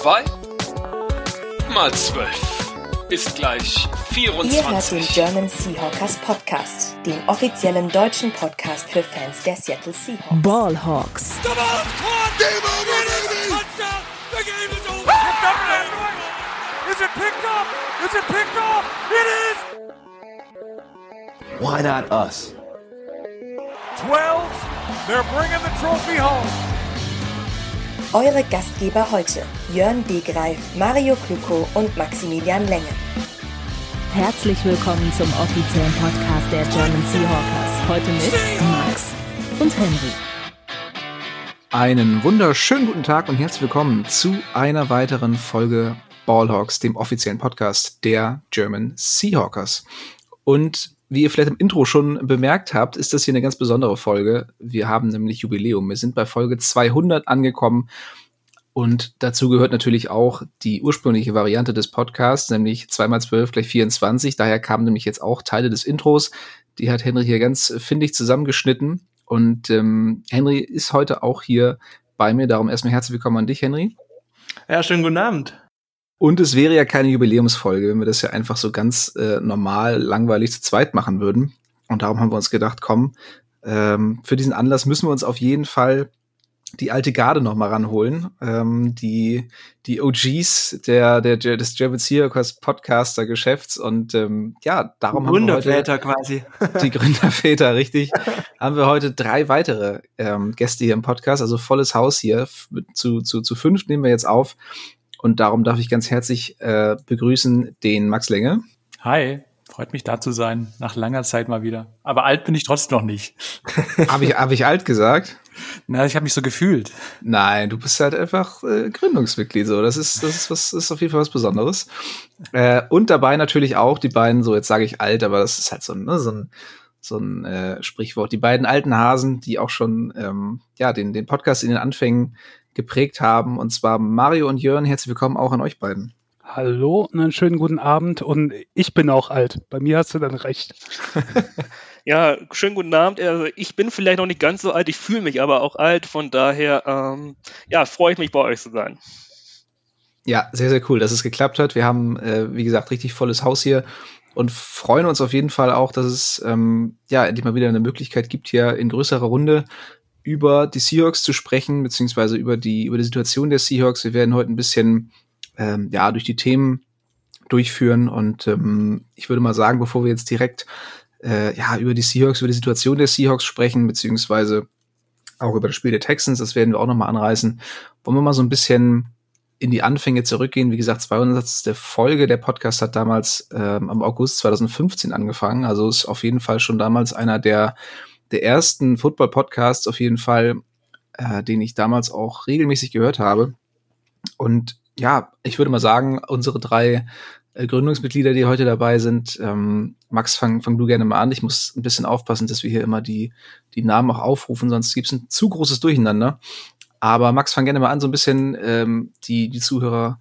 2 mal 12 ist gleich 24. Ihr hört den German Seahawkers Podcast, den offiziellen deutschen Podcast für Fans der Seattle Seahawks. Ballhawks. Is it picked up? Is it picked up? It is. Why not us? 12. They're bringing the trophy home. Eure Gastgeber heute: Jörn Degreif, Mario Kluko und Maximilian Länge. Herzlich willkommen zum offiziellen Podcast der German Seahawkers. Heute mit Max und Henry. Einen wunderschönen guten Tag und herzlich willkommen zu einer weiteren Folge Ballhawks, dem offiziellen Podcast der German Seahawkers. Und wie ihr vielleicht im Intro schon bemerkt habt, ist das hier eine ganz besondere Folge. Wir haben nämlich Jubiläum. Wir sind bei Folge 200 angekommen. Und dazu gehört natürlich auch die ursprüngliche Variante des Podcasts, nämlich 2x12 gleich 24. Daher kamen nämlich jetzt auch Teile des Intros. Die hat Henry hier ganz findig zusammengeschnitten. Und ähm, Henry ist heute auch hier bei mir. Darum erstmal herzlich willkommen an dich, Henry. Ja, schönen guten Abend. Und es wäre ja keine Jubiläumsfolge, wenn wir das ja einfach so ganz äh, normal, langweilig zu zweit machen würden. Und darum haben wir uns gedacht, komm, ähm, für diesen Anlass müssen wir uns auf jeden Fall die alte Garde noch mal ranholen, ähm, die die OGs der der des German Seahawks Podcaster Geschäfts. Und ähm, ja darum haben wir heute quasi. Die Gründerväter richtig. Haben wir heute drei weitere ähm, Gäste hier im Podcast. Also volles Haus hier. Zu zu zu fünf nehmen wir jetzt auf und darum darf ich ganz herzlich äh, begrüßen den Max Länge. Hi, freut mich da zu sein. Nach langer Zeit mal wieder. Aber alt bin ich trotzdem noch nicht. habe ich, hab ich alt gesagt? Na, ich habe mich so gefühlt. Nein, du bist halt einfach äh, Gründungsmitglied. So, das ist das ist was ist auf jeden Fall was Besonderes. Äh, und dabei natürlich auch die beiden. So jetzt sage ich alt, aber das ist halt so, ne, so ein so ein äh, Sprichwort. Die beiden alten Hasen, die auch schon ähm, ja den den Podcast in den Anfängen geprägt haben. Und zwar Mario und Jörn, herzlich willkommen auch an euch beiden. Hallo und einen schönen guten Abend. Und ich bin auch alt. Bei mir hast du dann recht. ja, schönen guten Abend. Also ich bin vielleicht noch nicht ganz so alt, ich fühle mich aber auch alt. Von daher, ähm, ja, freue ich mich bei euch zu sein. Ja, sehr, sehr cool, dass es geklappt hat. Wir haben, äh, wie gesagt, richtig volles Haus hier und freuen uns auf jeden Fall auch, dass es ähm, ja endlich mal wieder eine Möglichkeit gibt, hier in größerer Runde über die Seahawks zu sprechen, beziehungsweise über die, über die Situation der Seahawks. Wir werden heute ein bisschen ähm, ja, durch die Themen durchführen und ähm, ich würde mal sagen, bevor wir jetzt direkt äh, ja, über die Seahawks, über die Situation der Seahawks sprechen, beziehungsweise auch über das Spiel der Texans, das werden wir auch nochmal anreißen, wollen wir mal so ein bisschen in die Anfänge zurückgehen. Wie gesagt, 200. der Folge. Der Podcast hat damals ähm, am August 2015 angefangen. Also ist auf jeden Fall schon damals einer der der ersten Football-Podcasts auf jeden Fall, äh, den ich damals auch regelmäßig gehört habe. Und ja, ich würde mal sagen, unsere drei äh, Gründungsmitglieder, die heute dabei sind, ähm, Max, fang, fang du gerne mal an. Ich muss ein bisschen aufpassen, dass wir hier immer die, die Namen auch aufrufen, sonst gibt es ein zu großes Durcheinander. Aber Max, fang gerne mal an, so ein bisschen ähm, die, die Zuhörer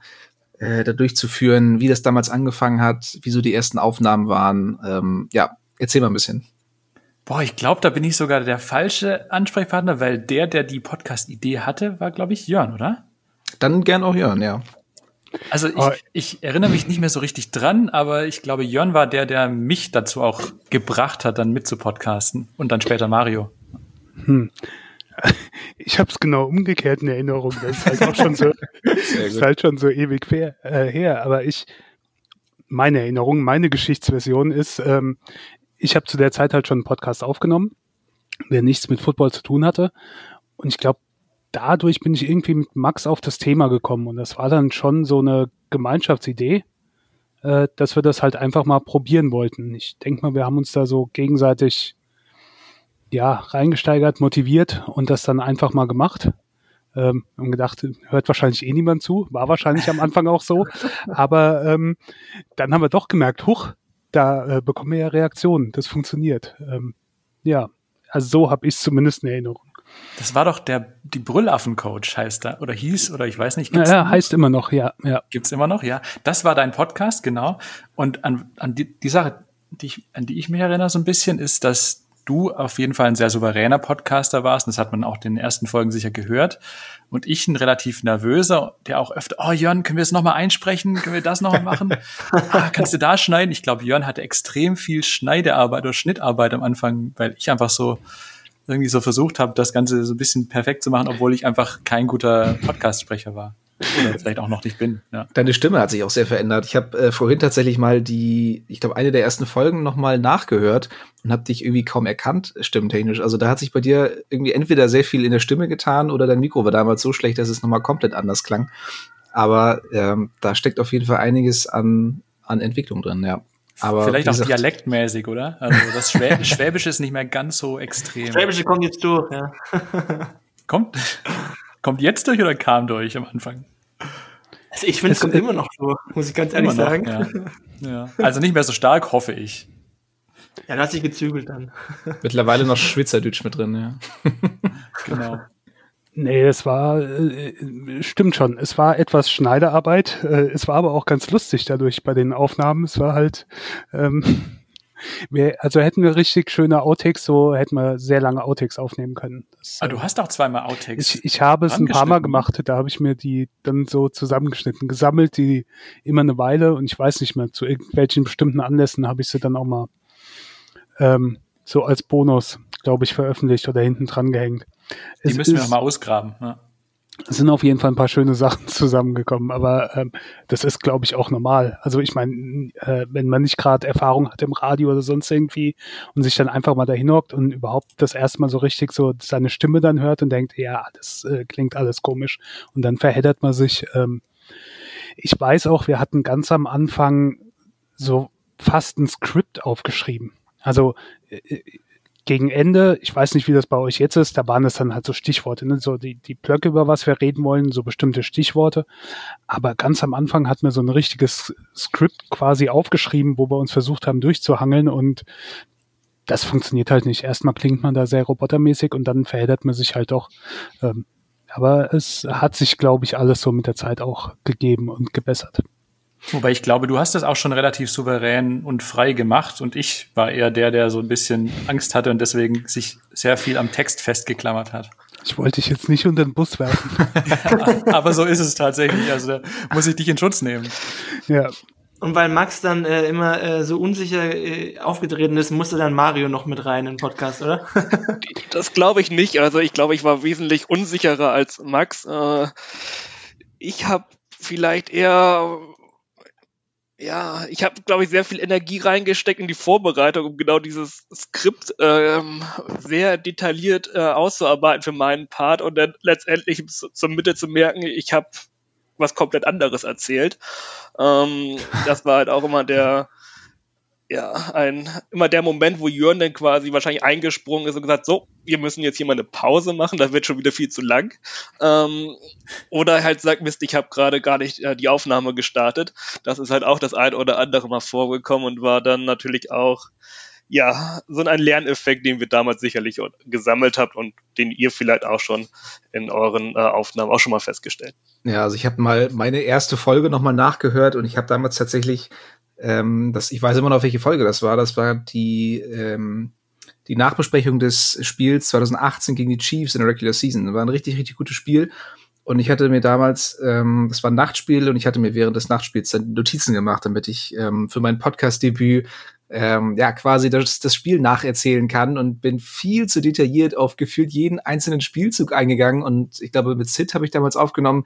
äh, da durchzuführen, wie das damals angefangen hat, wieso die ersten Aufnahmen waren. Ähm, ja, erzähl mal ein bisschen. Boah, ich glaube, da bin ich sogar der falsche Ansprechpartner, weil der, der die Podcast-Idee hatte, war, glaube ich, Jörn, oder? Dann gern auch Jörn, ja. Also ich, oh. ich erinnere mich nicht mehr so richtig dran, aber ich glaube, Jörn war der, der mich dazu auch gebracht hat, dann mit zu podcasten und dann später Mario. Hm. Ich habe es genau umgekehrt in Erinnerung. Das ist halt auch schon so, ist halt schon so ewig fair, äh, her. Aber ich, meine Erinnerung, meine Geschichtsversion ist, ähm, ich habe zu der Zeit halt schon einen Podcast aufgenommen, der nichts mit Football zu tun hatte. Und ich glaube, dadurch bin ich irgendwie mit Max auf das Thema gekommen. Und das war dann schon so eine Gemeinschaftsidee, äh, dass wir das halt einfach mal probieren wollten. Ich denke mal, wir haben uns da so gegenseitig ja, reingesteigert, motiviert und das dann einfach mal gemacht. Ähm, haben gedacht, hört wahrscheinlich eh niemand zu, war wahrscheinlich am Anfang auch so. Aber ähm, dann haben wir doch gemerkt, huch, da äh, bekommen wir ja Reaktionen. Das funktioniert. Ähm, ja, also so habe ich es zumindest in Erinnerung. Das war doch der die Brüllaffen-Coach heißt da oder hieß oder ich weiß nicht. Gibt's ja, heißt immer noch, ja, ja. Gibt's immer noch, ja. Das war dein Podcast, genau. Und an, an die, die Sache, die ich, an die ich mich erinnere so ein bisschen, ist, dass du auf jeden Fall ein sehr souveräner Podcaster warst. Und das hat man auch in den ersten Folgen sicher gehört. Und ich ein relativ nervöser, der auch öfter, oh Jörn, können wir es nochmal einsprechen? Können wir das nochmal machen? ah, kannst du da schneiden? Ich glaube, Jörn hatte extrem viel Schneidearbeit oder Schnittarbeit am Anfang, weil ich einfach so irgendwie so versucht habe, das Ganze so ein bisschen perfekt zu machen, obwohl ich einfach kein guter Podcast-Sprecher war. Oder vielleicht auch noch nicht bin. Ja. Deine Stimme hat sich auch sehr verändert. Ich habe äh, vorhin tatsächlich mal die, ich glaube, eine der ersten Folgen noch mal nachgehört und habe dich irgendwie kaum erkannt, stimmtechnisch. Also da hat sich bei dir irgendwie entweder sehr viel in der Stimme getan oder dein Mikro war damals so schlecht, dass es noch mal komplett anders klang. Aber ähm, da steckt auf jeden Fall einiges an, an Entwicklung drin, ja. Aber Vielleicht auch gesagt, dialektmäßig, oder? Also das Schwä Schwäbische ist nicht mehr ganz so extrem. Schwäbische kommt jetzt durch, ja. kommt, kommt jetzt durch oder kam durch am Anfang? Also ich finde, es kommt immer noch durch, muss ich ganz ehrlich noch, sagen. Ja. ja. Also nicht mehr so stark, hoffe ich. Ja, da hat sich gezügelt dann. Mittlerweile noch Schweizerdeutsch mit drin, ja. genau. Nee, es war, äh, stimmt schon, es war etwas Schneiderarbeit. Äh, es war aber auch ganz lustig dadurch bei den Aufnahmen. Es war halt, ähm, wir, also hätten wir richtig schöne Outtakes, so hätten wir sehr lange Outtakes aufnehmen können. Das, ah, du hast auch zweimal Outtakes. Ich, ich habe es ein paar Mal gemacht, da habe ich mir die dann so zusammengeschnitten, gesammelt, die immer eine Weile und ich weiß nicht mehr, zu irgendwelchen bestimmten Anlässen habe ich sie dann auch mal ähm, so als Bonus, glaube ich, veröffentlicht oder hinten dran gehängt. Die es müssen wir nochmal ausgraben. Ja. Es sind auf jeden Fall ein paar schöne Sachen zusammengekommen, aber ähm, das ist, glaube ich, auch normal. Also ich meine, äh, wenn man nicht gerade Erfahrung hat im Radio oder sonst irgendwie und sich dann einfach mal dahin hockt und überhaupt das erste Mal so richtig so seine Stimme dann hört und denkt, ja, das äh, klingt alles komisch und dann verheddert man sich. Ähm, ich weiß auch, wir hatten ganz am Anfang so fast ein Skript aufgeschrieben. Also äh, gegen Ende, ich weiß nicht, wie das bei euch jetzt ist, da waren es dann halt so Stichworte, ne? so die, die Blöcke, über was wir reden wollen, so bestimmte Stichworte. Aber ganz am Anfang hatten wir so ein richtiges Skript quasi aufgeschrieben, wo wir uns versucht haben durchzuhangeln und das funktioniert halt nicht. Erstmal klingt man da sehr robotermäßig und dann verheddert man sich halt doch. Ähm, aber es hat sich, glaube ich, alles so mit der Zeit auch gegeben und gebessert. Wobei ich glaube, du hast das auch schon relativ souverän und frei gemacht und ich war eher der, der so ein bisschen Angst hatte und deswegen sich sehr viel am Text festgeklammert hat. Ich wollte dich jetzt nicht unter den Bus werfen. Aber so ist es tatsächlich. Also da muss ich dich in Schutz nehmen. Ja. Und weil Max dann äh, immer äh, so unsicher äh, aufgetreten ist, musste dann Mario noch mit rein in den Podcast, oder? das glaube ich nicht. Also ich glaube, ich war wesentlich unsicherer als Max. Äh, ich habe vielleicht eher ja, ich habe, glaube ich, sehr viel Energie reingesteckt in die Vorbereitung, um genau dieses Skript ähm, sehr detailliert äh, auszuarbeiten für meinen Part und dann letztendlich zur Mitte zu merken, ich habe was komplett anderes erzählt. Ähm, das war halt auch immer der, ja, ein, immer der Moment, wo Jörn dann quasi wahrscheinlich eingesprungen ist und gesagt, so, wir müssen jetzt hier mal eine Pause machen, das wird schon wieder viel zu lang. Ähm, oder halt sagt, Mist, ich habe gerade gar nicht äh, die Aufnahme gestartet. Das ist halt auch das ein oder andere Mal vorgekommen und war dann natürlich auch, ja, so ein Lerneffekt, den wir damals sicherlich gesammelt habt und den ihr vielleicht auch schon in euren äh, Aufnahmen auch schon mal festgestellt. Ja, also ich habe mal meine erste Folge nochmal nachgehört und ich habe damals tatsächlich ähm, das, ich weiß immer noch, welche Folge das war. Das war die, ähm, die Nachbesprechung des Spiels 2018 gegen die Chiefs in der Regular Season. War ein richtig, richtig gutes Spiel. Und ich hatte mir damals, ähm, das war ein Nachtspiel und ich hatte mir während des Nachtspiels dann Notizen gemacht, damit ich ähm, für mein Podcast-Debüt ähm, ja quasi das, das Spiel nacherzählen kann und bin viel zu detailliert auf gefühlt jeden einzelnen Spielzug eingegangen. Und ich glaube, mit Sid habe ich damals aufgenommen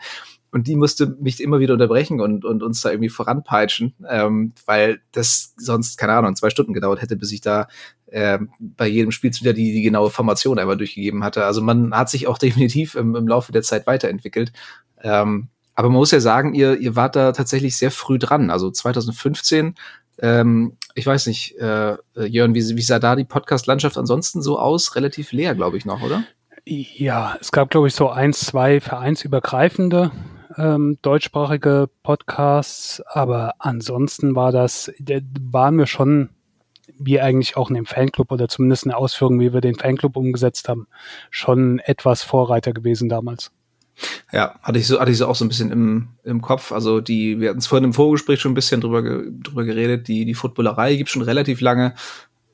und die musste mich immer wieder unterbrechen und, und uns da irgendwie voranpeitschen, ähm, weil das sonst, keine Ahnung, zwei Stunden gedauert hätte, bis ich da äh, bei jedem Spiel wieder die, die genaue Formation einmal durchgegeben hatte. Also man hat sich auch definitiv im, im Laufe der Zeit weiterentwickelt. Ähm, aber man muss ja sagen, ihr, ihr wart da tatsächlich sehr früh dran. Also 2015, ähm, ich weiß nicht, äh, Jörn, wie, wie sah da die Podcast-Landschaft ansonsten so aus? Relativ leer, glaube ich, noch, oder? Ja, es gab, glaube ich, so eins, zwei vereinsübergreifende ähm, deutschsprachige Podcasts, aber ansonsten war das, waren wir schon, wie eigentlich auch in dem Fanclub oder zumindest in der Ausführung, wie wir den Fanclub umgesetzt haben, schon etwas Vorreiter gewesen damals. Ja, hatte ich so, hatte ich so auch so ein bisschen im, im Kopf. Also die, wir hatten es vorhin im Vorgespräch schon ein bisschen drüber, drüber geredet, die, die Footballerei gibt schon relativ lange.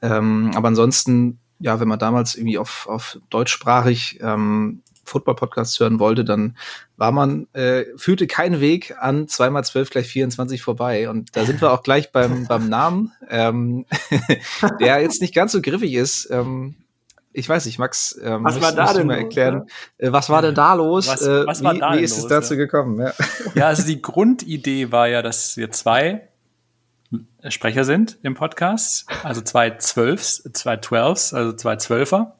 Ähm, aber ansonsten ja, wenn man damals irgendwie auf, auf deutschsprachig ähm, Football-Podcasts hören wollte, dann war man, äh, führte kein Weg an 2x12 gleich 24 vorbei. Und da sind wir auch gleich beim, beim Namen, ähm, der jetzt nicht ganz so griffig ist. Ähm, ich weiß nicht, Max, ähm, was war da denn mal erklären, äh, was war denn da los? Was, äh, was war wie, da wie ist es los, dazu ja? gekommen? Ja. Ja, also die Grundidee war ja, dass wir zwei Sprecher sind im Podcast, also zwei Zwölfs, zwei Twelves, also zwei Zwölfer,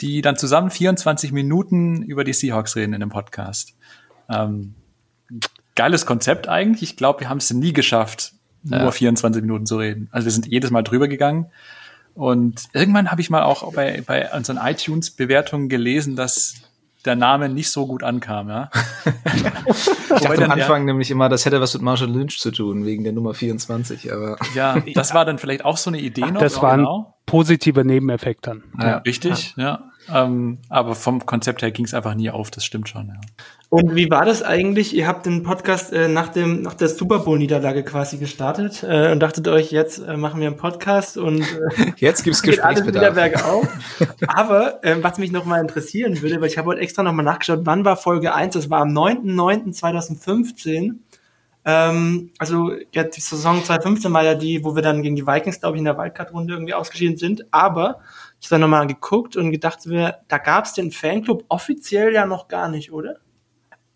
die dann zusammen 24 Minuten über die Seahawks reden in dem Podcast. Ähm, geiles Konzept eigentlich. Ich glaube, wir haben es nie geschafft, Ja. nur 24 Minuten zu reden. Also wir sind jedes Mal drüber gegangen. Und irgendwann habe ich mal auch bei, bei unseren iTunes-Bewertungen gelesen, dass der Name nicht so gut ankam, ja. Ich dachte am Anfang nämlich immer, das hätte was mit Marshall Lynch zu tun, wegen der Nummer 24, aber Ja, das war dann vielleicht auch so eine Idee noch. Das ja, war ein genau. positiver Nebeneffekt dann. ja. Richtig, ja. Ähm, aber vom Konzept her ging es einfach nie auf, das stimmt schon, ja. Und wie war das eigentlich? Ihr habt den Podcast äh, nach, dem, nach der Super Bowl-Niederlage quasi gestartet äh, und dachtet euch, jetzt äh, machen wir einen Podcast und äh, Jetzt gibt's geht alles wieder Gesprächsbedarf. bergauf. Aber ähm, was mich noch mal interessieren würde, weil ich habe heute extra noch mal nachgeschaut, wann war Folge 1? Das war am 9.9.2015. Ähm, also ja, die Saison 2015 war ja die, wo wir dann gegen die Vikings, glaube ich, in der Wildcard-Runde irgendwie ausgeschieden sind. Aber ich habe dann noch mal geguckt und gedacht, da gab es den Fanclub offiziell ja noch gar nicht, oder?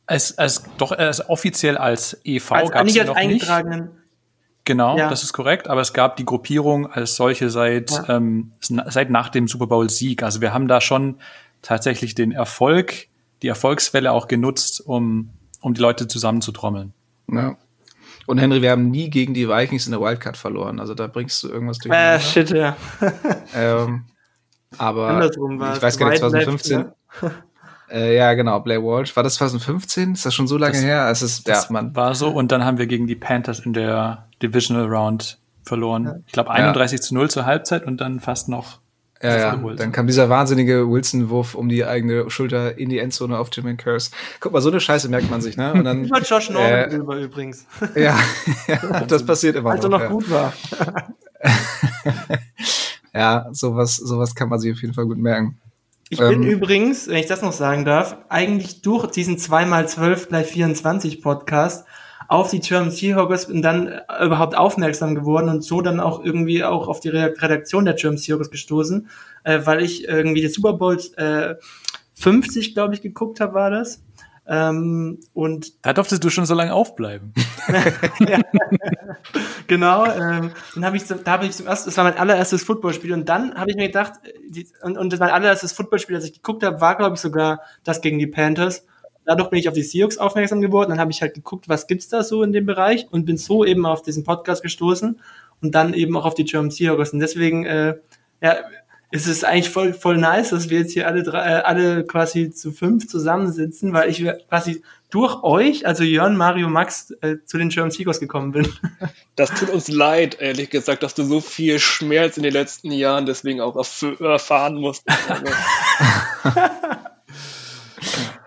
Es, es, doch, es offiziell als EV als, gab es nicht als noch nicht. eingetragenen. Genau, Ja. das ist korrekt. Aber es gab die Gruppierung als solche seit, Ja. ähm, seit nach dem Super Bowl-Sieg. Also wir haben da schon tatsächlich den Erfolg, die Erfolgswelle auch genutzt, um, um die Leute zusammenzutrommeln. Ja. Und Henry, wir haben nie gegen die Vikings in der Wildcard verloren. Also da bringst du irgendwas durch. Äh, shit, ja. ähm, aber ich weiß gar nicht, Wide left, 2015. Äh, ja, genau, Blair Walsh. War das 2015? Ist das schon so lange Das- her? Es ist, ja, Das man. war so. Und dann haben wir gegen die Panthers in der Divisional Round verloren. Ich glaube 31 zu 0 zur Halbzeit und dann fast noch Ja, ja. geholt. Dann kam dieser wahnsinnige Wilson-Wurf um die eigene Schulter in die Endzone auf Jimmy Curse. Guck mal, so eine Scheiße merkt man sich, ne? Und dann, Über Josh Norman Äh, drüber übrigens. ja, ja, das passiert immer Als er noch. noch ja. gut war. ja, sowas, sowas kann man sich auf jeden Fall gut merken. Ich bin Ähm, übrigens, wenn ich das noch sagen darf, eigentlich durch diesen 2x12 gleich 24 Podcast auf die German Seahawks und dann äh, überhaupt aufmerksam geworden und so dann auch irgendwie auch auf die Re- Redaktion der German Seahawks gestoßen, äh, weil ich irgendwie die Super Bowls äh, 50, glaube ich, geguckt habe, war das. Ähm, und Da durftest du schon so lange aufbleiben. Genau, ähm, dann habe ich, da habe ich zum ersten, das war mein allererstes Footballspiel und dann habe ich mir gedacht, äh, die, und, und mein allererstes Footballspiel, das ich geguckt habe, war glaube ich sogar das gegen die Panthers. Dadurch bin ich auf die Seahawks aufmerksam geworden, dann habe ich halt geguckt, was gibt's da so in dem Bereich und bin so eben auf diesen Podcast gestoßen und dann eben auch auf die German Seahawks und deswegen, äh, ja, ist es eigentlich voll, voll nice, dass wir jetzt hier alle drei, äh, alle quasi zu fünf zusammensitzen, weil ich quasi durch euch, also Jörn, Mario, Max, äh, zu den German Seahawks gekommen bin. Das tut uns leid, ehrlich gesagt, dass du so viel Schmerz in den letzten Jahren deswegen auch erf- erfahren musst. Also,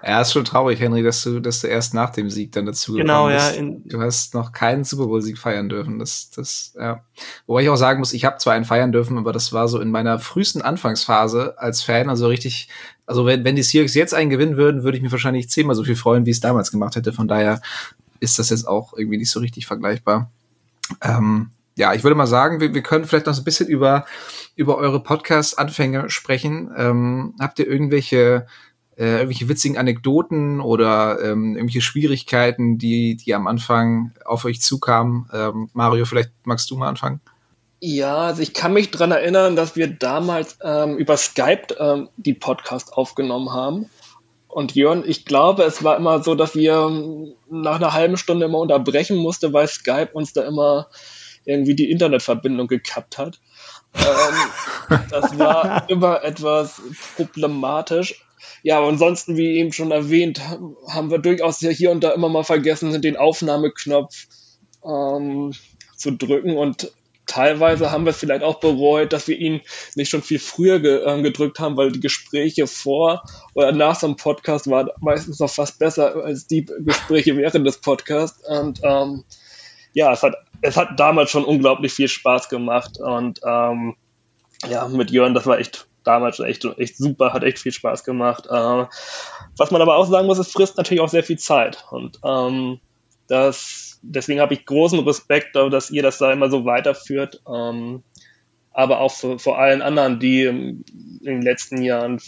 Ja, ist schon traurig, Henry, dass du, dass du erst nach dem Sieg dann dazu Genau, ja. bist. In, Du hast noch keinen Super Bowl-Sieg feiern dürfen. Das, das, ja. Wobei ich auch sagen muss, ich habe zwar einen feiern dürfen, aber das war so in meiner frühesten Anfangsphase als Fan, also richtig, also wenn, wenn die Seahawks jetzt einen gewinnen würden, würde ich mich wahrscheinlich zehnmal so viel freuen, wie ich es damals gemacht hätte. Von daher ist das jetzt auch irgendwie nicht so richtig vergleichbar. Ähm, ja, ich würde mal sagen, wir, wir können vielleicht noch so ein bisschen über, über eure Podcast-Anfänge sprechen. Ähm, habt ihr irgendwelche äh, irgendwelche witzigen Anekdoten oder ähm, irgendwelche Schwierigkeiten, die, die am Anfang auf euch zukamen. Ähm, Mario, vielleicht magst du mal anfangen. Ja, also ich kann mich dran erinnern, dass wir damals ähm, über Skype ähm, die Podcast aufgenommen haben. Und Jörn, ich glaube, es war immer so, dass wir ähm, nach einer halben Stunde immer unterbrechen musste, weil Skype uns da immer irgendwie die Internetverbindung gekappt hat. Ähm, das war immer etwas problematisch. Ja, ansonsten, wie eben schon erwähnt, haben wir durchaus hier und da immer mal vergessen, den Aufnahmeknopf ähm, zu drücken und teilweise haben wir es vielleicht auch bereut, dass wir ihn nicht schon viel früher ge ähm, gedrückt haben, weil die Gespräche vor oder nach so einem Podcast waren meistens noch fast besser als die Gespräche während des Podcasts. Und ähm, ja, es hat, es hat damals schon unglaublich viel Spaß gemacht. Und ähm, ja, mit Jörn, das war echt, damals echt, echt super, hat echt viel Spaß gemacht. Äh, was man aber auch sagen muss, es frisst natürlich auch sehr viel Zeit. Und ähm, das, deswegen habe ich großen Respekt, dass ihr das da immer so weiterführt. Ähm, aber auch für, vor allen anderen, die in den letzten Jahren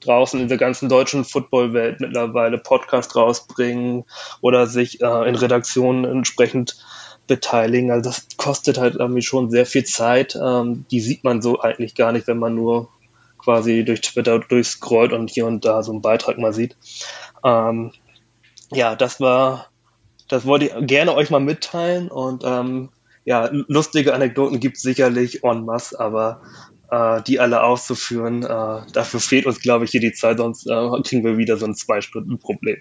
draußen in der ganzen deutschen Footballwelt mittlerweile Podcast rausbringen oder sich äh, in Redaktionen entsprechend beteiligen. Also das kostet halt irgendwie schon sehr viel Zeit. Ähm, die sieht man so eigentlich gar nicht, wenn man nur quasi durch Twitter durchscrollt und hier und da so einen Beitrag mal sieht. Ähm, ja, das war, das wollte ich gerne euch mal mitteilen und ähm, ja, lustige Anekdoten gibt es sicherlich en masse, aber äh, die alle auszuführen, äh, dafür fehlt uns, glaube ich, hier die Zeit, sonst äh, kriegen wir wieder so ein Zwei-Stunden-Problem.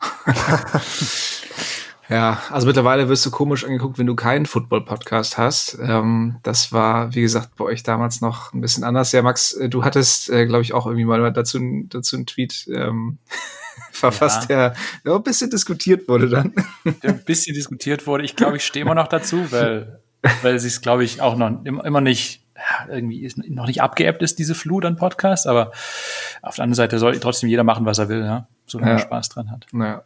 Ja, also mittlerweile wirst du komisch angeguckt, wenn du keinen Football-Podcast hast. Ähm, das war, wie gesagt, bei euch damals noch ein bisschen anders. Ja, Max, äh, du hattest, äh, glaube ich, auch irgendwie mal dazu, dazu einen Tweet ähm, verfasst, ja. der ein bisschen diskutiert wurde dann. Der ein bisschen diskutiert wurde. Ich glaube, ich stehe immer noch dazu, weil, weil sie es, glaube ich, auch noch immer nicht irgendwie ist, noch nicht abgeebbt ist, diese Flut an Podcasts, aber auf der anderen Seite soll trotzdem jeder machen, was er will, ja, solange ja. er Spaß dran hat. Ja.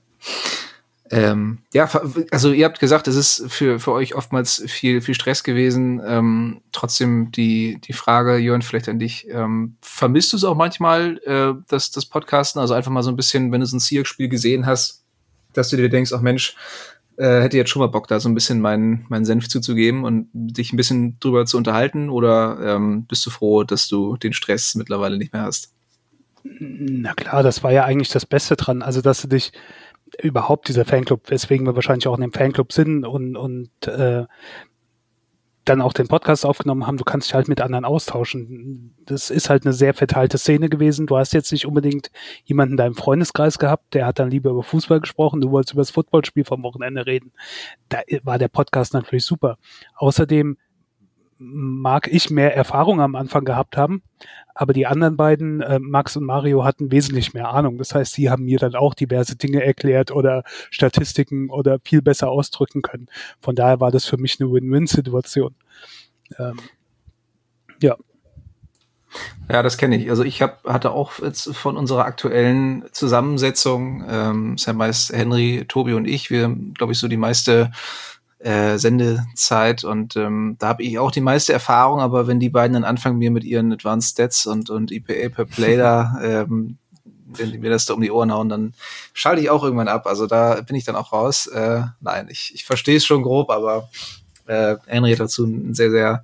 Ähm, ja, also ihr habt gesagt, es ist für, für euch oftmals viel, viel Stress gewesen. Ähm, trotzdem die, die Frage, Jörn, vielleicht an dich. Ähm, vermisst du es auch manchmal, äh, das, das Podcasten? Also einfach mal so ein bisschen, wenn du so ein Seahawks-Spiel gesehen hast, dass du dir denkst, ach Mensch, äh, hätte jetzt schon mal Bock, da so ein bisschen meinen mein Senf zuzugeben und dich ein bisschen drüber zu unterhalten? Oder ähm, bist du froh, dass du den Stress mittlerweile nicht mehr hast? Na klar, das war ja eigentlich das Beste dran. Also, dass du dich überhaupt dieser Fanclub, weswegen wir wahrscheinlich auch in dem Fanclub sind und, und äh, dann auch den Podcast aufgenommen haben, du kannst dich halt mit anderen austauschen. Das ist halt eine sehr verteilte Szene gewesen. Du hast jetzt nicht unbedingt jemanden in deinem Freundeskreis gehabt, der hat dann lieber über Fußball gesprochen, du wolltest über das Footballspiel vom Wochenende reden. Da war der Podcast natürlich super. Außerdem mag ich mehr Erfahrung am Anfang gehabt haben, aber die anderen beiden, äh, Max und Mario, hatten wesentlich mehr Ahnung. Das heißt, sie haben mir dann auch diverse Dinge erklärt oder Statistiken oder viel besser ausdrücken können. Von daher war das für mich eine Win-Win-Situation. Ähm, ja. Ja, das kenne ich. Also ich hab, hatte auch jetzt von unserer aktuellen Zusammensetzung, ähm, Sam meist Henry, Tobi und ich, wir, glaube ich, so die meiste äh, Sendezeit und ähm, da habe ich auch die meiste Erfahrung, aber wenn die beiden dann anfangen, mir mit ihren Advanced Stats und, und EPA per Play da, ähm, wenn die mir das da um die Ohren hauen, dann schalte ich auch irgendwann ab. Also da bin ich dann auch raus. Äh, nein, ich, ich verstehe es schon grob, aber äh, Henry hat dazu einen sehr, sehr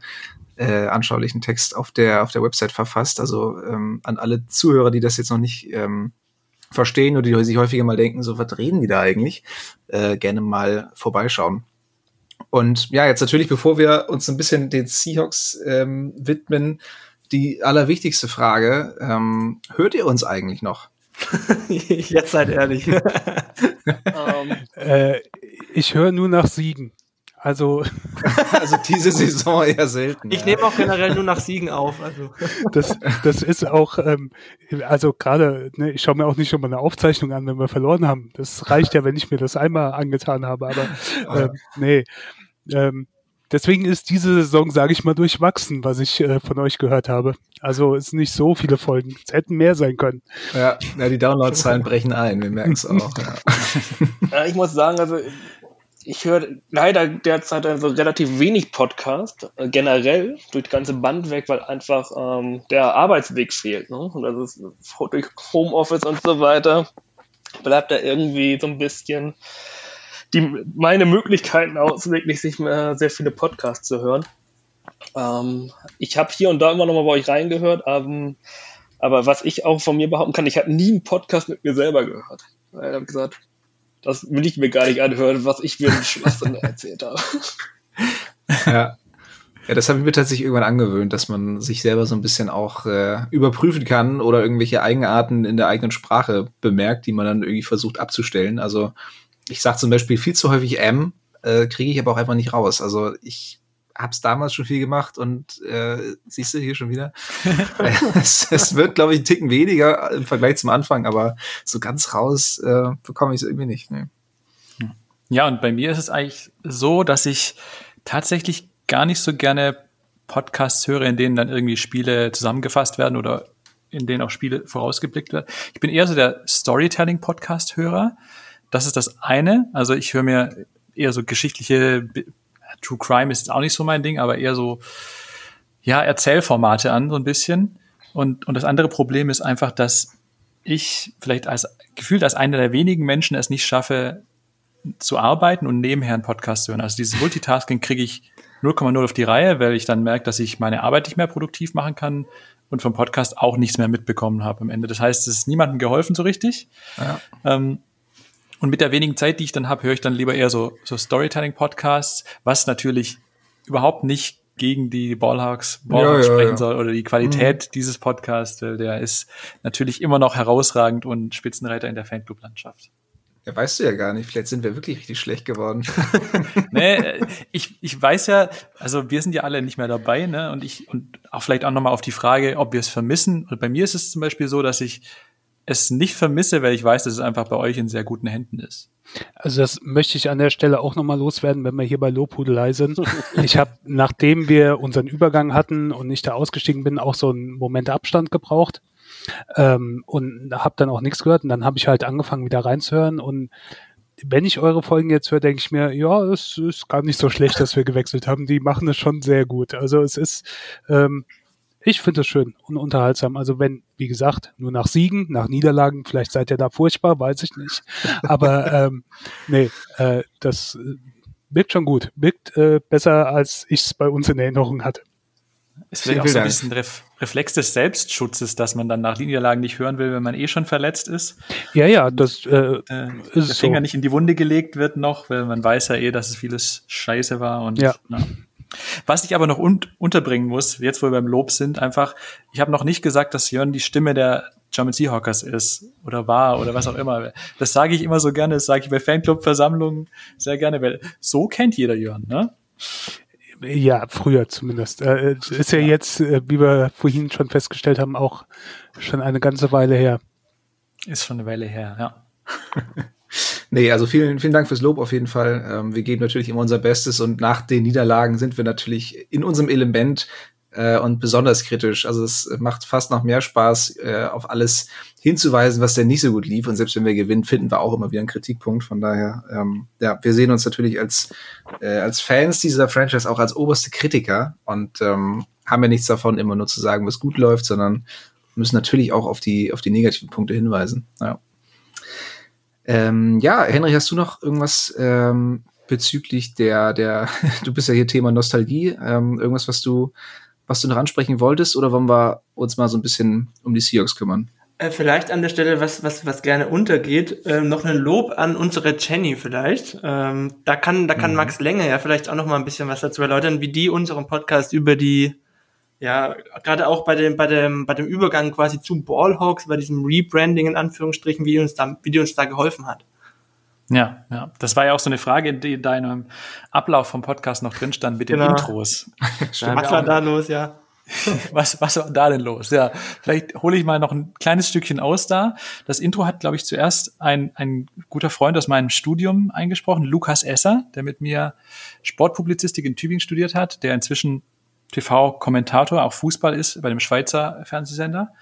äh, anschaulichen Text auf der, auf der Website verfasst. Also ähm, an alle Zuhörer, die das jetzt noch nicht ähm, verstehen oder die sich häufiger mal denken, so was reden die da eigentlich, äh, gerne mal vorbeischauen. Und ja, jetzt natürlich, bevor wir uns ein bisschen den Seahawks ähm, widmen, die allerwichtigste Frage, ähm, hört ihr uns eigentlich noch? jetzt seid ehrlich. um, ähm. äh, ich höre nur nach Siegen. Also, also diese Saison eher selten. Ich ja. nehme auch generell nur nach Siegen auf. Also. Das, das ist auch, ähm, also gerade, ne, ich schaue mir auch nicht schon mal eine Aufzeichnung an, wenn wir verloren haben. Das reicht ja, wenn ich mir das einmal angetan habe. Aber ähm, nee, ähm, deswegen ist diese Saison, sage ich mal, durchwachsen, was ich äh, von euch gehört habe. Also es sind nicht so viele Folgen. Es hätten mehr sein können. Ja, ja die Downloadzahlen brechen ein, wir merken es auch. Ja. ja. ich muss sagen, also ich höre leider derzeit also relativ wenig Podcast, äh, generell durch die ganze Band weg, weil einfach ähm, der Arbeitsweg fehlt. Ne? Und also es, durch Homeoffice und so weiter bleibt da irgendwie so ein bisschen die, meine Möglichkeiten aus, wirklich sich mehr, sehr viele Podcasts zu hören. Ähm, ich habe hier und da immer noch mal bei euch reingehört, ähm, aber was ich auch von mir behaupten kann, ich habe nie einen Podcast mit mir selber gehört. Ich habe gesagt, das will ich mir gar nicht anhören, was ich mir Schwachsinn erzählt habe. Ja. Ja, das habe ich mir tatsächlich irgendwann angewöhnt, dass man sich selber so ein bisschen auch äh, überprüfen kann oder irgendwelche Eigenarten in der eigenen Sprache bemerkt, die man dann irgendwie versucht abzustellen. Also ich sage zum Beispiel viel zu häufig M, äh, kriege ich aber auch einfach nicht raus. Also ich habe es damals schon viel gemacht und äh, siehst du hier schon wieder. es, es, wird, glaube ich, ein Ticken weniger im Vergleich zum Anfang, aber so ganz raus äh, bekomme ich es irgendwie nicht. Ne? Ja, und bei mir ist es eigentlich so, dass ich tatsächlich gar nicht so gerne Podcasts höre, in denen dann irgendwie Spiele zusammengefasst werden oder in denen auch Spiele vorausgeblickt werden. Ich bin eher so der Storytelling-Podcast-Hörer. Das ist das eine. Also ich höre mir eher so geschichtliche True Crime ist auch nicht so mein Ding, aber eher so ja Erzählformate an so ein bisschen. Und und das andere Problem ist einfach, dass ich vielleicht als gefühlt als einer der wenigen Menschen es nicht schaffe zu arbeiten und nebenher einen Podcast zu hören. Also dieses Multitasking kriege ich 0,0 auf die Reihe, weil ich dann merke, dass ich meine Arbeit nicht mehr produktiv machen kann und vom Podcast auch nichts mehr mitbekommen habe am Ende. Das heißt, es ist niemandem geholfen so richtig. Ja. Ähm, und mit der wenigen Zeit, die ich dann habe, höre ich dann lieber eher so, so Storytelling-Podcasts, was natürlich überhaupt nicht gegen die Ballhawks, Ballhawks ja, sprechen ja, soll oder die Qualität mhm. dieses Podcasts, weil der ist natürlich immer noch herausragend und Spitzenreiter in der Fanclub-Landschaft. Ja, weißt du ja gar nicht. Vielleicht sind wir wirklich richtig schlecht geworden. nee, ich, ich weiß ja, also wir sind ja alle nicht mehr dabei, ne? Und ich, und auch vielleicht auch nochmal auf die Frage, ob wir es vermissen. Und bei mir ist es zum Beispiel so, dass ich es nicht vermisse, weil ich weiß, dass es einfach bei euch in sehr guten Händen ist. Also das möchte ich an der Stelle auch nochmal loswerden, wenn wir hier bei Lobhudelei sind. Ich habe, nachdem wir unseren Übergang hatten und ich da ausgestiegen bin, auch so einen Moment Abstand gebraucht ähm, und habe dann auch nichts gehört und dann habe ich halt angefangen wieder reinzuhören und wenn ich eure Folgen jetzt höre, denke ich mir, ja, es ist gar nicht so schlecht, dass wir gewechselt haben. Die machen es schon sehr gut. Also es ist, ähm, ich finde es schön und unterhaltsam. Also wenn, wie gesagt, nur nach Siegen, nach Niederlagen, vielleicht seid ihr da furchtbar, weiß ich nicht. Aber ähm, nee, äh, das äh, wirkt schon gut. Wirkt äh, besser, als ich es bei uns in Erinnerung hatte. Ist vielleicht auch so ein bisschen Ref Reflex des Selbstschutzes, dass man dann nach Niederlagen nicht hören will, wenn man eh schon verletzt ist. Ja, ja, das äh, äh, ist der Finger so. nicht in die Wunde gelegt wird noch, weil man weiß ja eh, dass es vieles Scheiße war und ja. Na. Was ich aber noch un unterbringen muss, jetzt wo wir beim Lob sind, einfach, ich habe noch nicht gesagt, dass Jörn die Stimme der German Seahawkers ist oder war oder was auch immer. Das sage ich immer so gerne, das sage ich bei Fanclub-Versammlungen sehr gerne, weil so kennt jeder Jörn, ne? Ja, früher zumindest. Äh, ist ja, ja jetzt, äh, wie wir vorhin schon festgestellt haben, auch schon eine ganze Weile her. Ist schon eine Weile her, ja. nee, also vielen, vielen Dank fürs Lob auf jeden Fall. Ähm, wir geben natürlich immer unser Bestes und nach den Niederlagen sind wir natürlich in unserem Element äh, und besonders kritisch. Also es macht fast noch mehr Spaß, äh, auf alles hinzuweisen, was denn nicht so gut lief. Und selbst wenn wir gewinnen, finden wir auch immer wieder einen Kritikpunkt. Von daher, ähm, ja, wir sehen uns natürlich als, äh, als Fans dieser Franchise auch als oberste Kritiker und ähm, haben ja nichts davon, immer nur zu sagen, was gut läuft, sondern müssen natürlich auch auf die, auf die negativen Punkte hinweisen. Ja. Ähm, ja, Henry, hast du noch irgendwas ähm, bezüglich der, der, du bist ja hier Thema Nostalgie, ähm, irgendwas, was du was du noch ansprechen wolltest, oder wollen wir uns mal so ein bisschen um die Seahawks kümmern? Äh, vielleicht an der Stelle, was, was, was gerne untergeht, äh, noch ein Lob an unsere Jenny vielleicht. Ähm, da kann, da kann mhm. Max Länge ja vielleicht auch noch mal ein bisschen was dazu erläutern, wie die unseren Podcast über die, ja, gerade auch bei dem, bei dem, bei dem Übergang quasi zu Ballhawks, bei diesem Rebranding in Anführungsstrichen, wie die uns da, wie die uns da geholfen hat. Ja, ja. Das war ja auch so eine Frage, die in deinem Ablauf vom Podcast noch drin stand mit den genau. Intros. was war da los, ja? was, was war da denn los? Ja, vielleicht hole ich mal noch ein kleines Stückchen aus da. Das Intro hat, glaube ich, zuerst ein, ein guter Freund aus meinem Studium eingesprochen, Lukas Esser, der mit mir Sportpublizistik in Tübingen studiert hat, der inzwischen TV-Kommentator, auch Fußball ist bei dem Schweizer Fernsehsender.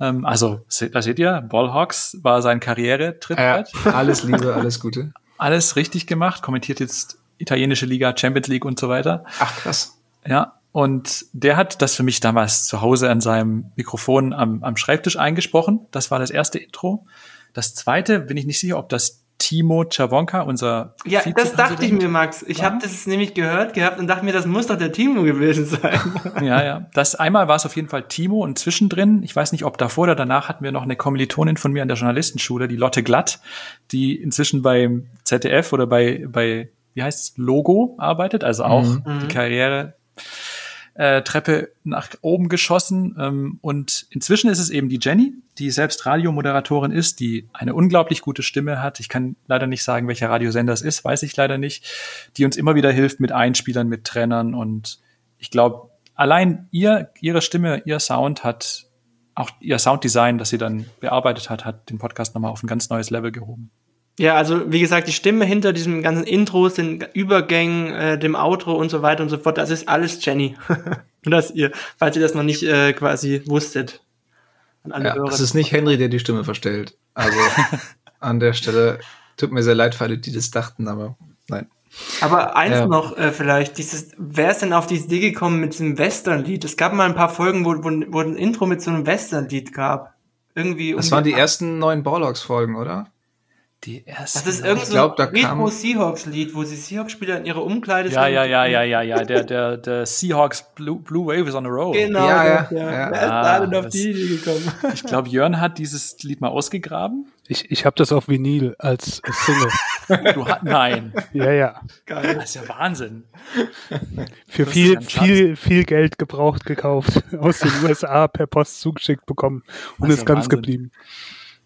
Ähm, also, da seht ihr, Ballhawks war sein Karriere-Trittbrett. Ja, alles Liebe, alles Gute. Alles richtig gemacht, kommentiert jetzt italienische Liga, Champions League und so weiter. Ach, krass. Ja, und der hat das für mich damals zu Hause an seinem Mikrofon am, am Schreibtisch eingesprochen. Das war das erste Intro. Das zweite, bin ich nicht sicher, ob das Timo Czawonka, unser Ja, das dachte ich mir, Max. Ich habe das nämlich gehört gehabt und dachte mir, das muss doch der Timo gewesen sein. ja, ja. Das einmal war es auf jeden Fall Timo und zwischendrin, ich weiß nicht, ob davor oder danach hatten wir noch eine Kommilitonin von mir an der Journalistenschule, die Lotte Glatt, die inzwischen beim ZDF oder bei, bei wie heißt Logo arbeitet, also auch mhm. die Karriere äh, Treppe nach oben geschossen. Ähm, und inzwischen ist es eben die Jenny, die selbst Radiomoderatorin ist, die eine unglaublich gute Stimme hat. Ich kann leider nicht sagen, welcher Radiosender es ist, weiß ich leider nicht. Die uns immer wieder hilft mit Einspielern, mit Trennern. Und ich glaube, allein ihr, ihre Stimme, ihr Sound hat auch ihr Sounddesign, das sie dann bearbeitet hat, hat den Podcast nochmal auf ein ganz neues Level gehoben. Ja, also wie gesagt, die Stimme hinter diesem ganzen Intros, den Übergängen, äh, dem Outro und so weiter und so fort, das ist alles Jenny. Und dass ihr, falls ihr das noch nicht äh, quasi wusstet. Ja, Hörer. Es ist nicht Henry, der die Stimme verstellt. Also an der Stelle tut mir sehr leid für alle, die das dachten, aber nein. Aber eins ja. noch äh, vielleicht, dieses, wer ist denn auf die Idee gekommen mit diesem Western-Lied? Es gab mal ein paar Folgen, wo, wo, wo ein Intro mit so einem Western-Lied gab. Irgendwie. Das waren die ersten neuen Borlogs-Folgen, oder? Die erste. Das ist irgendein so Retro Seahawks Lied, wo sie Seahawks Spieler in ihre Umkleide Ja, ja, ja, ja, ja, ja, der der der Seahawks Blue, Blue Wave is on a roll. Genau, ja, ja, ja. ja. Wer ist ah, da denn auf die Idee gekommen? Ich glaube, Jörn hat dieses Lied mal ausgegraben. Ich, ich habe das auf Vinyl als Single. du hast nein. Ja, ja. Geil. Das ist ja Wahnsinn. Für viel viel viel Geld gebraucht gekauft aus den USA per Post zugeschickt bekommen und ist ja ganz Wahnsinn. geblieben.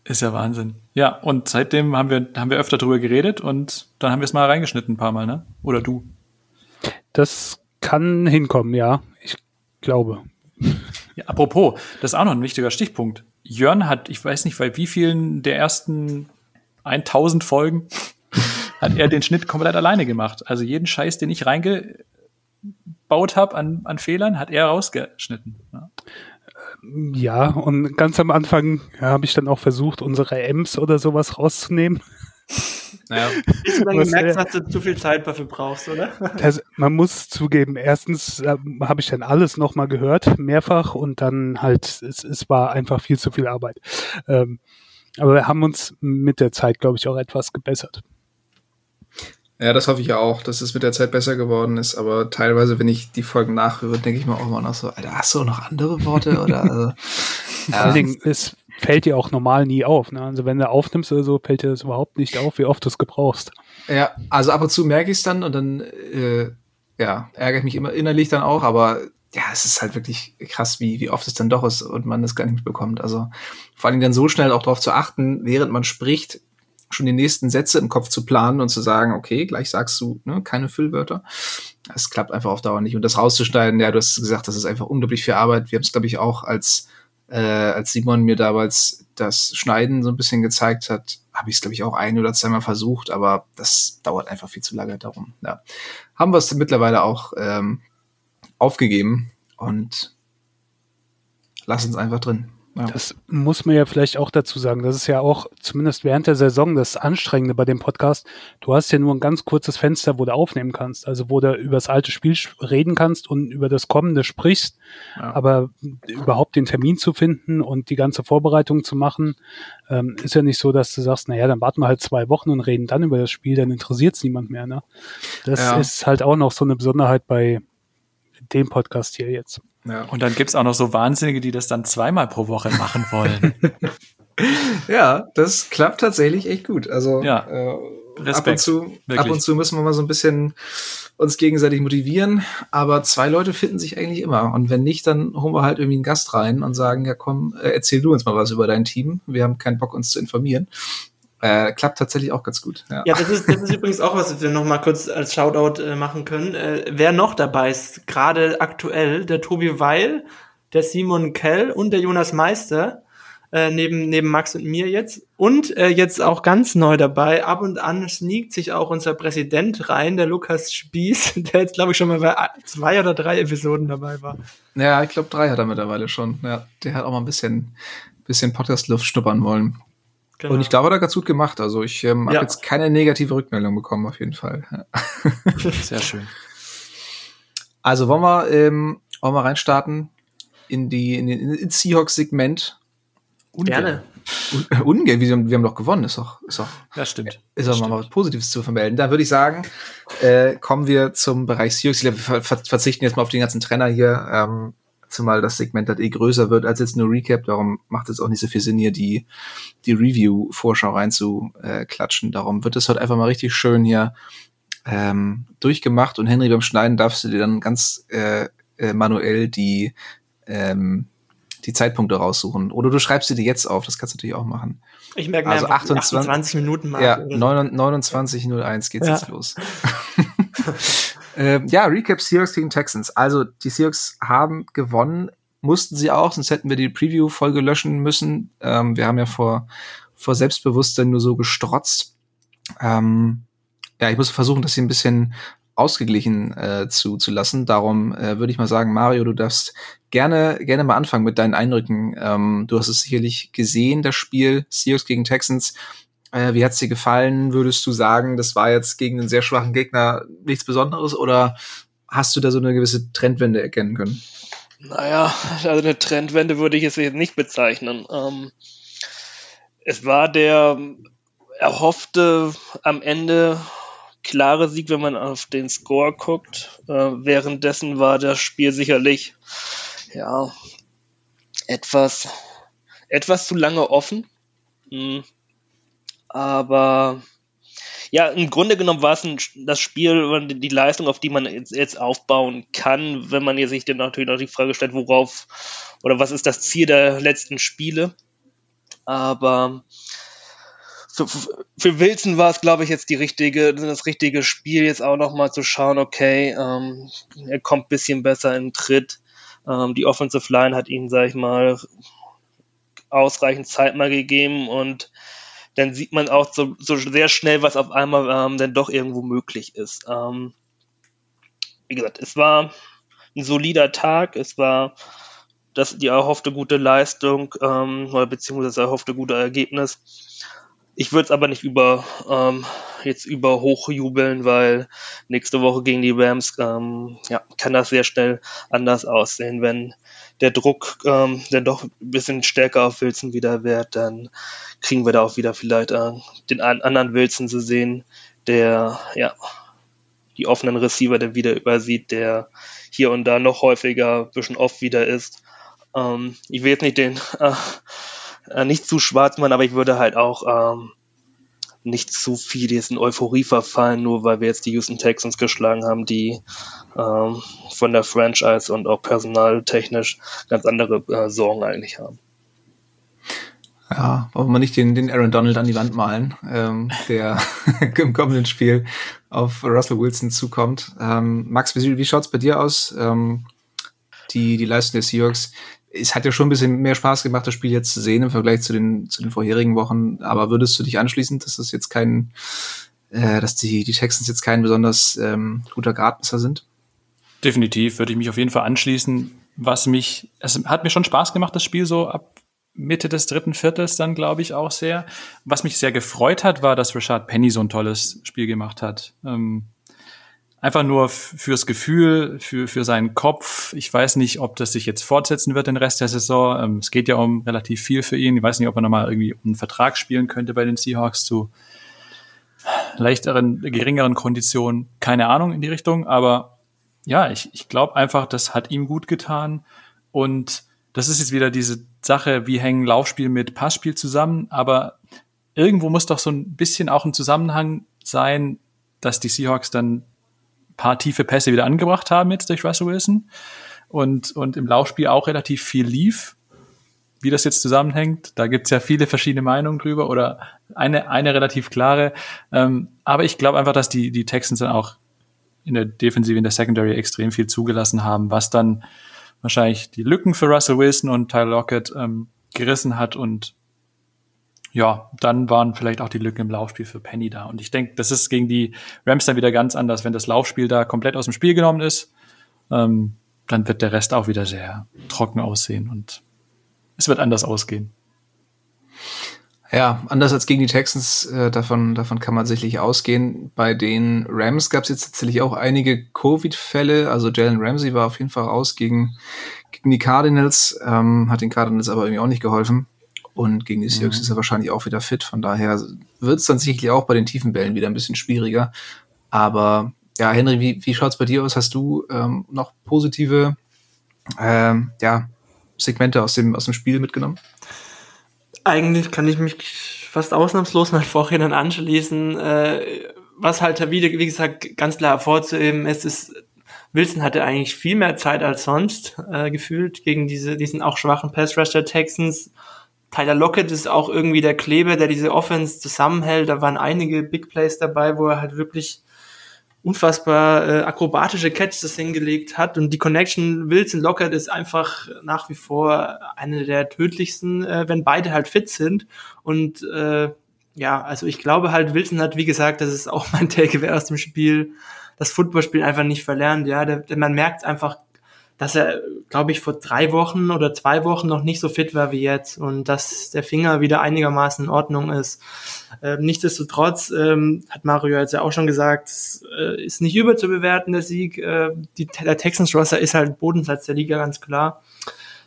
Ist ja Wahnsinn. Ja, und seitdem haben wir, haben wir öfter drüber geredet und dann haben wir es mal reingeschnitten ein paar Mal, ne? Oder du? Das kann hinkommen, ja. Ich glaube. Ja, apropos, das ist auch noch ein wichtiger Stichpunkt. Jörn hat, ich weiß nicht, bei wie vielen der ersten 1000 Folgen hat er den Schnitt komplett alleine gemacht. Also jeden Scheiß, den ich reingebaut habe an, an Fehlern, hat er rausgeschnitten. Ja. Ja, und ganz am Anfang ja, habe ich dann auch versucht, unsere M's oder sowas rauszunehmen. Naja. Bis du dann Was, gemerkt dass du zu viel Zeit dafür brauchst, oder? Das, man muss zugeben, erstens äh, habe ich dann alles nochmal gehört, mehrfach, und dann halt, es, es war einfach viel zu viel Arbeit. Ähm, aber wir haben uns mit der Zeit, glaube ich, auch etwas gebessert. Ja, das hoffe ich ja auch, dass es mit der Zeit besser geworden ist. Aber teilweise, wenn ich die Folgen nachhöre, denke ich mir auch immer noch so, Alter, hast du noch andere Worte? Oder also, Vor allen Dingen, es fällt dir auch normal nie auf. Ne? Also wenn du aufnimmst oder so, fällt dir das überhaupt nicht auf, wie oft du es gebrauchst. Ja, also ab und zu merke ich es dann und dann äh, ja, ärgere ich mich immer innerlich dann auch, aber ja, es ist halt wirklich krass, wie, wie oft es dann doch ist und man das gar nicht mitbekommt. Also vor allem dann so schnell auch darauf zu achten, während man spricht, schon die nächsten Sätze im Kopf zu planen und zu sagen, okay, gleich sagst du ne, keine Füllwörter. Es klappt einfach auf Dauer nicht. Und das rauszuschneiden, ja, du hast gesagt, das ist einfach unglaublich viel Arbeit. Wir haben es, glaube ich, auch als, äh, als Simon mir damals das Schneiden so ein bisschen gezeigt hat, habe ich es, glaube ich, auch ein oder zweimal versucht, aber das dauert einfach viel zu lange darum. Ja. Haben wir es mittlerweile auch ähm, aufgegeben und lass uns einfach drin. Ja. Das muss man ja vielleicht auch dazu sagen. Das ist ja auch zumindest während der Saison das Anstrengende bei dem Podcast. Du hast ja nur ein ganz kurzes Fenster, wo du aufnehmen kannst. Also wo du über das alte Spiel reden kannst und über das kommende sprichst. Ja. Aber überhaupt den Termin zu finden und die ganze Vorbereitung zu machen, ähm, ist ja nicht so, dass du sagst, naja, dann warten wir halt zwei Wochen und reden dann über das Spiel, dann interessiert es niemand mehr. Ne? Das ja. ist halt auch noch so eine Besonderheit bei dem Podcast hier jetzt. Ja. Und dann gibt's auch noch so Wahnsinnige, die das dann zweimal pro Woche machen wollen. ja, das klappt tatsächlich echt gut. Also ja. äh, ab, und zu, ab und zu müssen wir mal so ein bisschen uns gegenseitig motivieren, aber zwei Leute finden sich eigentlich immer. Und wenn nicht, dann holen wir halt irgendwie einen Gast rein und sagen, ja komm, äh, erzähl du uns mal was über dein Team. Wir haben keinen Bock, uns zu informieren. Äh, klappt tatsächlich auch ganz gut. Ja, ja das, ist, das ist übrigens auch was, was wir noch mal kurz als Shoutout äh, machen können. Äh, wer noch dabei ist, gerade aktuell, der Tobi Weil, der Simon Kell und der Jonas Meister, äh, neben, neben Max und mir jetzt. Und äh, jetzt auch ganz neu dabei, ab und an sneakt sich auch unser Präsident rein, der Lukas Spieß, der jetzt, glaube ich, schon mal bei zwei oder drei Episoden dabei war. Ja, ich glaube, drei hat er mittlerweile schon. Ja, der hat auch mal ein bisschen, bisschen Podcast-Luft schnuppern wollen. Genau. Und ich glaube, er hat ganz gut gemacht. Also ich ähm, ja. habe jetzt keine negative Rückmeldung bekommen, auf jeden Fall. Sehr schön. Also wollen wir, ähm, wollen wir reinstarten in die in, in Seahawks-Segment. Gerne. Un, ungern, wir haben, wir haben doch gewonnen, ist doch, ist doch, das stimmt. Ist doch mal was Positives zu vermelden. Dann würde ich sagen, äh, kommen wir zum Bereich Seahawks. Wir verzichten jetzt mal auf den ganzen Trainer hier. Ähm, zumal das Segment halt eh größer wird als jetzt nur Recap, darum macht es auch nicht so viel Sinn, hier die, die Review-Vorschau reinzuklatschen. Darum wird es heute einfach mal richtig schön hier ähm, durchgemacht und Henry beim Schneiden darfst du dir dann ganz äh, äh, manuell die ähm, die Zeitpunkte raussuchen. Oder du schreibst sie dir jetzt auf, das kannst du natürlich auch machen. Ich merke mir also 28, 28 Minuten mal. Ja, 29.01 geht's ja. jetzt los. Ähm, ja, Recap Seahawks gegen Texans. Also die Seahawks haben gewonnen, mussten sie auch, sonst hätten wir die Preview-Folge löschen müssen. Ähm, wir haben ja vor, vor Selbstbewusstsein nur so gestrotzt. Ähm, ja, ich muss versuchen, das hier ein bisschen ausgeglichen äh, zu, zu lassen. Darum äh, würde ich mal sagen, Mario, du darfst gerne, gerne mal anfangen mit deinen Eindrücken. Ähm, du hast es sicherlich gesehen, das Spiel Seahawks gegen Texans. Äh, wie hat's dir gefallen? Würdest du sagen, das war jetzt gegen einen sehr schwachen Gegner nichts Besonderes oder hast du da so eine gewisse Trendwende erkennen können? Naja, also eine Trendwende würde ich es jetzt nicht bezeichnen. Ähm, es war der erhoffte am Ende klare Sieg, wenn man auf den Score guckt. Äh, währenddessen war das Spiel sicherlich ja etwas etwas zu lange offen. Hm. Aber ja, im Grunde genommen war es ein, das Spiel, die Leistung, auf die man jetzt, jetzt aufbauen kann, wenn man sich dann natürlich noch die Frage stellt, worauf oder was ist das Ziel der letzten Spiele. Aber für, für Wilson war es, glaube ich, jetzt die richtige, das richtige Spiel, jetzt auch nochmal zu schauen, okay, ähm, er kommt bisschen besser in Tritt. Ähm, die Offensive Line hat ihm, sag ich mal, ausreichend Zeit mal gegeben und dann sieht man auch so, so sehr schnell, was auf einmal ähm, dann doch irgendwo möglich ist. Ähm, wie gesagt, es war ein solider Tag, es war das, die erhoffte gute Leistung ähm, oder beziehungsweise das erhoffte gute Ergebnis. Ich würde es aber nicht über ähm, jetzt über hochjubeln, weil nächste Woche gegen die Rams ähm, ja, kann das sehr schnell anders aussehen. Wenn der Druck ähm, dann doch ein bisschen stärker auf Wilson wieder wird, dann kriegen wir da auch wieder vielleicht äh, den anderen Wilson zu sehen, der ja die offenen Receiver dann wieder übersieht, der hier und da noch häufiger ein bisschen off wieder ist. Ähm, ich will jetzt nicht den äh, äh, nicht zu schwarz machen, aber ich würde halt auch ähm, nicht zu viel in Euphorie verfallen, nur weil wir jetzt die Houston Texans geschlagen haben, die ähm, von der Franchise und auch personaltechnisch ganz andere äh, Sorgen eigentlich haben. Ja, wollen wir nicht den, den Aaron Donald an die Wand malen, ähm, der im kommenden Spiel auf Russell Wilson zukommt. Ähm, Max, wie, wie schaut's bei dir aus? Ähm, die, die Leistung der Seahawks es hat ja schon ein bisschen mehr Spaß gemacht, das Spiel jetzt zu sehen im Vergleich zu den, zu den vorherigen Wochen. Aber würdest du dich anschließen, dass das jetzt kein, äh, dass die, die Texans jetzt kein besonders ähm, guter Gradmesser sind? Definitiv würde ich mich auf jeden Fall anschließen. Was mich, es hat mir schon Spaß gemacht, das Spiel so ab Mitte des dritten Viertels dann, glaube ich, auch sehr. Was mich sehr gefreut hat, war, dass Richard Penny so ein tolles Spiel gemacht hat. Ähm, einfach nur fürs Gefühl, für, für seinen Kopf. Ich weiß nicht, ob das sich jetzt fortsetzen wird den Rest der Saison. Ähm, es geht ja um relativ viel für ihn. Ich weiß nicht, ob er nochmal irgendwie einen Vertrag spielen könnte bei den Seahawks zu leichteren, geringeren Konditionen. Keine Ahnung in die Richtung, aber ja, ich, ich glaube einfach, das hat ihm gut getan. Und das ist jetzt wieder diese Sache, wie hängen Laufspiel mit Passspiel zusammen, aber irgendwo muss doch so ein bisschen auch ein Zusammenhang sein, dass die Seahawks dann paar tiefe Pässe wieder angebracht haben jetzt durch Russell Wilson und, und im Laufspiel auch relativ viel lief. Wie das jetzt zusammenhängt, da gibt's ja viele verschiedene Meinungen drüber oder eine, eine relativ klare. Ähm, aber ich glaube einfach, dass die, die Texans dann auch in der Defensive, in der Secondary extrem viel zugelassen haben, was dann wahrscheinlich die Lücken für Russell Wilson und Tyler Lockett ähm, gerissen hat und ja, dann waren vielleicht auch die Lücken im Laufspiel für Penny da. Und ich denke, das ist gegen die Rams dann wieder ganz anders, wenn das Laufspiel da komplett aus dem Spiel genommen ist. Ähm, dann wird der Rest auch wieder sehr trocken aussehen und es wird anders ausgehen. Ja, anders als gegen die Texans, äh, davon, davon kann man sicherlich ausgehen. Bei den Rams gab es jetzt tatsächlich auch einige Covid-Fälle. Also Jalen Ramsey war auf jeden Fall raus gegen, gegen die Cardinals, ähm, hat den Cardinals aber irgendwie auch nicht geholfen. Und gegen die Seahawks mhm. ist er wahrscheinlich auch wieder fit. Von daher wird es dann sicherlich auch bei den tiefen Bällen wieder ein bisschen schwieriger. Aber ja, Henry, wie, wie schaut es bei dir aus? Hast du ähm, noch positive ähm, ja, Segmente aus dem, aus dem Spiel mitgenommen? Eigentlich kann ich mich fast ausnahmslos mal Vorrednern anschließen. Äh, was halt wieder, wie gesagt, ganz klar hervorzuheben ist, ist, Wilson hatte eigentlich viel mehr Zeit als sonst äh, gefühlt gegen diese, diesen auch schwachen Pass Rush der Texans. Tyler Lockett ist auch irgendwie der Kleber, der diese Offense zusammenhält. Da waren einige Big Plays dabei, wo er halt wirklich unfassbar äh, akrobatische Catches hingelegt hat. Und die Connection Wilson Lockett ist einfach nach wie vor eine der tödlichsten, äh, wenn beide halt fit sind. Und äh, ja, also ich glaube halt, Wilson hat, wie gesagt, das ist auch mein Takeaway aus dem Spiel, das Footballspiel einfach nicht verlernt. Ja, der, man merkt einfach, dass er, glaube ich, vor drei Wochen oder zwei Wochen noch nicht so fit war wie jetzt und dass der Finger wieder einigermaßen in Ordnung ist. Ähm, nichtsdestotrotz ähm, hat Mario jetzt ja auch schon gesagt, es, äh, ist nicht überzubewerten, der Sieg. Äh, die, der Texans Roster ist halt Bodensatz der Liga, ganz klar.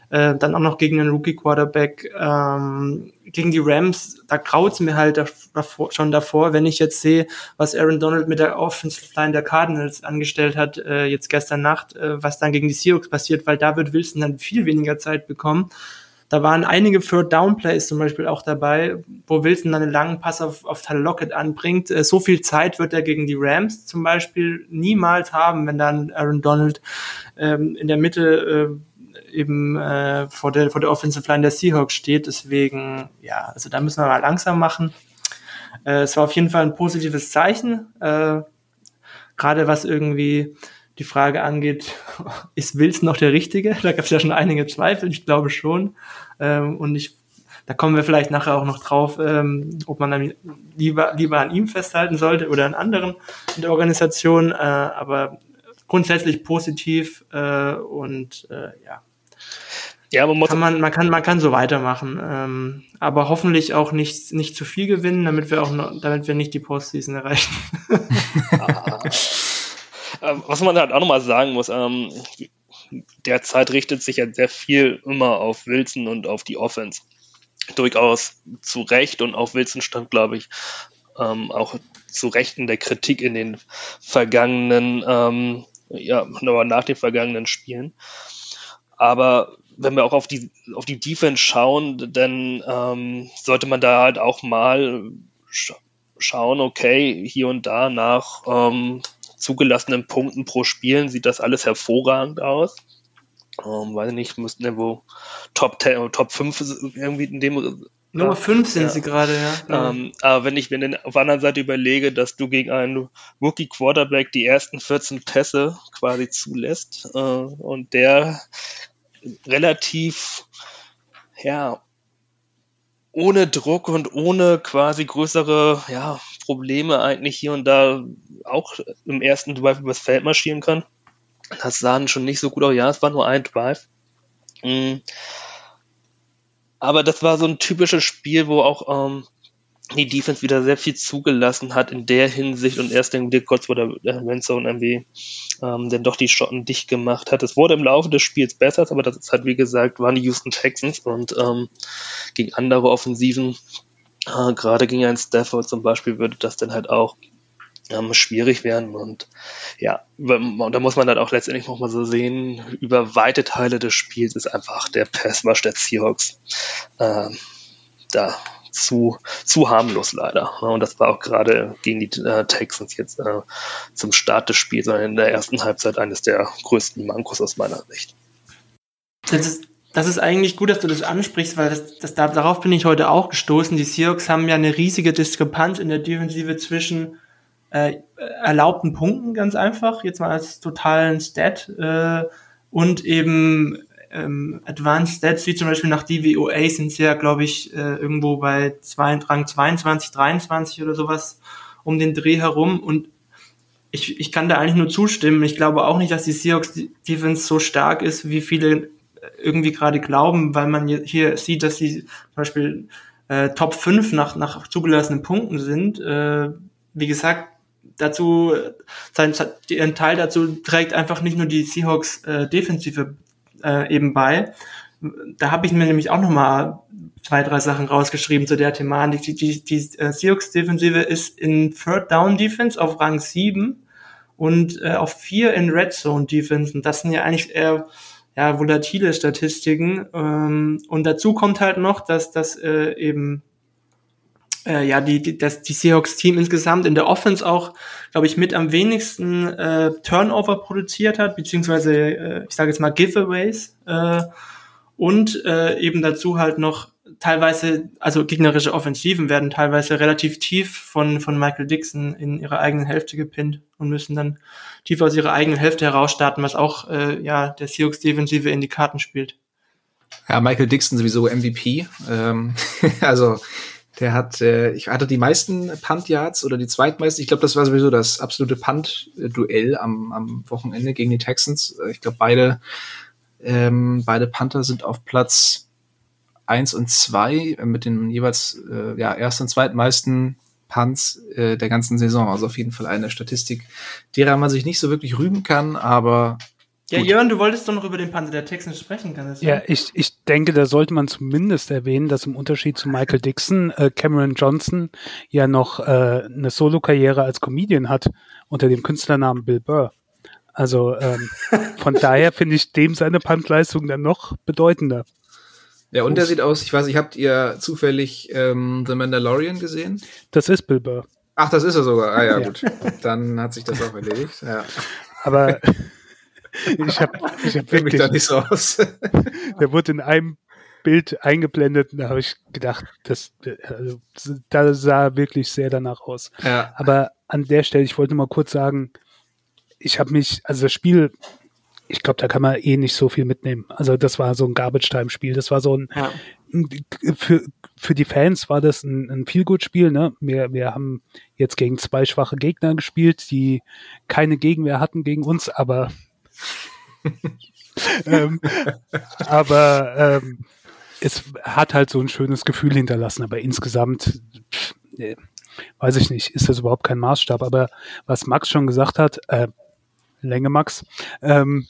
Äh, dann auch noch gegen den Rookie-Quarterback. Ähm, gegen die Rams, da graut's mir halt davor, schon davor, wenn ich jetzt sehe, was Aaron Donald mit der Offensive Line der Cardinals angestellt hat, äh, jetzt gestern Nacht, äh, was dann gegen die Seahawks passiert, weil da wird Wilson dann viel weniger Zeit bekommen. Da waren einige Third Down Plays zum Beispiel auch dabei, wo Wilson dann einen langen Pass auf, auf Tyler Lockett anbringt. Äh, so viel Zeit wird er gegen die Rams zum Beispiel niemals haben, wenn dann Aaron Donald ähm, in der Mitte äh, eben äh, vor, der, vor der Offensive Line der Seahawks steht. Deswegen, ja, also da müssen wir mal langsam machen. Äh, es war auf jeden Fall ein positives Zeichen. Äh, Gerade was irgendwie die Frage angeht, ist Wills noch der Richtige? Da gab es ja schon einige Zweifel, ich glaube schon. Ähm, und ich, da kommen wir vielleicht nachher auch noch drauf, ähm, ob man dann lieber, lieber an ihm festhalten sollte oder an anderen in der Organisation. Äh, aber grundsätzlich positiv äh, und äh, ja, ja, man, muss kann man, man, kann, man kann so weitermachen. Ähm, aber hoffentlich auch nicht, nicht zu viel gewinnen, damit wir auch noch, damit wir nicht die Postseason erreichen. ah. Was man halt auch nochmal sagen muss, ähm, derzeit richtet sich ja sehr viel immer auf Wilson und auf die Offense. Durchaus zu Recht und auf Wilson stand, glaube ich, ähm, auch zu Recht in der Kritik in den vergangenen, ähm, ja, aber nach den vergangenen Spielen. Aber wenn wir auch auf die, auf die Defense schauen, dann ähm, sollte man da halt auch mal sch schauen, okay, hier und da nach ähm, zugelassenen Punkten pro Spielen sieht das alles hervorragend aus. Ähm, weiß nicht, müssten irgendwo Top 10 oder Top 5 irgendwie in dem Nummer 5 sind ja. sie gerade, ja. Ähm, aber wenn ich mir auf der anderen Seite überlege, dass du gegen einen Rookie Quarterback die ersten 14 Pässe quasi zulässt äh, und der relativ, ja, ohne Druck und ohne quasi größere ja, Probleme eigentlich hier und da auch im ersten Drive übers Feld marschieren kann. Das sah schon nicht so gut aus. Ja, es war nur ein Drive. Mhm. Aber das war so ein typisches Spiel, wo auch ähm, die Defense wieder sehr viel zugelassen hat in der Hinsicht und erst den kurz vor der Endzone irgendwie ähm, dann doch die Schotten dicht gemacht hat. Es wurde im Laufe des Spiels besser, aber das ist halt wie gesagt, waren die Houston Texans und ähm, gegen andere Offensiven, äh, gerade gegen einen Stafford zum Beispiel, würde das dann halt auch ähm, schwierig werden und ja, da muss man dann auch letztendlich nochmal so sehen, über weite Teile des Spiels ist einfach der Passwash der Seahawks äh, da zu, zu harmlos leider. Und das war auch gerade gegen die äh, Texans jetzt äh, zum Start des Spiels, sondern in der ersten Halbzeit eines der größten Mankos aus meiner Sicht. Das ist, das ist eigentlich gut, dass du das ansprichst, weil das, das, darauf bin ich heute auch gestoßen. Die Seahawks haben ja eine riesige Diskrepanz in der Defensive zwischen äh, erlaubten Punkten, ganz einfach, jetzt mal als totalen Stat, äh, und eben ähm, Advanced Stats, wie zum Beispiel nach DVOA, sind sie ja, glaube ich, äh, irgendwo bei zwei, Rang 22, 23 oder sowas um den Dreh herum. Und ich, ich kann da eigentlich nur zustimmen. Ich glaube auch nicht, dass die Seahawks Defense so stark ist, wie viele irgendwie gerade glauben, weil man hier sieht, dass sie zum Beispiel äh, Top 5 nach, nach zugelassenen Punkten sind. Äh, wie gesagt, dazu, sein, ein Teil dazu trägt einfach nicht nur die Seahawks äh, defensive äh, eben bei. Da habe ich mir nämlich auch nochmal zwei, drei Sachen rausgeschrieben zu der Thematik. Die, die, die äh, Seahawks-Defensive ist in Third Down Defense auf Rang 7 und äh, auf 4 in Red Zone Defense. Und das sind ja eigentlich eher ja, volatile Statistiken. Ähm, und dazu kommt halt noch, dass das äh, eben äh, ja, die, die, das, die Seahawks-Team insgesamt in der Offense auch, glaube ich, mit am wenigsten äh, Turnover produziert hat, beziehungsweise, äh, ich sage jetzt mal, Giveaways. Äh, und äh, eben dazu halt noch teilweise, also gegnerische Offensiven werden teilweise relativ tief von, von Michael Dixon in ihrer eigenen Hälfte gepinnt und müssen dann tief aus ihrer eigenen Hälfte herausstarten, was auch äh, ja der Seahawks-Defensive in die Karten spielt. Ja, Michael Dixon sowieso MVP. Ähm, also Der hat, äh, ich hatte die meisten Punt-Yards oder die zweitmeisten. Ich glaube, das war sowieso das absolute Punt-Duell am, am Wochenende gegen die Texans. Äh, ich glaube, beide, ähm, beide Panther sind auf Platz eins und zwei mit den jeweils äh, ja, ersten und zweitmeisten Punts äh, der ganzen Saison. Also auf jeden Fall eine Statistik, derer man sich nicht so wirklich rühmen kann, aber ja, Gut. Jörn, du wolltest doch noch über den Panther der Texans sprechen, kann das Ja, ich, ich denke, da sollte man zumindest erwähnen, dass im Unterschied zu Michael Dixon äh, Cameron Johnson ja noch äh, eine Solo-Karriere als Comedian hat unter dem Künstlernamen Bill Burr. Also ähm, von daher finde ich dem seine Puntleistung dann noch bedeutender. Ja, und der sieht aus, ich weiß nicht, habt ihr zufällig ähm, The Mandalorian gesehen? Das ist Bill Burr. Ach, das ist er sogar. Ah ja, ja. gut. Dann hat sich das auch erledigt. Ja. Aber ich habe ich hab wirklich. da nicht so aus. der wurde in einem Bild eingeblendet und da habe ich gedacht, das, also, da sah wirklich sehr danach aus. Ja. Aber an der Stelle, ich wollte mal kurz sagen, ich habe mich, also das Spiel, ich glaube, da kann man eh nicht so viel mitnehmen. Also das war so ein Garbage-Time-Spiel. Das war so ein, ja. für, für die Fans war das ein, ein Feel-Good-Spiel. Ne? Wir, wir haben jetzt gegen zwei schwache Gegner gespielt, die keine Gegenwehr hatten gegen uns, aber ähm, aber ähm, es hat halt so ein schönes Gefühl hinterlassen, aber insgesamt, pff, nee, weiß ich nicht, ist das überhaupt kein Maßstab. Aber was Max schon gesagt hat, äh, Länge Max, ähm,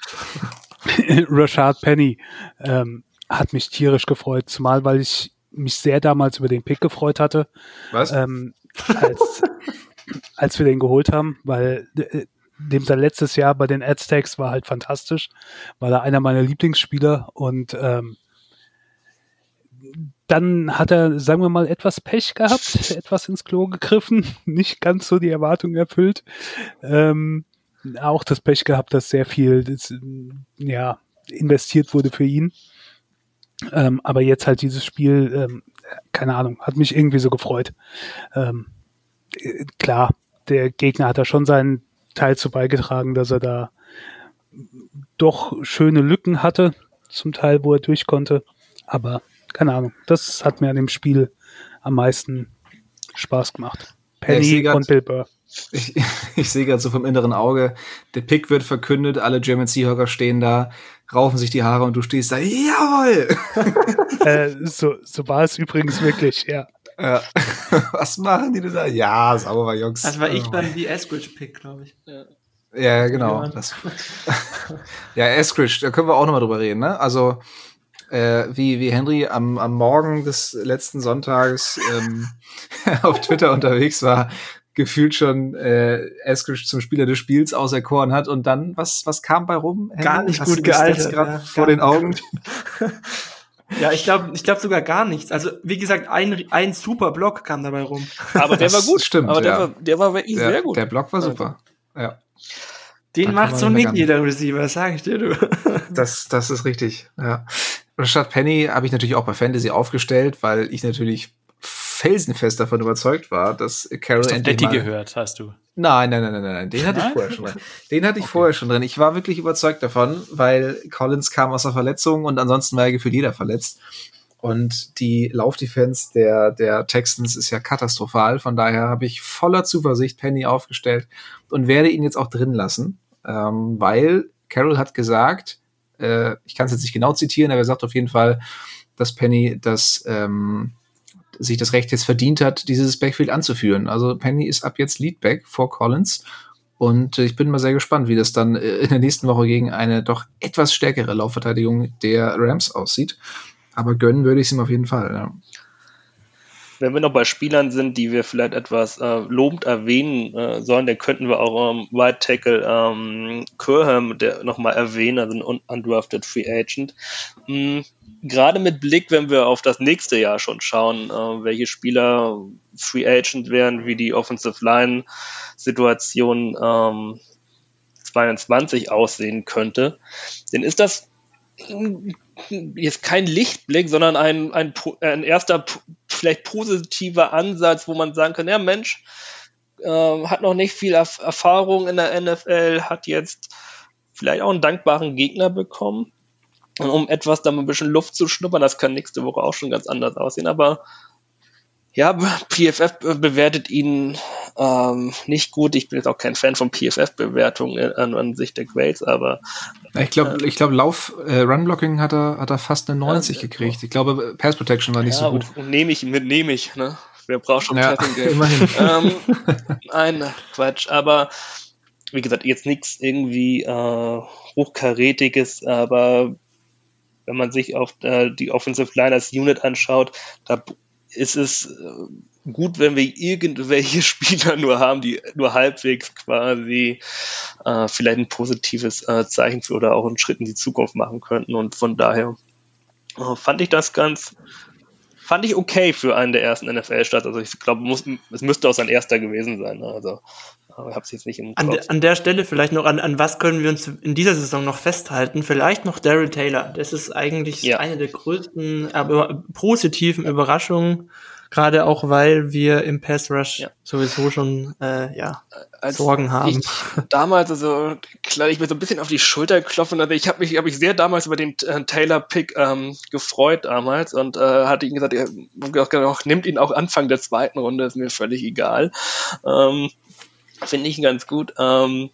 Rashad Penny ähm, hat mich tierisch gefreut, zumal weil ich mich sehr damals über den Pick gefreut hatte. Was? Ähm, als, als wir den geholt haben, weil äh, dem sein letztes Jahr bei den Aztecs war halt fantastisch, war er einer meiner Lieblingsspieler und ähm, dann hat er, sagen wir mal, etwas Pech gehabt, etwas ins Klo gegriffen, nicht ganz so die Erwartungen erfüllt. Ähm, auch das Pech gehabt, dass sehr viel das, ja, investiert wurde für ihn. Ähm, aber jetzt halt dieses Spiel, ähm, keine Ahnung, hat mich irgendwie so gefreut. Ähm, äh, klar, der Gegner hat da schon seinen Teil zu beigetragen, dass er da doch schöne Lücken hatte, zum Teil, wo er durch konnte. Aber keine Ahnung, das hat mir an dem Spiel am meisten Spaß gemacht. Penny ja, und Bill Burr. Ich, ich sehe gerade so vom inneren Auge, der Pick wird verkündet, alle German Seahawker stehen da, raufen sich die Haare und du stehst da, jawohl! äh, so, so war es übrigens wirklich, ja. Ja. Was machen die denn da? Ja, sauber, Jungs. Das war ich beim The Eskridge-Pick, glaube ich. Ja. Ja, genau. Ja, das, ja Eskridge, da können wir auch nochmal drüber reden, ne? Also, äh, wie, wie Henry am, am Morgen des letzten Sonntages ähm, auf Twitter unterwegs war, gefühlt schon äh, Eskridge zum Spieler des Spiels auserkoren hat und dann, was, was kam bei rum? Henry? Gar nicht Hast gut gealtert. Ja, vor den Augen. Ja, ich glaube ich glaub sogar gar nichts. Also, wie gesagt, ein, ein super Block kam dabei rum. Aber der war gut. Stimmt. Aber der, ja. war, der war wirklich der, sehr gut. Der Block war super. Ja. Den macht so nicht jeder Receiver, sag ich dir, du. Das, das ist richtig, ja. Rashad Penny habe ich natürlich auch bei Fantasy aufgestellt, weil ich natürlich felsenfest davon überzeugt war, dass Carol endlich mal gehört, hast du? Nein, nein, nein, nein, nein, den hatte ich vorher schon drin. Den hatte ich okay. vorher schon drin. Ich war wirklich überzeugt davon, weil Collins kam aus der Verletzung und ansonsten war ja gefühlt jeder verletzt. Und die Laufdefense der, der Texans ist ja katastrophal. Von daher habe ich voller Zuversicht Penny aufgestellt und werde ihn jetzt auch drin lassen, ähm, weil Carol hat gesagt, äh, ich kann es jetzt nicht genau zitieren, aber er sagt auf jeden Fall, dass Penny das ähm, sich das Recht jetzt verdient hat, dieses Backfield anzuführen. Also Penny ist ab jetzt Leadback vor Collins. Und ich bin mal sehr gespannt, wie das dann äh, in der nächsten Woche gegen eine doch etwas stärkere Laufverteidigung der Rams aussieht. Aber gönnen würde ich es ihm auf jeden Fall. Ja. Wenn wir noch bei Spielern sind, die wir vielleicht etwas äh, lobend erwähnen äh, sollen, dann könnten wir auch ähm, White Tackle ähm, Curham nochmal erwähnen, also ein undrafted Free Agent. Mhm gerade mit Blick, wenn wir auf das nächste Jahr schon schauen, äh, welche Spieler Free Agent wären, wie die Offensive Line Situation ähm, 22 aussehen könnte, dann ist das jetzt kein Lichtblick, sondern ein, ein, ein erster, vielleicht positiver Ansatz, wo man sagen kann, ja Mensch, äh, hat noch nicht viel Erfahrung in der NFL, hat jetzt vielleicht auch einen dankbaren Gegner bekommen und um etwas da mal ein bisschen Luft zu schnuppern, das kann nächste Woche auch schon ganz anders aussehen, aber Ja, PFF bewertet ihn ähm, nicht gut. Ich bin jetzt auch kein Fan von PFF-Bewertungen an, an sich der Grades, aber ich glaube, äh, ich glaube, Lauf, äh, Run-Blocking hat er, hat er fast eine 90 ja, gekriegt. Ich glaube, Pass Protection war nicht ja, so gut. Nehme ich nehme ich, ne? Wer braucht schon ja, Immerhin. ähm, ein Quatsch, aber wie gesagt, jetzt nichts irgendwie äh, hochkarätiges, aber wenn man sich auf äh, die Offensive Line als Unit anschaut, da ist es äh, gut, wenn wir irgendwelche Spieler nur haben, die nur halbwegs quasi äh, vielleicht ein positives äh, Zeichen für oder auch einen Schritt in die Zukunft machen könnten. Und von daher äh, fand ich das ganz, fand ich okay für einen der ersten NFL-Starts. Also ich glaube, es müsste auch sein erster gewesen sein. Ne? Also ich habe es jetzt nicht im an, de, an der Stelle vielleicht noch, an, an was können wir uns in dieser Saison noch festhalten? Vielleicht noch Daryl Taylor. Das ist eigentlich ja. eine der größten, aber positiven Überraschungen Gerade auch, weil wir im Pass Rush ja. sowieso schon äh, ja, Als Sorgen haben. damals, also klar, ich mir so ein bisschen auf die Schulter klopfen. Also ich habe mich, habe ich sehr damals über den äh, Taylor Pick ähm, gefreut damals und äh, hatte ihm gesagt, er auch, nimmt ihn auch Anfang der zweiten Runde, ist mir völlig egal. Ähm, Finde ich ganz gut. Ähm,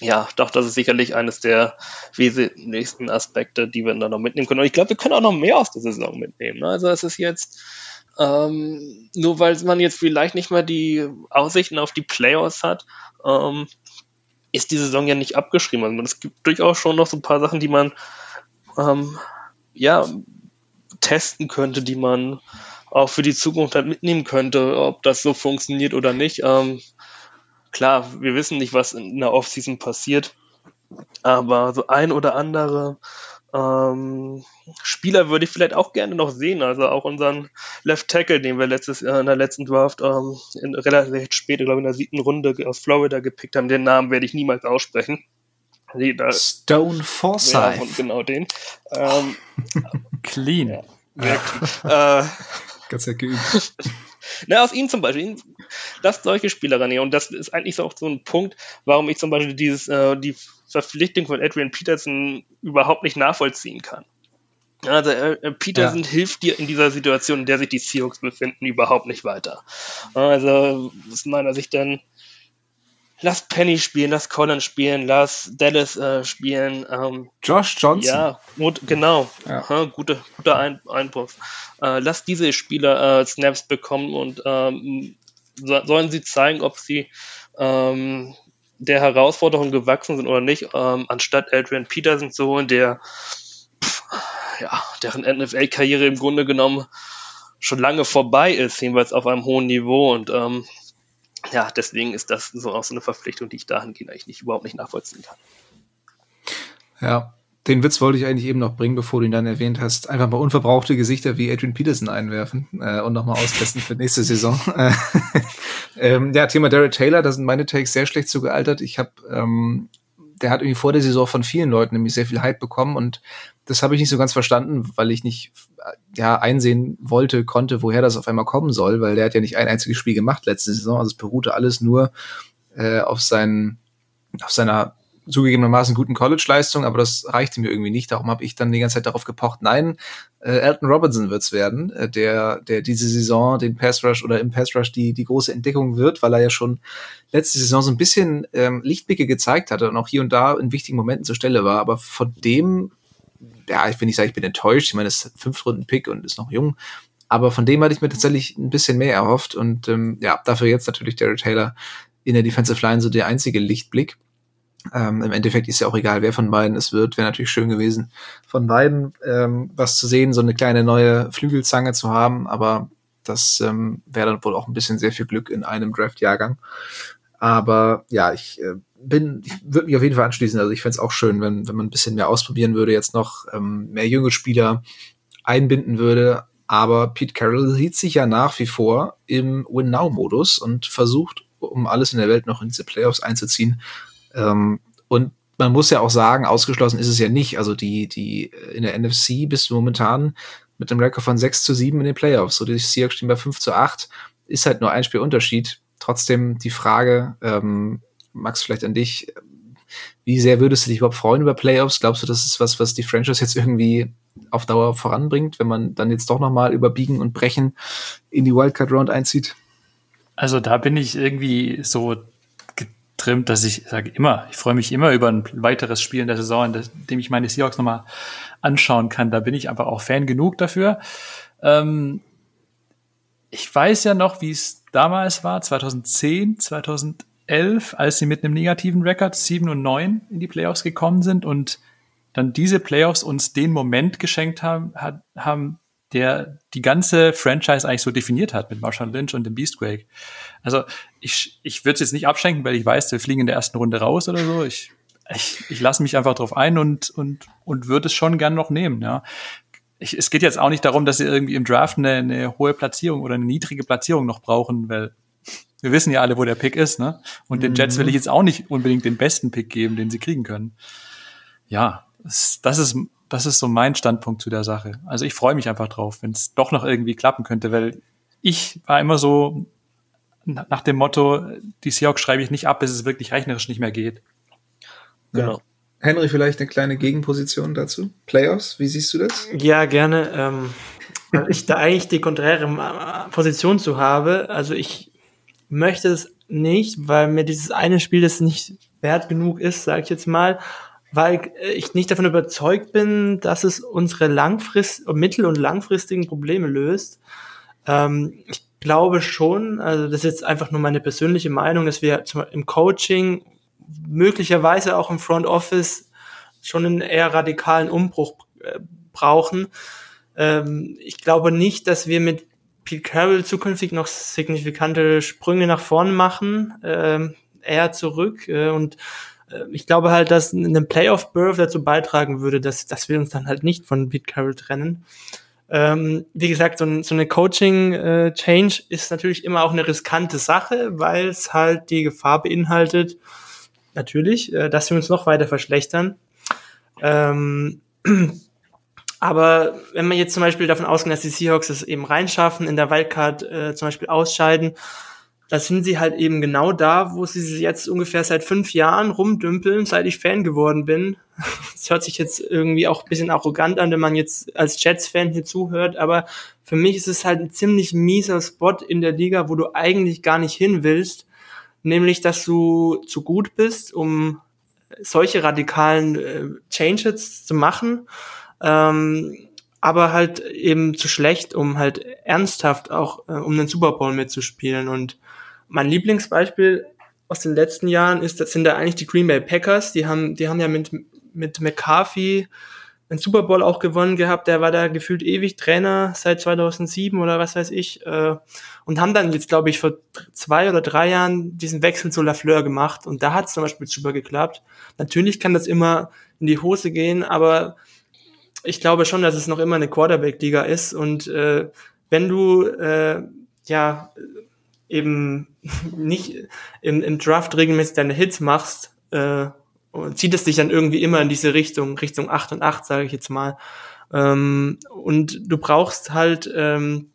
ja, doch, das ist sicherlich eines der wesentlichsten Aspekte, die wir dann noch mitnehmen können. Und ich glaube, wir können auch noch mehr aus der Saison mitnehmen. Ne? Also es ist jetzt ähm, nur weil man jetzt vielleicht nicht mehr die Aussichten auf die Playoffs hat, ähm, ist die Saison ja nicht abgeschrieben. Also es gibt durchaus schon noch so ein paar Sachen, die man ähm, ja testen könnte, die man auch für die Zukunft halt mitnehmen könnte, ob das so funktioniert oder nicht. Ähm, klar, wir wissen nicht, was in der Offseason passiert, aber so ein oder andere ähm, Spieler würde ich vielleicht auch gerne noch sehen, also auch unseren Left Tackle, den wir letztes Jahr in der letzten Draft ähm, in relativ spät, glaube ich, in der siebten Runde aus Florida gepickt haben. Den Namen werde ich niemals aussprechen. Da, Stone Forsyth. Ja, genau den. Ähm, clean. Ja. äh, Ganz geübt. Na, aus ihm zum Beispiel. Lasst solche Spieler ran. Und das ist eigentlich so auch so ein Punkt, warum ich zum Beispiel dieses, äh, die Verpflichtung von Adrian Peterson überhaupt nicht nachvollziehen kann. Also äh, Peterson ja. hilft dir in dieser Situation, in der sich die Seahawks befinden, überhaupt nicht weiter. Also aus meiner Sicht dann lass Penny spielen, lass Colin spielen, lass Dallas äh, spielen. Ähm, Josh Johnson. Ja, gut, genau. Ja. Ha, gute, guter Ein Einwurf. Äh, lass diese Spieler äh, Snaps bekommen und ähm, so, sollen sie zeigen, ob sie ähm, der Herausforderung gewachsen sind oder nicht, ähm, anstatt Adrian Peterson zu holen, der pff, ja, deren NFL-Karriere im Grunde genommen schon lange vorbei ist, jedenfalls auf einem hohen Niveau und ähm, ja, deswegen ist das so auch so eine Verpflichtung, die ich dahingehend eigentlich nicht, überhaupt nicht nachvollziehen kann. Ja, den Witz wollte ich eigentlich eben noch bringen, bevor du ihn dann erwähnt hast. Einfach mal unverbrauchte Gesichter wie Adrian Peterson einwerfen äh, und nochmal austesten für nächste Saison. ähm, ja, Thema Derek Taylor, da sind meine Takes sehr schlecht zugealtert. Ich habe, ähm, der hat irgendwie vor der Saison von vielen Leuten nämlich sehr viel Hype bekommen und das habe ich nicht so ganz verstanden, weil ich nicht ja einsehen wollte, konnte, woher das auf einmal kommen soll, weil der hat ja nicht ein einziges Spiel gemacht letzte Saison. Also es beruhte alles nur äh, auf seinen auf seiner zugegebenermaßen guten College-Leistung, aber das reichte mir irgendwie nicht. Darum habe ich dann die ganze Zeit darauf gepocht, nein, äh, Elton Robinson wird's werden, äh, der, der diese Saison den Pass Rush oder im Pass Rush die, die große Entdeckung wird, weil er ja schon letzte Saison so ein bisschen ähm, Lichtblicke gezeigt hatte und auch hier und da in wichtigen Momenten zur Stelle war. Aber von dem, ja, ich will nicht sagen, ich bin enttäuscht. Ich meine, es ist fünf Runden Pick und ist noch jung. Aber von dem hatte ich mir tatsächlich ein bisschen mehr erhofft. Und ähm, ja, dafür jetzt natürlich Derek Taylor in der Defensive Line so der einzige Lichtblick. Ähm, Im Endeffekt ist ja auch egal, wer von beiden es wird. Wäre natürlich schön gewesen, von beiden ähm, was zu sehen, so eine kleine neue Flügelzange zu haben. Aber das ähm, wäre dann wohl auch ein bisschen sehr viel Glück in einem Draft-Jahrgang. Aber ja, ich äh, bin, ich würde mich auf jeden Fall anschließen. Also ich fände es auch schön, wenn, wenn man ein bisschen mehr ausprobieren würde, jetzt noch ähm, mehr junge Spieler einbinden würde. Aber Pete Carroll sieht sich ja nach wie vor im Win-Now-Modus und versucht, um alles in der Welt noch in diese Playoffs einzuziehen. Ähm, und man muss ja auch sagen, ausgeschlossen ist es ja nicht. Also die, die in der NFC bist du momentan mit einem Rekord von 6 zu 7 in den Playoffs. So die Seahawks stehen bei 5 zu 8. Ist halt nur ein Spiel Unterschied. Trotzdem die Frage, ähm, Max, vielleicht an dich. Wie sehr würdest du dich überhaupt freuen über Playoffs? Glaubst du, das ist was, was die Franchise jetzt irgendwie auf Dauer voranbringt, wenn man dann jetzt doch nochmal über Biegen und Brechen in die Wildcard Round einzieht? Also da bin ich irgendwie so getrimmt, dass ich sage immer, ich freue mich immer über ein weiteres Spiel in der Saison, in dem ich meine Seahawks nochmal anschauen kann. Da bin ich einfach auch Fan genug dafür. Ähm, ich weiß ja noch, wie es damals war, 2010, 2011, als sie mit einem negativen Rekord 7 und 9 in die Playoffs gekommen sind und dann diese Playoffs uns den Moment geschenkt haben, hat, haben der die ganze Franchise eigentlich so definiert hat mit Marshall Lynch und dem Beastquake. Also ich, ich würde es jetzt nicht abschenken, weil ich weiß, wir fliegen in der ersten Runde raus oder so. Ich, ich, ich lasse mich einfach drauf ein und, und, und würde es schon gern noch nehmen. Ja ich, es geht jetzt auch nicht darum, dass sie irgendwie im Draft eine, eine hohe Platzierung oder eine niedrige Platzierung noch brauchen, weil wir wissen ja alle, wo der Pick ist, ne? Und mhm. den Jets will ich jetzt auch nicht unbedingt den besten Pick geben, den sie kriegen können. Ja, das ist das ist so mein Standpunkt zu der Sache. Also ich freue mich einfach drauf, wenn es doch noch irgendwie klappen könnte, weil ich war immer so nach dem Motto, die Seahawks schreibe ich nicht ab, bis es wirklich rechnerisch nicht mehr geht. Genau. Henry, vielleicht eine kleine Gegenposition dazu? Playoffs, wie siehst du das? Ja, gerne. Ähm, weil ich da eigentlich die konträre äh, Position zu habe. Also ich möchte es nicht, weil mir dieses eine Spiel das nicht wert genug ist, sage ich jetzt mal, weil ich nicht davon überzeugt bin, dass es unsere langfrist mittel- und langfristigen Probleme löst. Ähm, ich glaube schon, also das ist jetzt einfach nur meine persönliche Meinung, dass wir im Coaching möglicherweise auch im Front Office schon einen eher radikalen Umbruch äh, brauchen. Ähm, ich glaube nicht, dass wir mit Pete Carroll zukünftig noch signifikante Sprünge nach vorn machen, äh, eher zurück. Äh, und äh, ich glaube halt, dass ein Playoff-Berth dazu beitragen würde, dass, dass wir uns dann halt nicht von Pete Carroll trennen. Ähm, wie gesagt, so, ein, so eine Coaching-Change äh, ist natürlich immer auch eine riskante Sache, weil es halt die Gefahr beinhaltet, natürlich, äh, dass wir uns noch weiter verschlechtern. Ähm, aber wenn man jetzt zum Beispiel davon ausgeht, dass die Seahawks es eben reinschaffen, in der Wildcard äh, zum Beispiel ausscheiden, da sind sie halt eben genau da, wo sie jetzt ungefähr seit fünf Jahren rumdümpeln, seit ich Fan geworden bin. Das hört sich jetzt irgendwie auch ein bisschen arrogant an, wenn man jetzt als Jets-Fan hier zuhört, aber für mich ist es halt ein ziemlich mieser Spot in der Liga, wo du eigentlich gar nicht hin willst nämlich dass du zu gut bist, um solche radikalen äh, Changes zu machen, ähm, aber halt eben zu schlecht, um halt ernsthaft auch äh, um den Super Bowl mitzuspielen. Und mein Lieblingsbeispiel aus den letzten Jahren ist, das sind da eigentlich die Green Bay Packers. Die haben, die haben ja mit mit McCarthy einen Super Bowl auch gewonnen gehabt. Der war da gefühlt ewig Trainer seit 2007 oder was weiß ich. Äh, und haben dann jetzt, glaube ich, vor zwei oder drei Jahren diesen Wechsel zu Lafleur gemacht. Und da hat es zum Beispiel super geklappt. Natürlich kann das immer in die Hose gehen, aber ich glaube schon, dass es noch immer eine Quarterback-Liga ist. Und äh, wenn du äh, ja eben nicht im, im Draft regelmäßig deine Hits machst, äh, zieht es dich dann irgendwie immer in diese Richtung, Richtung 8 und 8, sage ich jetzt mal. Ähm, und du brauchst halt ähm,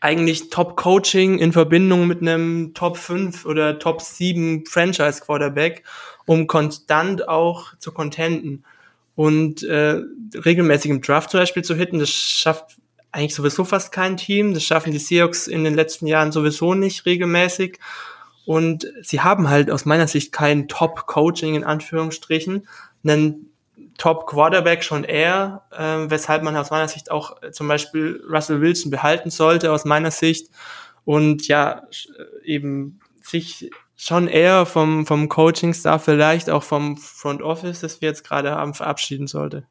eigentlich Top-Coaching in Verbindung mit einem Top 5 oder Top 7 Franchise-Quarterback, um konstant auch zu contenten. Und äh, regelmäßig im Draft zum Beispiel zu hitten, das schafft eigentlich sowieso fast kein Team. Das schaffen die Seahawks in den letzten Jahren sowieso nicht regelmäßig. Und sie haben halt aus meiner Sicht kein Top-Coaching in Anführungsstrichen, einen Top-Quarterback schon eher, äh, weshalb man aus meiner Sicht auch zum Beispiel Russell Wilson behalten sollte, aus meiner Sicht. Und ja, äh, eben sich schon eher vom, vom Coaching-Staff, vielleicht auch vom Front Office, das wir jetzt gerade haben, verabschieden sollte.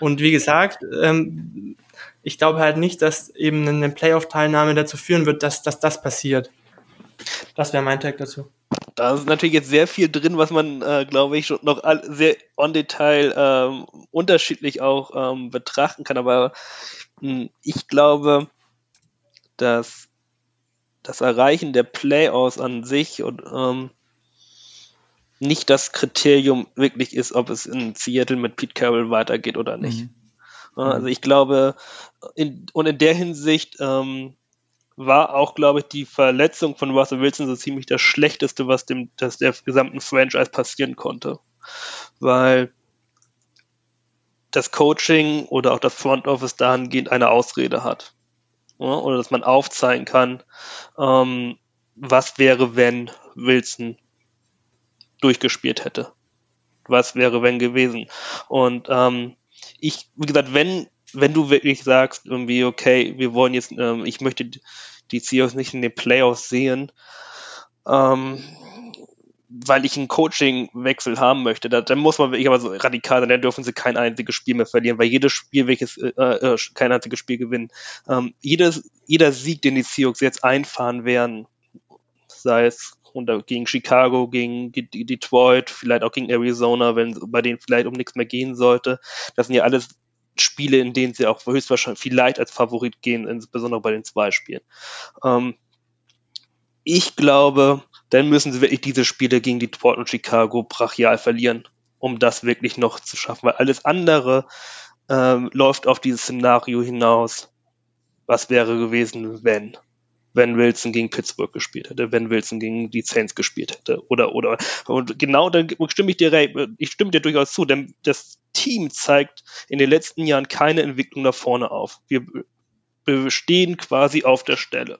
Und wie gesagt, ähm, ich glaube halt nicht, dass eben eine Playoff-Teilnahme dazu führen wird, dass, dass das passiert. Das wäre mein Tag dazu. Da ist natürlich jetzt sehr viel drin, was man, äh, glaube ich, schon noch sehr on Detail ähm, unterschiedlich auch ähm, betrachten kann. Aber mh, hm, ich glaube, dass das Erreichen der Playoffs an sich und ähm, nicht das Kriterium wirklich ist, ob es in Seattle mit Pete Carroll weitergeht oder nicht. Mhm. Also ich glaube, in, und in der Hinsicht ähm, war auch, glaube ich, die Verletzung von Russell Wilson so ziemlich das Schlechteste, was dem, das der gesamten Franchise passieren konnte. Weil das Coaching oder auch das Front Office dahingehend eine Ausrede hat. Ja, oder dass man aufzeigen kann, ähm, was wäre, wenn Wilson durchgespielt hätte. Was wäre, wenn gewesen. Und ähm, ich, wie gesagt, wenn, wenn du wirklich sagst, irgendwie, okay, wir wollen jetzt, ähm, ich möchte die Seahawks nicht in den Playoffs sehen, ähm, weil ich einen Coaching-Wechsel haben möchte, da, dann muss man wirklich aber so radikal sein, dann dürfen sie kein einziges Spiel mehr verlieren, weil jedes Spiel, welches äh, äh, kein einziges Spiel gewinnen. Ähm, jedes, jeder Sieg, den die Seahawks jetzt einfahren werden, sei es unter, gegen Chicago, gegen Detroit, vielleicht auch gegen Arizona, wenn bei denen vielleicht um nichts mehr gehen sollte, das sind ja alles Spiele, in denen sie auch höchstwahrscheinlich vielleicht als Favorit gehen, insbesondere bei den zwei Spielen. Ähm, ich glaube, dann müssen sie wirklich diese Spiele gegen Detroit und Chicago brachial verlieren, um das wirklich noch zu schaffen, weil alles andere ähm, läuft auf dieses Szenario hinaus. Was wäre gewesen, wenn? Wenn Wilson gegen Pittsburgh gespielt hätte, wenn Wilson gegen die Saints gespielt hätte, oder, oder, und genau, dann stimme ich dir, ich stimme dir durchaus zu, denn das Team zeigt in den letzten Jahren keine Entwicklung nach vorne auf. Wir bestehen quasi auf der Stelle.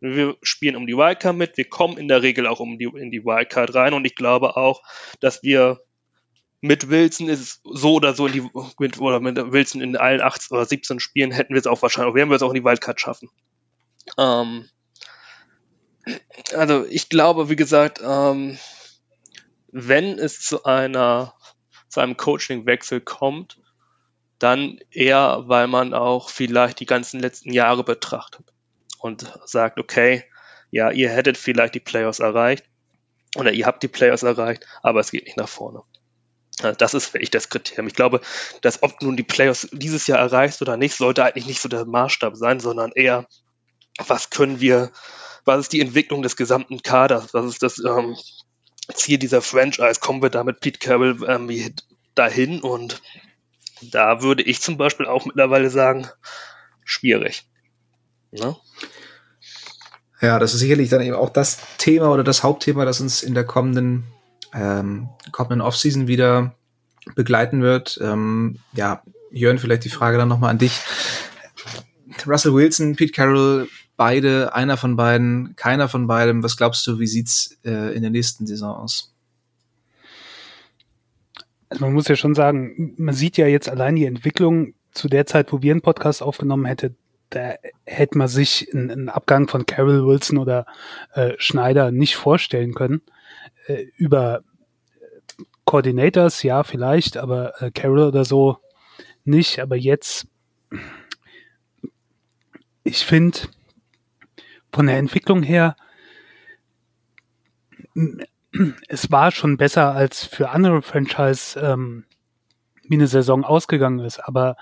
Wir spielen um die Wildcard mit, wir kommen in der Regel auch um die, in die Wildcard rein und ich glaube auch, dass wir mit Wilson ist so oder so in die, mit, oder mit Wilson in allen 18 oder 17 Spielen hätten wir es auch wahrscheinlich, werden wir es auch in die Wildcard schaffen. Ähm, also ich glaube, wie gesagt, ähm, wenn es zu einer, zu einem Coaching-Wechsel kommt, dann eher, weil man auch vielleicht die ganzen letzten Jahre betrachtet und sagt, okay, ja, ihr hättet vielleicht die Playoffs erreicht oder ihr habt die Playoffs erreicht, aber es geht nicht nach vorne. Das ist wirklich das Kriterium. Ich glaube, dass ob nun die Playoffs dieses Jahr erreichst oder nicht, sollte eigentlich nicht so der Maßstab sein, sondern eher, was können wir, was ist die Entwicklung des gesamten Kaders, was ist das ähm, Ziel dieser Franchise, kommen wir da mit Pete Carroll ähm, dahin und da würde ich zum Beispiel auch mittlerweile sagen, schwierig. Ne? Ja, das ist sicherlich dann eben auch das Thema oder das Hauptthema, das uns in der kommenden, ähm, kommenden Offseason wieder begleiten wird. Ähm, ja, Jörn, vielleicht die Frage dann nochmal an dich. Russell Wilson, Pete Carroll, beide, einer von beiden, keiner von beidem. Was glaubst du, wie sieht's äh, in der nächsten Saison aus? Also man muss ja schon sagen, man sieht ja jetzt allein die Entwicklung zu der Zeit, wo wir einen Podcast aufgenommen hätten, da hätte man sich einen Abgang von Carol Wilson oder äh, Schneider nicht vorstellen können. Äh, über Coordinators, ja, vielleicht, aber äh, Carol oder so nicht. Aber jetzt, ich finde, von der Entwicklung her, es war schon besser als für andere Franchise, ähm, wie eine Saison ausgegangen ist. Aber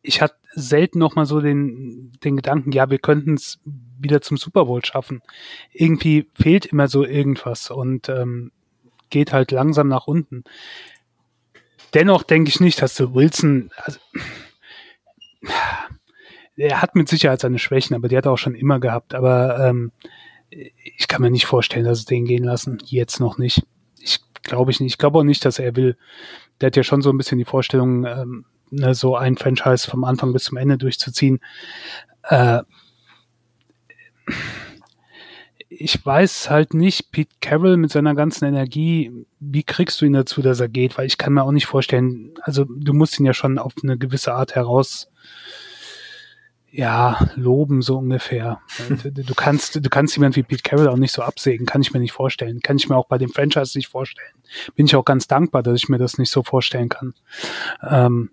ich hatte selten noch mal so den, den Gedanken, ja, wir könnten es wieder zum Super Bowl schaffen. Irgendwie fehlt immer so irgendwas und ähm, geht halt langsam nach unten. Dennoch denke ich nicht, dass du Wilson, also, er hat mit Sicherheit seine Schwächen, aber die hat er auch schon immer gehabt. Aber ähm, ich kann mir nicht vorstellen, dass es den gehen lassen. Jetzt noch nicht. Ich glaube ich nicht. Ich glaube auch nicht, dass er will. Der hat ja schon so ein bisschen die Vorstellung, ähm, ne, so ein Franchise vom Anfang bis zum Ende durchzuziehen. Äh, ich weiß halt nicht, Pete Carroll mit seiner ganzen Energie, wie kriegst du ihn dazu, dass er geht? Weil ich kann mir auch nicht vorstellen, also du musst ihn ja schon auf eine gewisse Art heraus ja, loben so ungefähr. Du kannst, du kannst jemand wie Pete Carroll auch nicht so absägen, kann ich mir nicht vorstellen. Kann ich mir auch bei dem Franchise nicht vorstellen. Bin ich auch ganz dankbar, dass ich mir das nicht so vorstellen kann. Ähm,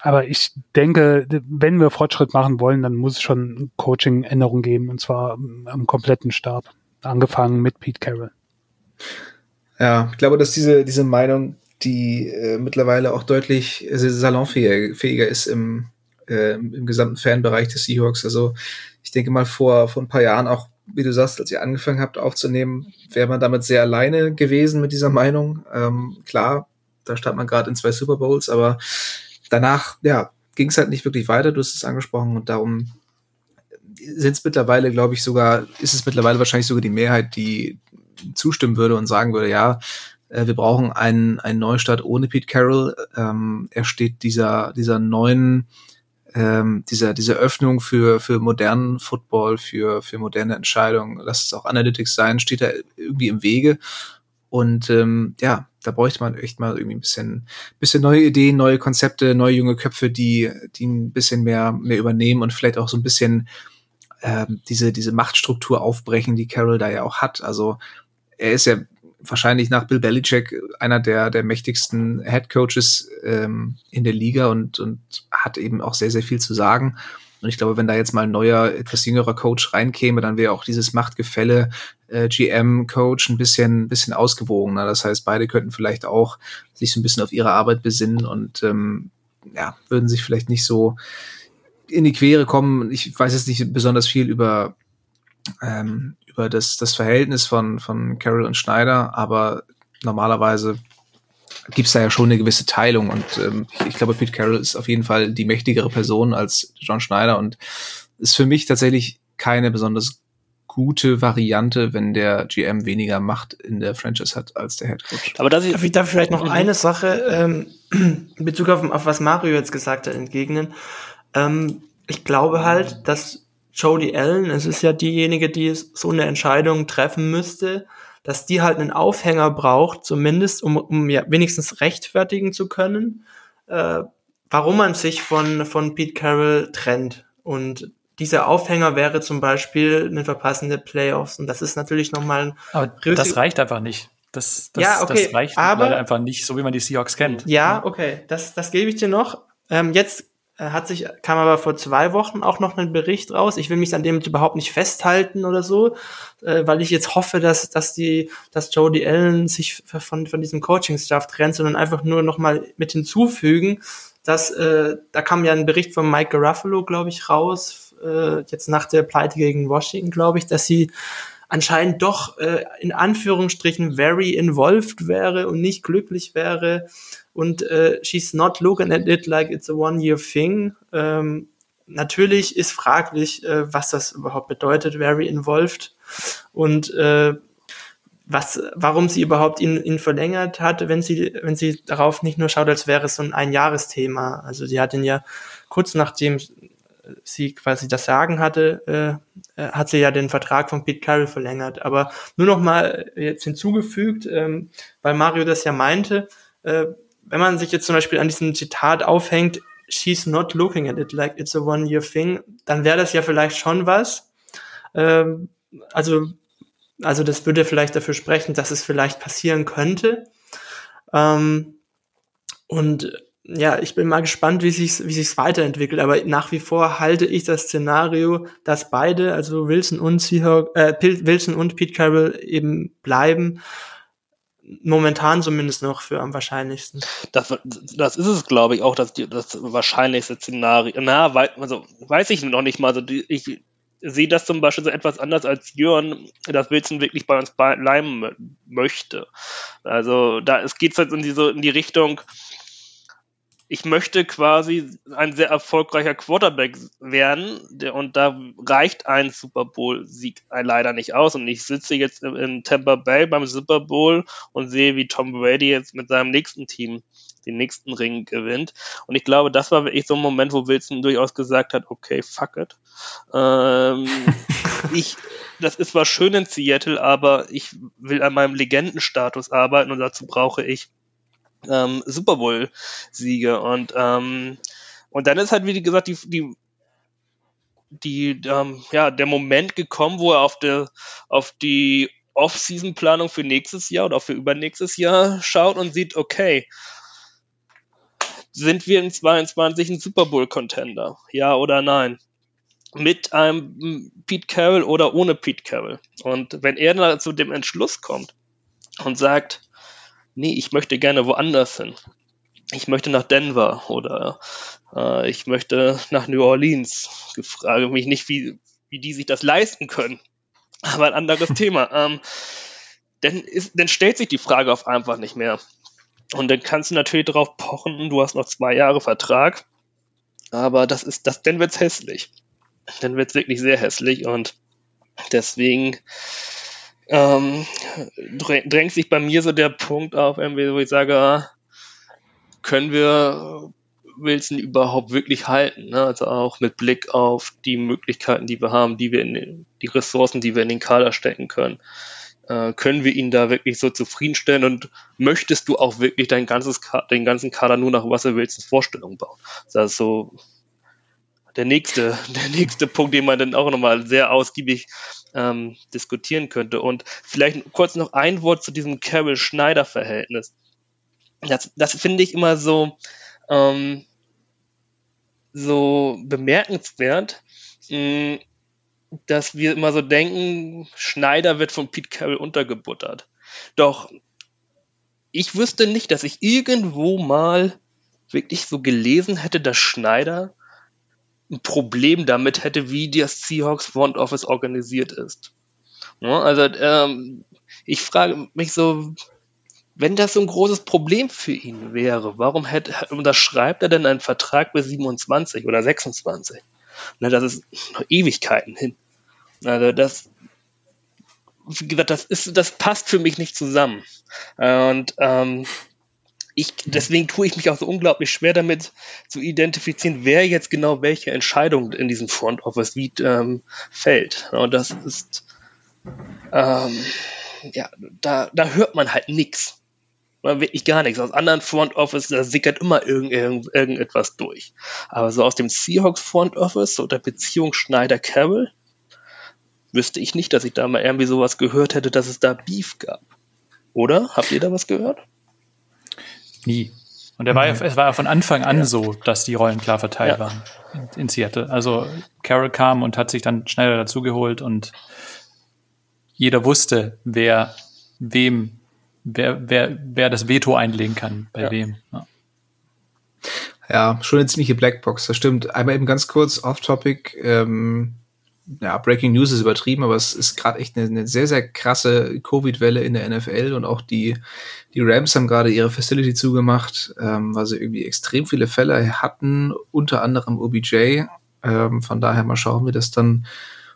aber ich denke, wenn wir Fortschritt machen wollen, dann muss es schon Coaching-Änderungen geben, und zwar am kompletten Stab. Angefangen mit Pete Carroll. Ja, ich glaube, dass diese, diese Meinung, die äh, mittlerweile auch deutlich äh, salonfähiger ist im, äh, im gesamten Fanbereich des Seahawks. Also ich denke mal vor, vor ein paar Jahren auch, wie du sagst, als ihr angefangen habt aufzunehmen, wäre man damit sehr alleine gewesen mit dieser Meinung. Ähm, klar, da stand man gerade in zwei Super Bowls, aber danach, ja, ging es halt nicht wirklich weiter, du hast es angesprochen und darum sind es mittlerweile, glaube ich, sogar, ist es mittlerweile wahrscheinlich sogar die Mehrheit, die zustimmen würde und sagen würde, ja, äh, wir brauchen einen, einen Neustart ohne Pete Carroll. Ähm, er steht dieser, dieser neuen, ähm, dieser, dieser Öffnung für, für modernen Football, für, für moderne Entscheidungen, lass es auch Analytics sein, steht da irgendwie im Wege. Und ähm, ja, da bräuchte man echt mal irgendwie ein bisschen, bisschen neue Ideen, neue Konzepte, neue junge Köpfe, die, die ein bisschen mehr, mehr übernehmen und vielleicht auch so ein bisschen ähm, diese, diese Machtstruktur aufbrechen, die Carroll da ja auch hat. Also er ist ja wahrscheinlich nach Bill Belichick einer der, der mächtigsten Head Coaches ähm, in der Liga und, und hat eben auch sehr, sehr viel zu sagen. Und ich glaube, wenn da jetzt mal ein neuer, etwas jüngerer Coach reinkäme, dann wäre auch dieses Machtgefälle äh, GM-Coach ein bisschen, bisschen ausgewogener. Das heißt, beide könnten vielleicht auch sich so ein bisschen auf ihre Arbeit besinnen und ähm, ja, würden sich vielleicht nicht so in die Quere kommen. Ich weiß jetzt nicht besonders viel über, ähm, über das, das Verhältnis von, von Carol und Schneider, aber normalerweise gibt es da ja schon eine gewisse Teilung und ähm, ich, ich glaube, Pete Carroll ist auf jeden Fall die mächtigere Person als John Schneider und ist für mich tatsächlich keine besonders gute Variante, wenn der GM weniger Macht in der Franchise hat als der Head Coach. Aber darf ich, darf ich, darf ich vielleicht noch mhm. eine Sache ähm, in Bezug auf, auf was Mario jetzt gesagt hat entgegnen? Ähm, ich glaube halt, dass Jodie Allen, es ist ja diejenige, die so eine Entscheidung treffen müsste, dass die halt einen Aufhänger braucht, zumindest, um, um ja wenigstens rechtfertigen zu können, äh, warum man sich von, von Pete Carroll trennt. Und dieser Aufhänger wäre zum Beispiel eine verpassende Playoffs. Und das ist natürlich nochmal Aber das reicht einfach nicht. Das, das, ja, okay, das reicht aber, leider einfach nicht, so wie man die Seahawks kennt. Ja, okay, das, das gebe ich dir noch. Ähm, jetzt hat sich, kam aber vor zwei Wochen auch noch ein Bericht raus. Ich will mich an dem überhaupt nicht festhalten oder so, äh, weil ich jetzt hoffe, dass, dass die, dass Jody Allen sich von, von diesem Coaching-Staff trennt, sondern einfach nur noch mal mit hinzufügen, dass, äh, da kam ja ein Bericht von Mike Garofalo, glaube ich, raus, äh, jetzt nach der Pleite gegen Washington, glaube ich, dass sie anscheinend doch äh, in Anführungsstrichen very involved wäre und nicht glücklich wäre und äh, she's not looking at it like it's a one-year thing. Ähm, natürlich ist fraglich, äh, was das überhaupt bedeutet, very involved und äh, was, warum sie überhaupt ihn, ihn verlängert hat, wenn sie, wenn sie darauf nicht nur schaut, als wäre es so ein Einjahresthema. Also sie hat ihn ja kurz nachdem sie quasi das Sagen hatte, äh, äh, hat sie ja den Vertrag von Pete Carroll verlängert. Aber nur noch mal jetzt hinzugefügt, ähm, weil Mario das ja meinte, äh, wenn man sich jetzt zum Beispiel an diesem Zitat aufhängt, she's not looking at it like it's a one-year thing, dann wäre das ja vielleicht schon was. Ähm, also, also das würde vielleicht dafür sprechen, dass es vielleicht passieren könnte. Ähm, und ja, ich bin mal gespannt, wie sich wie sich's weiterentwickelt. Aber nach wie vor halte ich das Szenario, dass beide, also Wilson und Seahawk, äh, Wilson und Pete Carroll eben bleiben momentan zumindest noch für am wahrscheinlichsten. Das, das ist es, glaube ich, auch das, das wahrscheinlichste Szenario. Na, wei also, weiß ich noch nicht mal. Also, die, ich sehe das zum Beispiel so etwas anders als Jörn, dass Wilson wirklich bei uns bleiben möchte. Also, da es geht jetzt in, diese, in die Richtung, ich möchte quasi ein sehr erfolgreicher Quarterback werden und da reicht ein Super Bowl-Sieg leider nicht aus. Und ich sitze jetzt in Tampa Bay beim Super Bowl und sehe, wie Tom Brady jetzt mit seinem nächsten Team den nächsten Ring gewinnt. Und ich glaube, das war wirklich so ein Moment, wo Wilson durchaus gesagt hat, okay, fuck it. Ähm, ich, das ist zwar schön in Seattle, aber ich will an meinem Legendenstatus arbeiten und dazu brauche ich ähm, Super Bowl-Siege. Und, ähm, und dann ist halt, wie gesagt, die, die, die, ähm, ja, der Moment gekommen, wo er auf, der, auf die Off-Season-Planung für nächstes Jahr oder auch für übernächstes Jahr schaut und sieht, okay, sind wir in 22 ein Super Bowl-Contender? Ja oder nein? Mit einem Pete Carroll oder ohne Pete Carroll? Und wenn er dann zu dem Entschluss kommt und sagt, nee, ich möchte gerne woanders hin. Ich möchte nach Denver oder äh, ich möchte nach New Orleans. Ich frage mich nicht, wie, wie die sich das leisten können. Aber ein anderes Thema. Ähm, dann, ist, dann stellt sich die Frage auf einfach nicht mehr. Und dann kannst du natürlich darauf pochen, du hast noch zwei Jahre Vertrag. Aber das ist, das, dann wird's hässlich. Dann wird's wirklich sehr hässlich und deswegen ähm, drängt sich bei mir so der Punkt auf, wo ich sage, ah, können wir Wilson überhaupt wirklich halten? Ne? Also auch mit Blick auf die Möglichkeiten, die wir haben, die wir in den, die Ressourcen, die wir in den Kader stecken können. Äh, können wir ihn da wirklich so zufriedenstellen und möchtest du auch wirklich dein ganzes den ganzen Kader nur nach Russell Wilsons Vorstellung bauen? Das ist so der nächste, der nächste Punkt, den man dann auch nochmal sehr ausgiebig ähm, diskutieren könnte. Und vielleicht kurz noch ein Wort zu diesem Carol-Schneider-Verhältnis. Das, das finde ich immer so, ähm, so bemerkenswert, mh, dass wir immer so denken, Schneider wird von Pete Carroll untergebuttert. Doch ich wüsste nicht, dass ich irgendwo mal wirklich so gelesen hätte, dass Schneider ein Problem damit hätte, wie das Seahawks Front Office organisiert ist. Ja, also ähm, ich frage mich so, wenn das so ein großes Problem für ihn wäre, warum hätte, unterschreibt er denn einen Vertrag bis 27 oder 26? Na, das ist noch Ewigkeiten hin. Also das, wie gesagt, das ist, das passt für mich nicht zusammen. Und ähm, ich, deswegen tue ich mich auch so unglaublich schwer damit zu identifizieren, wer jetzt genau welche Entscheidung in diesem Front Office wie ähm, fällt. Und das ist, ähm, ja, da, da hört man halt nichts. Wirklich gar nichts. Aus anderen Front Office, da sickert immer irgend, irgend, irgendetwas durch. Aber so aus dem Seahawks Front Office oder Beziehung Schneider-Carroll wüsste ich nicht, dass ich da mal irgendwie sowas gehört hätte, dass es da Beef gab. Oder? Habt ihr da was gehört? Nie. Und er war ja, es war ja von Anfang an ja. so, dass die Rollen klar verteilt ja. waren in, in, Seattle. Also Carol kam und hat sich dann schneller dazugeholt und jeder wusste, wer wem, wer, wer, wer das Veto einlegen kann, bei wem. Ja. ja. schon eine ziemliche Blackbox, das stimmt. Einmal eben ganz kurz off-topic. Ähm, ja, Breaking News ist übertrieben, aber es ist gerade echt eine, eine, sehr, sehr krasse Covid-Welle in der NFL und auch die, die Rams haben gerade ihre Facility zugemacht, ähm, weil sie irgendwie extrem viele Fälle hatten, unter anderem OBJ. Ähm, von daher mal schauen, wie das dann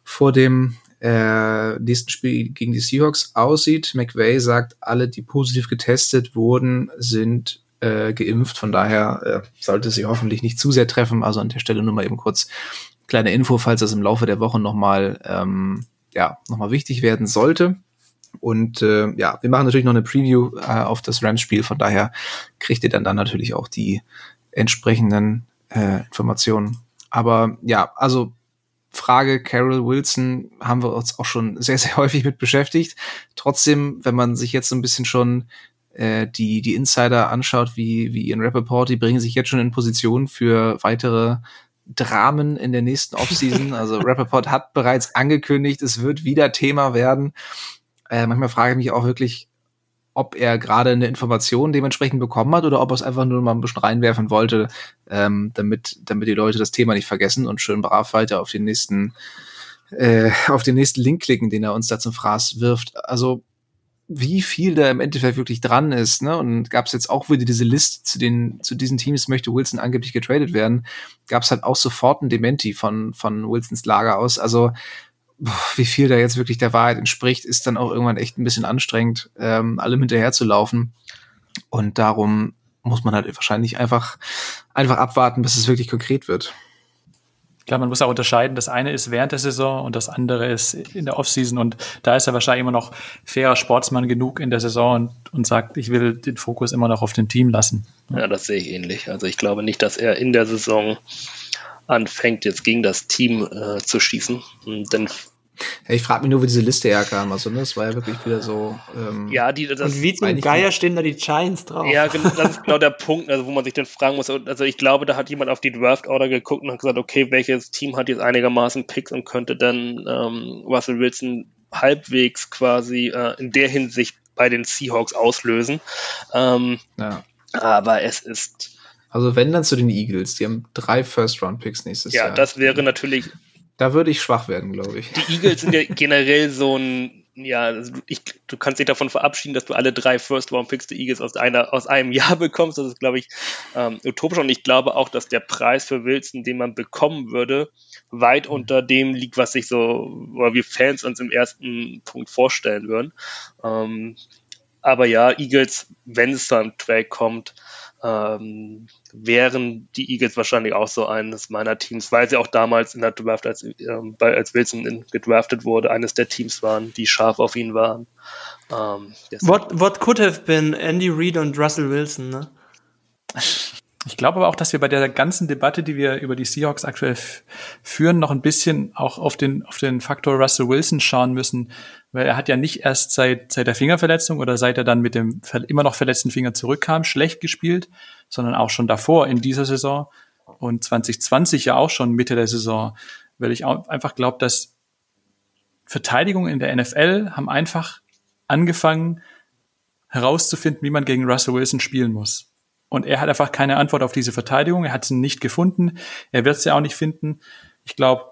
vor dem äh, nächsten Spiel gegen die Seahawks aussieht. McVay sagt, alle, die positiv getestet wurden, sind äh, geimpft. Von daher äh, sollte sie hoffentlich nicht zu sehr treffen. Also an der Stelle nur mal eben kurz kleine Info, falls das im Laufe der Woche nochmal ähm, ja, noch wichtig werden sollte. Und äh, ja, wir machen natürlich noch eine Preview äh, auf das Rams-Spiel, von daher kriegt ihr dann dann natürlich auch die entsprechenden äh, Informationen. Aber ja, also Frage Carol Wilson haben wir uns auch schon sehr, sehr häufig mit beschäftigt. Trotzdem, wenn man sich jetzt so ein bisschen schon äh, die, die Insider anschaut, wie, wie Ian Rappaport, die bringen sich jetzt schon in Position für weitere Dramen in der nächsten Offseason. Also Rappaport hat bereits angekündigt, es wird wieder Thema werden. Äh, manchmal frage ich mich auch wirklich, ob er gerade eine Information dementsprechend bekommen hat oder ob er es einfach nur mal ein bisschen reinwerfen wollte, ähm, damit, damit die Leute das Thema nicht vergessen und schön brav weiter auf den nächsten, äh, auf den nächsten Link klicken, den er uns da zum Fraß wirft. Also wie viel da im Endeffekt wirklich dran ist. Ne? Und gab es jetzt auch wieder diese Liste zu den zu diesen Teams möchte Wilson angeblich getradet werden, gab es halt auch sofort ein Dementi von von Wilsons Lager aus. Also wie viel da jetzt wirklich der Wahrheit entspricht, ist dann auch irgendwann echt ein bisschen anstrengend, ähm, allem hinterher zu laufen. Und darum muss man halt wahrscheinlich einfach einfach abwarten, bis es wirklich konkret wird. Klar, man muss auch unterscheiden. Das eine ist während der Saison und das andere ist in der Offseason. Und da ist er wahrscheinlich immer noch fairer Sportsmann genug in der Saison und, und sagt, ich will den Fokus immer noch auf dem Team lassen. Ja, das sehe ich ähnlich. Also ich glaube nicht, dass er in der Saison anfängt, jetzt gegen das Team äh, zu schießen. Denn ich frage mich nur, wie diese Liste herkam. Also, ne, das war ja wirklich wieder so. Ähm, ja, die, das und wie zum Geier stehen da die Giants drauf. Ja, genau, das ist genau der Punkt, also, wo man sich dann fragen muss. Also, ich glaube, da hat jemand auf die Draft-Order geguckt und hat gesagt, okay, welches Team hat jetzt einigermaßen Picks und könnte dann ähm, Russell Wilson halbwegs quasi äh, in der Hinsicht bei den Seahawks auslösen. Ähm, ja. Aber es ist. Also, wenn dann zu den Eagles, die haben drei First-Round-Picks nächstes ja, Jahr. Ja, das wäre natürlich da würde ich schwach werden, glaube ich. Die Eagles sind ja generell so ein ja, also ich, du kannst dich davon verabschieden, dass du alle drei First-Round-Picks der Eagles aus, einer, aus einem Jahr bekommst. Das ist, glaube ich, ähm, utopisch. Und ich glaube auch, dass der Preis für Wilson, den man bekommen würde, weit unter dem liegt, was sich so, oder wir Fans uns im ersten Punkt vorstellen würden. Ähm, aber ja, Eagles, wenn es dann Trade kommt, ähm, wären die Eagles wahrscheinlich auch so eines meiner Teams, weil sie auch damals in der Draft, als, ähm, bei, als Wilson in, gedraftet wurde, eines der Teams waren, die scharf auf ihn waren. Ähm, what, what could have been Andy Reid und Russell Wilson, ne? Ich glaube aber auch, dass wir bei der ganzen Debatte, die wir über die Seahawks aktuell führen, noch ein bisschen auch auf den, auf den Faktor Russell Wilson schauen müssen, weil er hat ja nicht erst seit, seit der Fingerverletzung oder seit er dann mit dem immer noch verletzten Finger zurückkam, schlecht gespielt, sondern auch schon davor in dieser Saison und 2020 ja auch schon Mitte der Saison, weil ich auch einfach glaube, dass Verteidigungen in der NFL haben einfach angefangen herauszufinden, wie man gegen Russell Wilson spielen muss. Und er hat einfach keine Antwort auf diese Verteidigung. Er hat sie nicht gefunden. Er wird sie auch nicht finden. Ich glaube,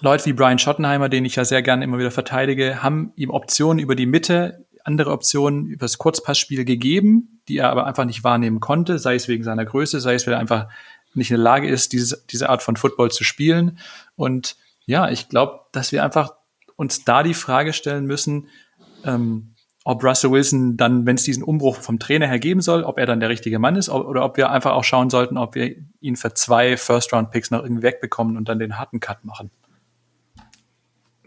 Leute wie Brian Schottenheimer, den ich ja sehr gerne immer wieder verteidige, haben ihm Optionen über die Mitte, andere Optionen über das Kurzpassspiel gegeben, die er aber einfach nicht wahrnehmen konnte, sei es wegen seiner Größe, sei es, weil er einfach nicht in der Lage ist, diese, diese Art von Football zu spielen. Und ja, ich glaube, dass wir einfach uns da die Frage stellen müssen, ähm, ob Russell Wilson dann, wenn es diesen Umbruch vom Trainer her geben soll, ob er dann der richtige Mann ist oder ob wir einfach auch schauen sollten, ob wir ihn für zwei First-Round-Picks noch irgendwie wegbekommen und dann den harten Cut machen.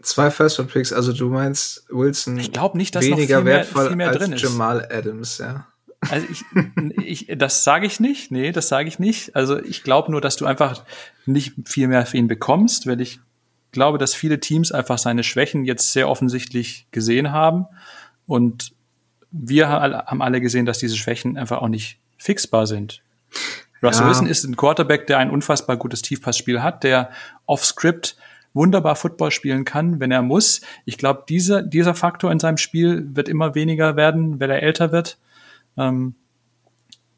Zwei First-Round-Picks, also du meinst Wilson ich glaube nicht, dass weniger noch viel wertvoll mehr, viel mehr als drin ist. Jamal Adams, ja. Also ich, ich das sage ich nicht, nee, das sage ich nicht. Also ich glaube nur, dass du einfach nicht viel mehr für ihn bekommst, weil ich glaube, dass viele Teams einfach seine Schwächen jetzt sehr offensichtlich gesehen haben und wir haben alle gesehen, dass diese Schwächen einfach auch nicht fixbar sind. Russell ja. Wilson ist ein Quarterback, der ein unfassbar gutes Tiefpassspiel hat, der off-Script wunderbar Football spielen kann, wenn er muss. Ich glaube, dieser, dieser Faktor in seinem Spiel wird immer weniger werden, wenn er älter wird. Ähm,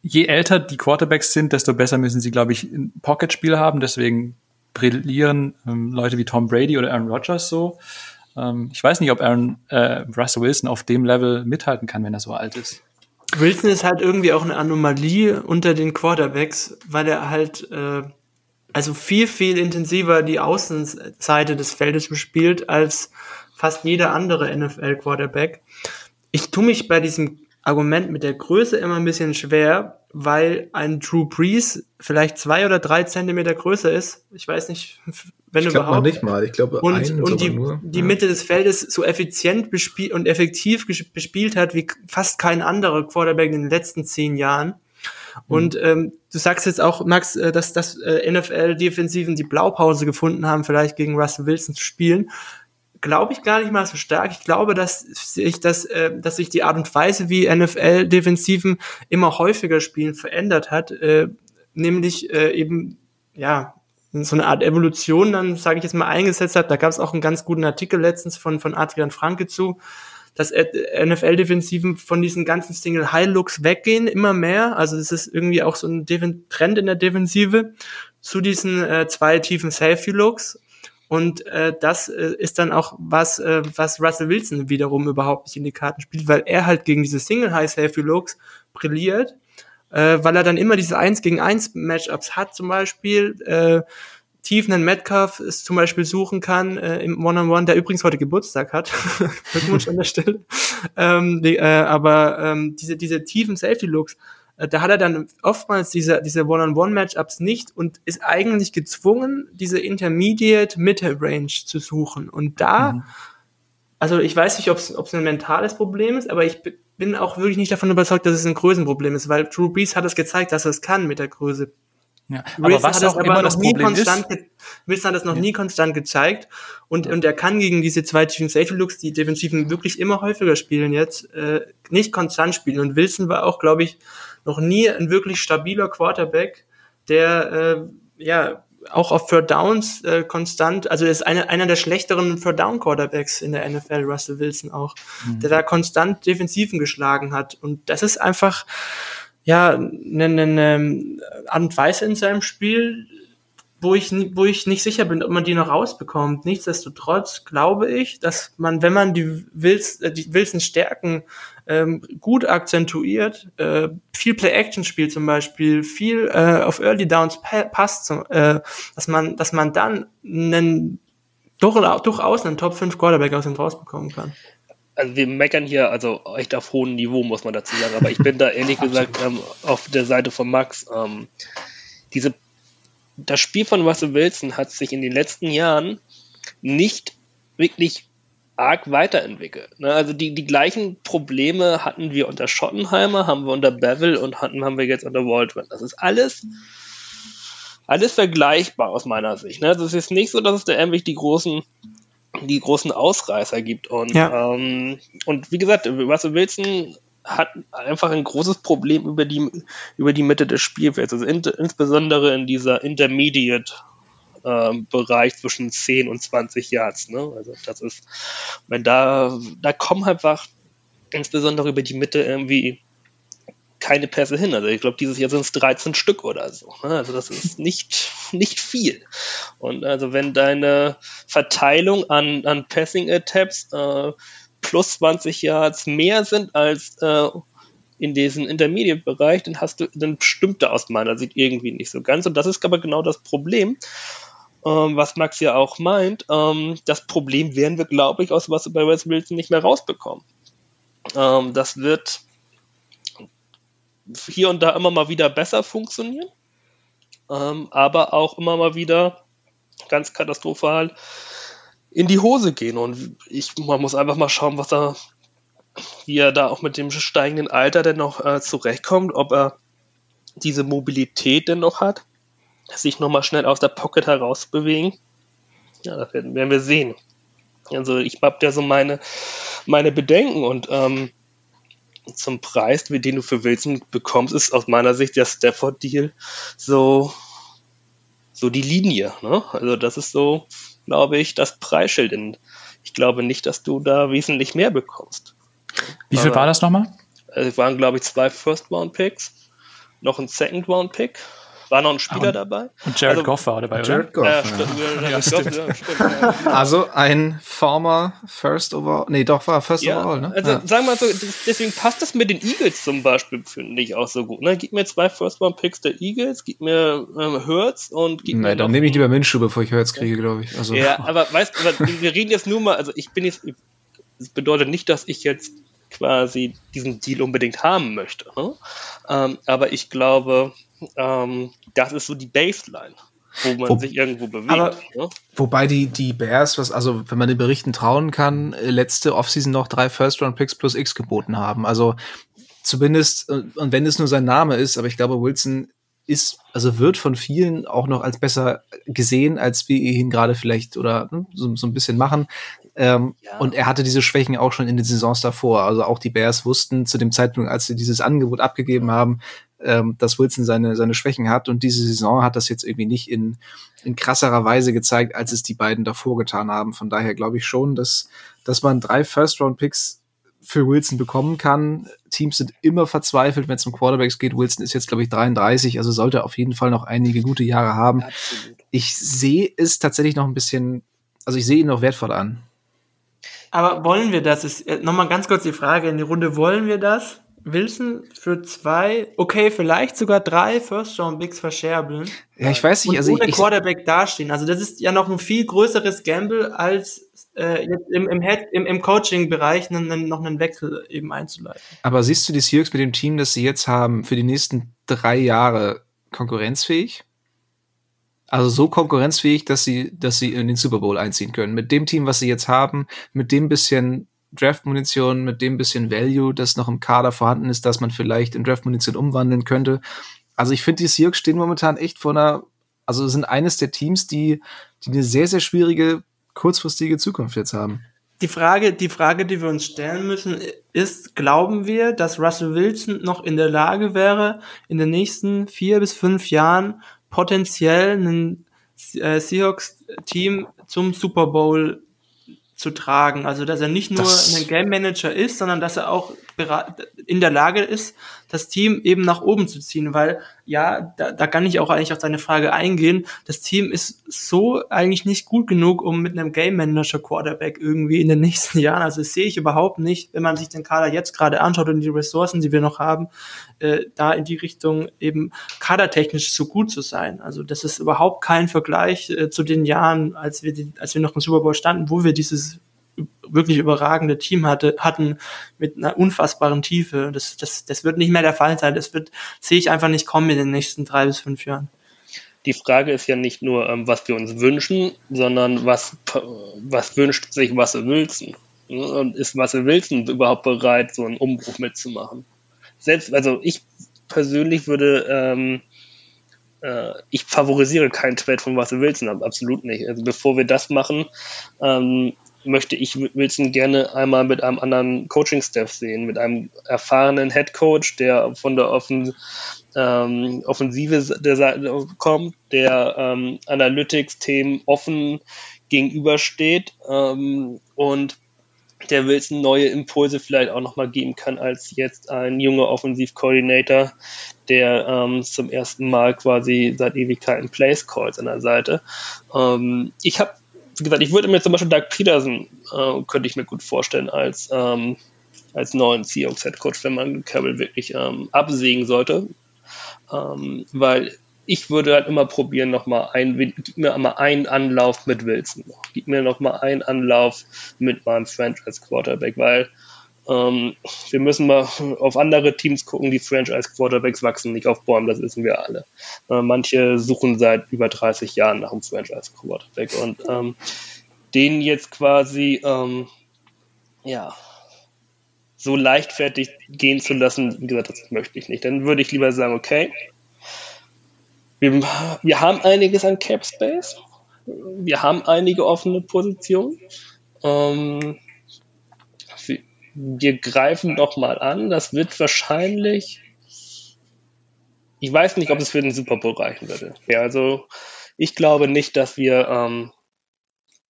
je älter die Quarterbacks sind, desto besser müssen sie, glaube ich, ein Pocket-Spiel haben. Deswegen brillieren ähm, Leute wie Tom Brady oder Aaron Rodgers so. Ähm, ich weiß nicht, ob Aaron äh, Russell Wilson auf dem Level mithalten kann, wenn er so alt ist. Wilson ist halt irgendwie auch eine Anomalie unter den Quarterbacks, weil er halt äh, also viel, viel intensiver die Außenseite des Feldes bespielt als fast jeder andere NFL-Quarterback. Ich tue mich bei diesem Argument mit der Größe immer ein bisschen schwer, weil ein Drew Brees vielleicht zwei oder drei Zentimeter größer ist. Ich weiß nicht, wenn ich überhaupt. Noch nicht mal. Ich glaube, und, und die, nur. die. Mitte des Feldes so effizient bespielt und effektiv bespielt hat wie fast kein anderer Quarterback in den letzten zehn Jahren. Mhm. Und ähm, du sagst jetzt auch, Max, äh, dass, dass äh, NFL-Defensiven die Blaupause gefunden haben, vielleicht gegen Russell Wilson zu spielen glaube ich gar nicht mal so stark. Ich glaube, dass sich das, äh, dass sich die Art und Weise, wie NFL-Defensiven immer häufiger spielen, verändert hat. Äh, nämlich äh, eben, ja, so eine Art Evolution dann, sage ich jetzt mal, eingesetzt hat. Da gab es auch einen ganz guten Artikel letztens von, von Adrian Franke zu, dass NFL-Defensiven von diesen ganzen Single-High-Looks weggehen, immer mehr. Also es ist irgendwie auch so ein Trend in der Defensive zu diesen äh, zwei tiefen Safety-Looks und äh, das äh, ist dann auch was, äh, was Russell Wilson wiederum überhaupt nicht in die Karten spielt, weil er halt gegen diese Single High Safety Looks brilliert, äh, weil er dann immer diese 1 gegen 1 Matchups hat zum Beispiel, äh, tief einen Metcalf es zum Beispiel suchen kann äh, im One-on-One, -on -One, der übrigens heute Geburtstag hat. Glückwunsch an der Stelle. Ähm, die, äh, aber ähm, diese, diese tiefen Safety-Looks, da hat er dann oftmals diese, diese One-on-One-Matchups nicht und ist eigentlich gezwungen, diese Intermediate-Mitte-Range zu suchen. Und da, mhm. also ich weiß nicht, ob es ein mentales Problem ist, aber ich bin auch wirklich nicht davon überzeugt, dass es ein Größenproblem ist, weil Drew Brees hat es gezeigt, dass er es kann mit der Größe. Ja, aber was auch immer das Problem ist, Wilson hat das noch ja. nie konstant gezeigt und, und er kann gegen diese zwei tiefen Safety Looks, die Defensiven wirklich immer häufiger spielen jetzt, äh, nicht konstant spielen und Wilson war auch, glaube ich, noch nie ein wirklich stabiler Quarterback, der äh, ja auch auf Third Downs äh, konstant, also er ist eine, einer der schlechteren Third Down Quarterbacks in der NFL, Russell Wilson auch, mhm. der da konstant Defensiven geschlagen hat. Und das ist einfach ja eine, eine Art und Weise in seinem Spiel, wo ich, wo ich nicht sicher bin, ob man die noch rausbekommt. Nichtsdestotrotz glaube ich, dass man, wenn man die, Wills, äh, die Wilson Stärken ähm, gut akzentuiert, äh, viel Play-Action spielt zum Beispiel, viel äh, auf Early Downs pa passt, äh, dass man, dass man dann einen, durch, durchaus einen Top 5 Quarterback aus dem rausbekommen kann also wir meckern hier also echt auf hohem Niveau, muss man dazu sagen. Aber ich bin da ehrlich gesagt ähm, auf der Seite von Max. Ähm, diese, das Spiel von Russell Wilson hat sich in den letzten Jahren nicht wirklich arg weiterentwickelt. Ne? Also die, die gleichen Probleme hatten wir unter Schottenheimer, haben wir unter Bevel und hatten, haben wir jetzt unter Waldron. Das ist alles, alles vergleichbar aus meiner Sicht. Ne? Also es ist nicht so, dass es da irgendwie die großen die großen Ausreißer gibt. Und, ja. ähm, und wie gesagt, Russell Wilson hat einfach ein großes Problem über die, über die Mitte des Spielfelds. Also in, insbesondere in dieser Intermediate ähm, Bereich zwischen 10 und 20 Yards. Ne? Also das ist, wenn da, da kommen einfach insbesondere über die Mitte irgendwie keine Pässe hin. Also ich glaube, dieses Jahr sind es 13 Stück oder so. Ne? Also das ist nicht, nicht viel. Und also wenn deine Verteilung an, an Passing Attempts äh, plus 20 Yards mehr sind als äh, in diesem Intermediate-Bereich, dann hast du, dann stimmt da aus meiner Sicht irgendwie nicht so ganz. Und das ist aber genau das Problem, ähm, was Max ja auch meint. Ähm, das Problem werden wir, glaube ich, aus was bei Wes Wilson nicht mehr rausbekommen. Ähm, das wird hier und da immer mal wieder besser funktionieren, ähm, aber auch immer mal wieder ganz katastrophal in die Hose gehen. Und ich, man muss einfach mal schauen, was er, wie er da auch mit dem steigenden Alter denn noch äh, zurechtkommt, ob er diese Mobilität denn noch hat, sich nochmal schnell aus der Pocket herausbewegen. Ja, das werden, werden wir sehen. Also ich habe ja so meine, meine Bedenken und ähm, zum Preis, den du für Wilson bekommst, ist aus meiner Sicht der Stafford-Deal so, so die Linie. Ne? Also das ist so, glaube ich, das Preisschild. Und ich glaube nicht, dass du da wesentlich mehr bekommst. Wie viel war das nochmal? Es waren, glaube ich, zwei First-Round-Picks, noch ein Second-Round-Pick war noch ein Spieler und, dabei. Und Jared also, Goff war dabei, Jared Goff, ja, stimmt, ja. Ja, stimmt. Also ein former First Overall, nee, doch war First Overall, ne? Also sagen wir mal so, deswegen passt das mit den Eagles zum Beispiel, finde ich auch so gut. Ne? Gib mir zwei First Round Picks der Eagles, gib mir ähm, Hurts und gib nee, mir. dann nehme ich lieber Minshew, bevor ich Hurts kriege, glaube ich. Also, ja, aber weißt du, wir reden jetzt nur mal, also ich bin jetzt, das bedeutet nicht, dass ich jetzt quasi diesen Deal unbedingt haben möchte. Ne? Ähm, aber ich glaube, ähm, das ist so die Baseline, wo man wo, sich irgendwo bewegt. Aber, ne? Wobei die, die Bears, was, also wenn man den Berichten trauen kann, äh, letzte Offseason noch drei First-Round-Picks plus X geboten haben. Also zumindest, äh, und wenn es nur sein Name ist, aber ich glaube, Wilson ist, also wird von vielen auch noch als besser gesehen, als wir ihn gerade vielleicht oder ne, so, so ein bisschen machen. Ähm, ja. Und er hatte diese Schwächen auch schon in den Saisons davor. Also auch die Bears wussten zu dem Zeitpunkt, als sie dieses Angebot abgegeben haben, ähm, dass Wilson seine, seine Schwächen hat. Und diese Saison hat das jetzt irgendwie nicht in, in krasserer Weise gezeigt, als es die beiden davor getan haben. Von daher glaube ich schon, dass, dass man drei First-Round-Picks für Wilson bekommen kann. Teams sind immer verzweifelt, wenn es um Quarterbacks geht. Wilson ist jetzt, glaube ich, 33, also sollte auf jeden Fall noch einige gute Jahre haben. Absolut. Ich sehe es tatsächlich noch ein bisschen, also ich sehe ihn noch wertvoll an. Aber wollen wir das? Ist äh, nochmal ganz kurz die Frage in die Runde. Wollen wir das? Wilson für zwei, okay, vielleicht sogar drei First-Round-Bigs verscherbeln. Ja, ich weiß nicht. Und also ohne ich, Quarterback dastehen. Also das ist ja noch ein viel größeres Gamble, als äh, jetzt im, im, im, im Coaching-Bereich noch einen Wechsel eben einzuleiten. Aber siehst du die Seahawks mit dem Team, das sie jetzt haben, für die nächsten drei Jahre konkurrenzfähig? Also so konkurrenzfähig, dass sie, dass sie in den Super Bowl einziehen können. Mit dem Team, was sie jetzt haben, mit dem bisschen Draft-Munition mit dem bisschen Value, das noch im Kader vorhanden ist, dass man vielleicht in Draft-Munition umwandeln könnte. Also ich finde, die Seahawks stehen momentan echt vor einer, also sind eines der Teams, die, die eine sehr, sehr schwierige, kurzfristige Zukunft jetzt haben. Die Frage, die Frage, die wir uns stellen müssen, ist, glauben wir, dass Russell Wilson noch in der Lage wäre, in den nächsten vier bis fünf Jahren potenziell ein äh, Seahawks-Team zum Super Bowl zu tragen. Also dass er nicht nur das ein Game Manager ist, sondern dass er auch in der Lage ist, das Team eben nach oben zu ziehen, weil ja, da, da kann ich auch eigentlich auf deine Frage eingehen. Das Team ist so eigentlich nicht gut genug, um mit einem Game Manager Quarterback irgendwie in den nächsten Jahren, also das sehe ich überhaupt nicht, wenn man sich den Kader jetzt gerade anschaut und die Ressourcen, die wir noch haben, äh, da in die Richtung eben kadertechnisch so gut zu sein. Also das ist überhaupt kein Vergleich äh, zu den Jahren, als wir die, als wir noch im Super Bowl standen, wo wir dieses wirklich überragende Team hatte, hatten mit einer unfassbaren Tiefe. Das, das, das wird nicht mehr der Fall sein. Das wird, sehe ich einfach nicht kommen in den nächsten drei bis fünf Jahren. Die Frage ist ja nicht nur, ähm, was wir uns wünschen, sondern was, was wünscht sich Russell Wilson? Und ist Russell Wilson überhaupt bereit, so einen Umbruch mitzumachen? Selbst, also ich persönlich würde, ähm, äh, ich favorisiere keinen Trade von Russell Wilson, absolut nicht. Also bevor wir das machen, ähm, möchte ich Wilson gerne einmal mit einem anderen Coaching-Staff sehen, mit einem erfahrenen Head Coach, der von der Offen ähm, Offensive der Seite kommt, der ähm, Analytics-Themen offen gegenübersteht ähm, und der Wilson neue Impulse vielleicht auch nochmal geben kann als jetzt ein junger Offensivkoordinator, der ähm, zum ersten Mal quasi seit Ewigkeiten Plays calls an der Seite. Ähm, ich habe wie gesagt, ich würde mir zum Beispiel Doug Peterson, äh, könnte ich mir gut vorstellen, als, ähm, als neuen Seahawks Head Coach, wenn man Carroll wirklich ähm, absägen sollte. Ähm, weil ich würde halt immer probieren, nochmal ein, gib mir mal einen Anlauf mit Wilson. Gib mir nochmal einen Anlauf mit meinem Franchise Quarterback, weil ähm, wir müssen mal auf andere Teams gucken, die Franchise-Quarterbacks wachsen nicht auf Bäumen, das wissen wir alle. Äh, manche suchen seit über 30 Jahren nach einem Franchise-Quarterback und ähm, den jetzt quasi, ähm, ja, so leichtfertig gehen zu lassen, wie gesagt, das möchte ich nicht. Dann würde ich lieber sagen, okay, wir, wir haben einiges an Cap Space, wir haben einige offene Positionen. Ähm, wir greifen doch mal an. Das wird wahrscheinlich. Ich weiß nicht, ob es für den Super Bowl reichen würde. Ja, also ich glaube nicht, dass wir ähm,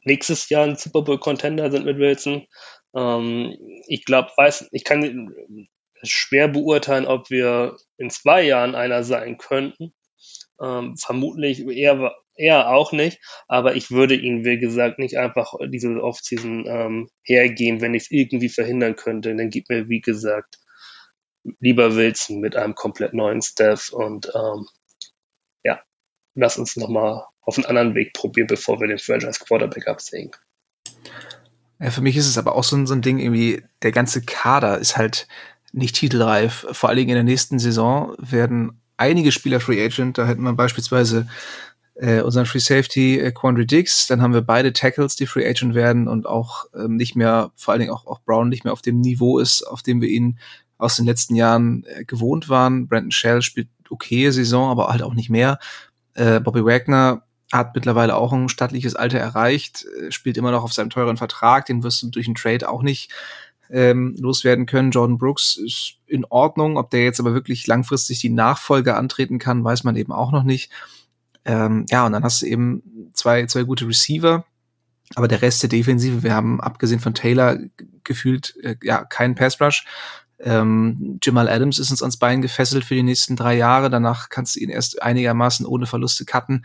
nächstes Jahr ein Super Bowl Contender sind mit Wilson. Ähm, ich glaube, weiß, ich kann schwer beurteilen, ob wir in zwei Jahren einer sein könnten. Ähm, vermutlich eher er auch nicht, aber ich würde ihn, wie gesagt, nicht einfach diese Offseason ähm, hergeben, wenn ich es irgendwie verhindern könnte. Dann gib mir, wie gesagt, lieber Wilson mit einem komplett neuen Staff und ähm, ja, lass uns nochmal auf einen anderen Weg probieren, bevor wir den Franchise Quarterback absägen. Ja, für mich ist es aber auch so ein, so ein Ding, irgendwie, der ganze Kader ist halt nicht titelreif. Vor allen Dingen in der nächsten Saison werden einige Spieler Free Agent. Da hätten wir beispielsweise äh, unseren Free Safety äh, Quandry Dix. Dann haben wir beide Tackles, die Free Agent werden und auch ähm, nicht mehr, vor allen Dingen auch, auch Brown nicht mehr auf dem Niveau ist, auf dem wir ihn aus den letzten Jahren äh, gewohnt waren. Brandon Shell spielt okay Saison, aber halt auch nicht mehr. Äh, Bobby Wagner hat mittlerweile auch ein stattliches Alter erreicht, äh, spielt immer noch auf seinem teuren Vertrag, den wirst du durch einen Trade auch nicht ähm, loswerden können. Jordan Brooks ist in Ordnung, ob der jetzt aber wirklich langfristig die Nachfolge antreten kann, weiß man eben auch noch nicht. Ähm, ja, und dann hast du eben zwei, zwei gute Receiver, aber der Rest der Defensive, wir haben abgesehen von Taylor gefühlt äh, ja keinen Pass Rush. Ähm, Jamal Adams ist uns ans Bein gefesselt für die nächsten drei Jahre. Danach kannst du ihn erst einigermaßen ohne Verluste cutten.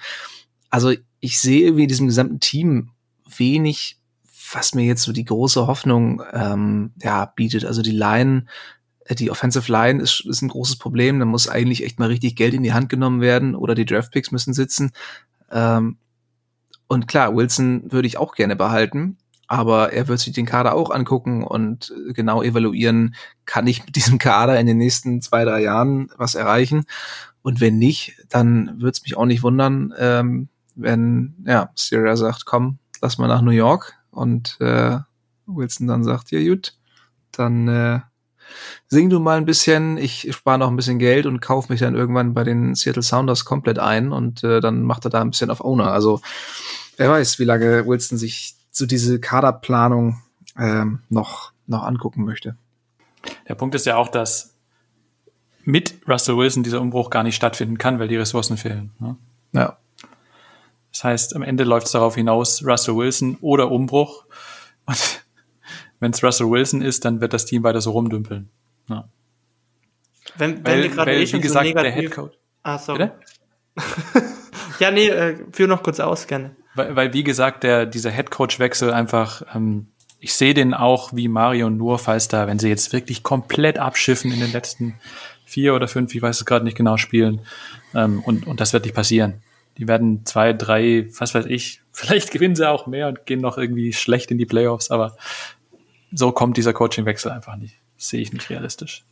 Also ich sehe irgendwie in diesem gesamten Team wenig, was mir jetzt so die große Hoffnung ähm, ja, bietet. Also die Line äh, die Offensive Line ist, ist ein großes Problem. Da muss eigentlich echt mal richtig Geld in die Hand genommen werden oder die Draftpicks müssen sitzen. Ähm, und klar, Wilson würde ich auch gerne behalten, aber er wird sich den Kader auch angucken und genau evaluieren, kann ich mit diesem Kader in den nächsten zwei, drei Jahren was erreichen? Und wenn nicht, dann würde es mich auch nicht wundern, ähm, wenn ja, Syria sagt, komm, lass mal nach New York und äh, Wilson dann sagt, ja gut, dann äh, sing du mal ein bisschen, ich spare noch ein bisschen Geld und kaufe mich dann irgendwann bei den Seattle Sounders komplett ein und äh, dann macht er da ein bisschen auf Owner. Also wer weiß, wie lange Wilson sich zu diese Kaderplanung ähm, noch, noch angucken möchte. Der Punkt ist ja auch, dass mit Russell Wilson dieser Umbruch gar nicht stattfinden kann, weil die Ressourcen fehlen. Ne? Ja. Das heißt, am Ende läuft es darauf hinaus, Russell Wilson oder Umbruch. Und wenn es Russell Wilson ist, dann wird das Team weiter so rumdümpeln. Ja. Wenn, wenn wir gerade eh wie schon gesagt, so der negativ... Headcoach. ah, sorry. Ja, nee, äh, führ noch kurz aus, gerne. Weil, weil wie gesagt, der, dieser Headcoach-Wechsel einfach, ähm, ich sehe den auch wie Mario nur, falls da, wenn sie jetzt wirklich komplett abschiffen in den letzten vier oder fünf, ich weiß es gerade nicht genau, spielen. Ähm, und, und das wird nicht passieren. Die werden zwei, drei, was weiß ich, vielleicht gewinnen sie auch mehr und gehen noch irgendwie schlecht in die Playoffs, aber so kommt dieser Coaching-Wechsel einfach nicht. Das sehe ich nicht realistisch.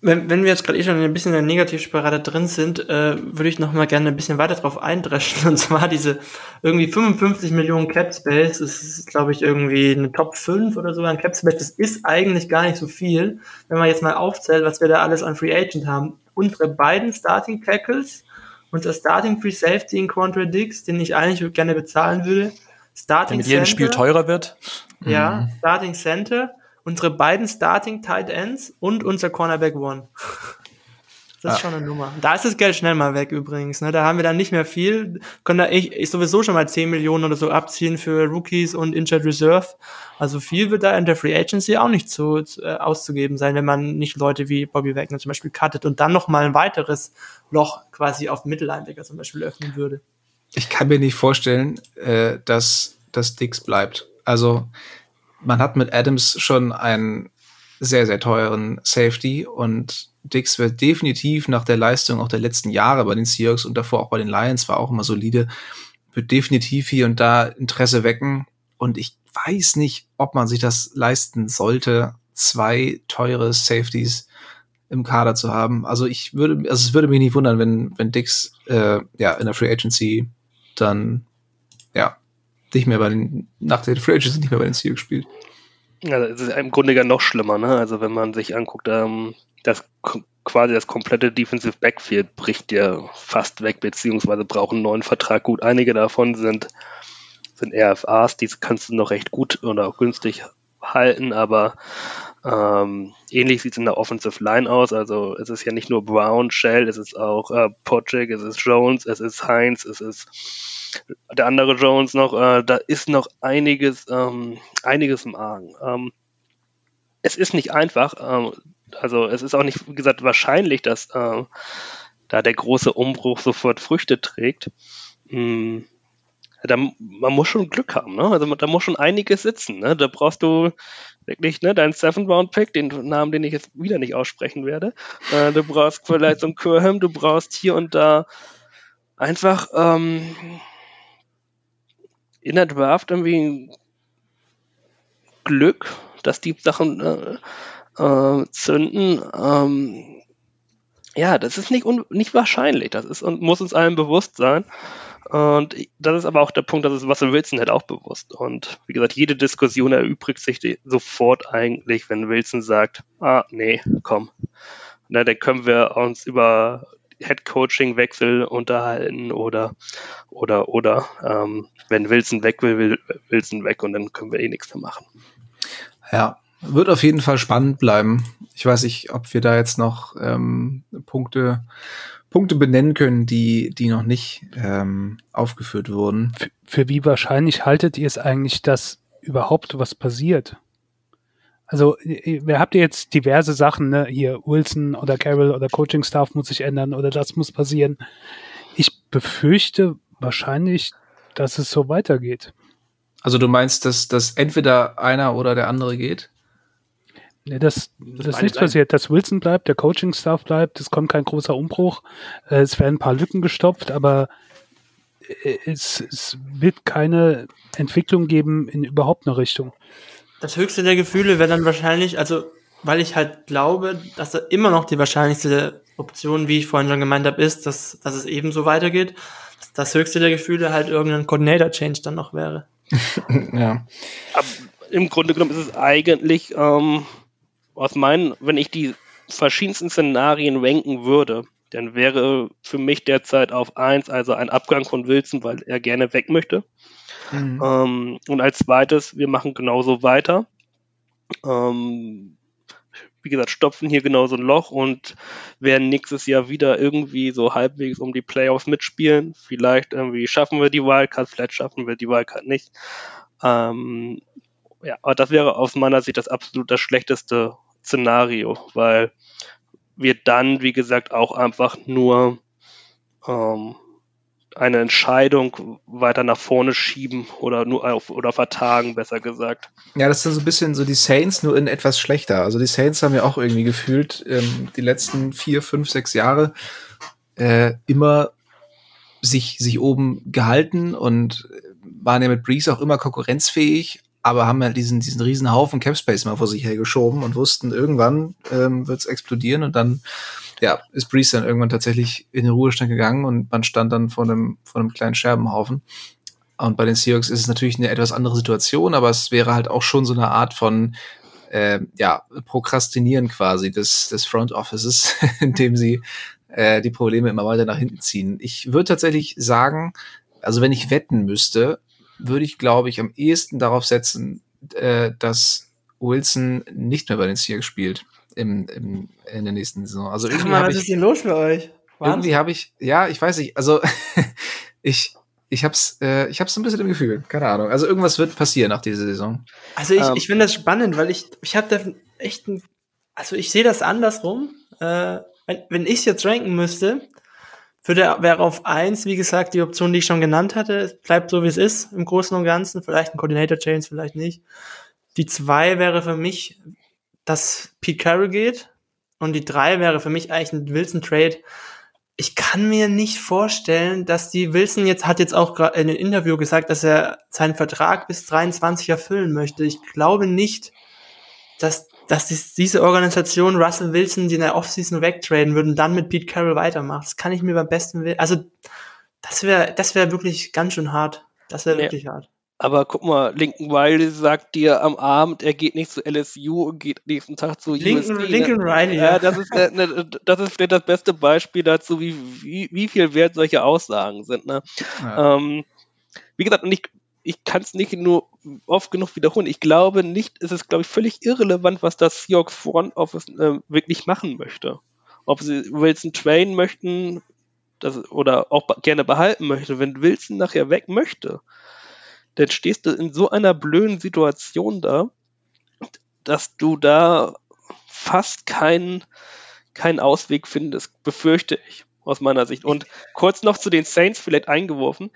Wenn, wenn wir jetzt gerade eh schon ein bisschen in der Negativspirale drin sind, äh, würde ich noch mal gerne ein bisschen weiter drauf eindreschen. Und zwar diese irgendwie 55 Millionen Cap Space. Das ist, glaube ich, irgendwie eine Top 5 oder so an Cap Space. Das ist eigentlich gar nicht so viel. Wenn man jetzt mal aufzählt, was wir da alles an Free Agent haben. Unsere beiden Starting Tackles, unser Starting Free Safety in Quantradix, den ich eigentlich gerne bezahlen würde. Starting Der mit jedem Spiel teurer wird. Ja, Starting Center, unsere beiden Starting Tight Ends und unser Cornerback One. Das ist Ah. schon eine Nummer. Da ist das Geld schnell mal weg übrigens. Ne? Da haben wir dann nicht mehr viel. Können da ich, ich sowieso schon mal 10 Millionen oder so abziehen für Rookies und Injured Reserve. Also viel wird da in der Free Agency auch nicht zu, zu äh, auszugeben sein, wenn man nicht Leute wie Bobby Wagner zum Beispiel cuttet und dann noch mal ein weiteres Loch quasi auf Mittellinebacker zum Beispiel öffnen würde. Ich kann mir nicht vorstellen, äh, dass das Dix bleibt. Also man hat mit Adams schon einen sehr, sehr teuren Safety und Dix wird definitiv nach der Leistung auch der letzten Jahre bei den Seahawks und davor auch bei den Lions war auch immer solide, wird definitiv hier und da Interesse wecken und ich weiß nicht, ob man sich das leisten sollte, zwei teure Safeties im Kader zu haben. Also ich würde, also es würde mich nicht wundern, wenn, wenn Dix äh, ja in der Free Agency dann ja nicht mehr bei den nach der Free Agency nicht mehr bei den Seahawks spielt. Ja, es ist im Grunde ja noch schlimmer, ne? Also wenn man sich anguckt, ähm, das quasi das komplette Defensive Backfield bricht ja fast weg, beziehungsweise brauchen einen neuen Vertrag. Gut, einige davon sind, sind RFAs, die kannst du noch recht gut oder auch günstig halten, aber ähm, ähnlich sieht es in der Offensive Line aus. Also es ist ja nicht nur Brown, Shell, es ist auch äh, Podrick, es ist Jones, es ist Heinz, es ist der andere Jones noch, äh, da ist noch einiges, ähm, einiges im Argen. Ähm, es ist nicht einfach, ähm, also es ist auch nicht, wie gesagt, wahrscheinlich, dass äh, da der große Umbruch sofort Früchte trägt. Mm, da, man muss schon Glück haben, ne? Also da muss schon einiges sitzen, ne? Da brauchst du wirklich, ne, deinen Seven-Round-Pick, den Namen, den ich jetzt wieder nicht aussprechen werde. Äh, du brauchst vielleicht so einen Curham, du brauchst hier und da einfach ähm, in der Draft irgendwie Glück, dass die Sachen äh, äh, zünden. Ähm, ja, das ist nicht, un nicht wahrscheinlich. Das ist und muss uns allen bewusst sein. Und das ist aber auch der Punkt, das ist Russell Wilson halt auch bewusst. Und wie gesagt, jede Diskussion erübrigt sich sofort eigentlich, wenn Wilson sagt, ah, nee, komm. Na, dann können wir uns über Head-Coaching-Wechsel unterhalten oder, oder, oder. Ähm, wenn Wilson weg will, will Wilson weg und dann können wir eh nichts mehr machen. Ja, wird auf jeden Fall spannend bleiben. Ich weiß nicht, ob wir da jetzt noch ähm, Punkte, Punkte benennen können, die, die noch nicht ähm, aufgeführt wurden. Für, für wie wahrscheinlich haltet ihr es eigentlich, dass überhaupt was passiert? Also, ihr habt ihr jetzt diverse Sachen, ne? Hier Wilson oder Carroll oder Coaching-Staff muss sich ändern oder das muss passieren. Ich befürchte wahrscheinlich, dass es so weitergeht. Also du meinst, dass, dass entweder einer oder der andere geht? Ne, dass, dass beide nichts bleiben. passiert, dass Wilson bleibt, der Coaching-Staff bleibt, es kommt kein großer Umbruch, äh, es werden ein paar Lücken gestopft, aber äh, es, es wird keine Entwicklung geben in überhaupt eine Richtung. Das höchste der Gefühle wäre dann wahrscheinlich, also weil ich halt glaube, dass da immer noch die wahrscheinlichste Option, wie ich vorhin schon gemeint habe, ist, dass, dass es eben so weitergeht. Dass das höchste der Gefühle halt irgendein Coordinator-Change dann noch wäre. ja. Aber im Grunde genommen ist es eigentlich ähm, aus meinen, wenn ich die verschiedensten Szenarien ranken würde, dann wäre für mich derzeit auf eins also ein Abgang von Wilson, weil er gerne weg möchte. Mhm. Ähm, und als zweites, wir machen genauso weiter. Ähm, wie gesagt, stopfen hier genauso ein Loch und werden nächstes Jahr wieder irgendwie so halbwegs um die Playoffs mitspielen. Vielleicht irgendwie schaffen wir die Wildcard, vielleicht schaffen wir die Wildcard nicht. Ähm, ja, aber das wäre aus meiner Sicht das absolut das schlechteste Szenario, weil wir dann, wie gesagt, auch einfach nur ähm, eine Entscheidung weiter nach vorne schieben oder nur auf oder vertagen, besser gesagt. Ja, das ist so ein bisschen so die Saints, nur in etwas schlechter. Also die Saints haben ja auch irgendwie gefühlt ähm, die letzten vier, fünf, sechs Jahre äh, immer sich, sich oben gehalten und waren ja mit Breeze auch immer konkurrenzfähig, aber haben ja diesen, diesen riesen Haufen Capspace mal vor sich hergeschoben und wussten, irgendwann ähm, wird es explodieren und dann ja, ist Breeze dann irgendwann tatsächlich in den Ruhestand gegangen und man stand dann vor einem, vor einem kleinen Scherbenhaufen. Und bei den Seahawks ist es natürlich eine etwas andere Situation, aber es wäre halt auch schon so eine Art von äh, ja, Prokrastinieren quasi des, des Front Offices, indem sie äh, die Probleme immer weiter nach hinten ziehen. Ich würde tatsächlich sagen, also wenn ich wetten müsste, würde ich, glaube ich, am ehesten darauf setzen, äh, dass Wilson nicht mehr bei den Seahawks spielt im, im, in der nächsten Saison. Also irgendwie mal, was ich, ist denn los für euch? Wahnsinn. Irgendwie habe ich, ja, ich weiß nicht, also ich, ich hab's, äh, ich hab's so ein bisschen im Gefühl, keine Ahnung. Also irgendwas wird passieren nach dieser Saison. Also ich, ähm, ich finde das spannend, weil ich, ich habe da echt ein, also ich sehe das andersrum. Äh, wenn, wenn ich jetzt ranken müsste, würde, wäre auf eins, wie gesagt, die Option, die ich schon genannt hatte. Es bleibt so, wie es ist, im Großen und Ganzen. Vielleicht ein Coordinator Chains, vielleicht nicht. Die zwei wäre für mich dass Pete Carroll geht. Und die drei wäre für mich eigentlich ein Wilson-Trade. Ich kann mir nicht vorstellen, dass die Wilson jetzt hat jetzt auch gerade in einem Interview gesagt, dass er seinen Vertrag bis 23 erfüllen möchte. Ich glaube nicht, dass, dass diese Organisation Russell Wilson, die in der Offseason wegtraden würden, dann mit Pete Carroll weitermacht. Das kann ich mir beim besten Willen. Also, das wäre, das wäre wirklich ganz schön hart. Das wäre nee. wirklich hart. Aber guck mal, Lincoln Riley sagt dir am Abend, er geht nicht zu LSU und geht nächsten Tag zu Lincoln, USC. Lincoln Riley, ja. ja. das ist, ne, ne, das ist vielleicht das beste Beispiel dazu, wie, wie, wie viel wert solche Aussagen sind. Ne? Ja. Ähm, wie gesagt, ich, ich kann es nicht nur oft genug wiederholen. Ich glaube nicht, es ist, glaube ich, völlig irrelevant, was das Seahawks Front Office äh, wirklich machen möchte. Ob sie Wilson trainen möchten das, oder auch gerne behalten möchte. Wenn Wilson nachher weg möchte, dann stehst du in so einer blöden Situation da, dass du da fast keinen keinen Ausweg findest, befürchte ich aus meiner Sicht. Und kurz noch zu den Saints vielleicht eingeworfen.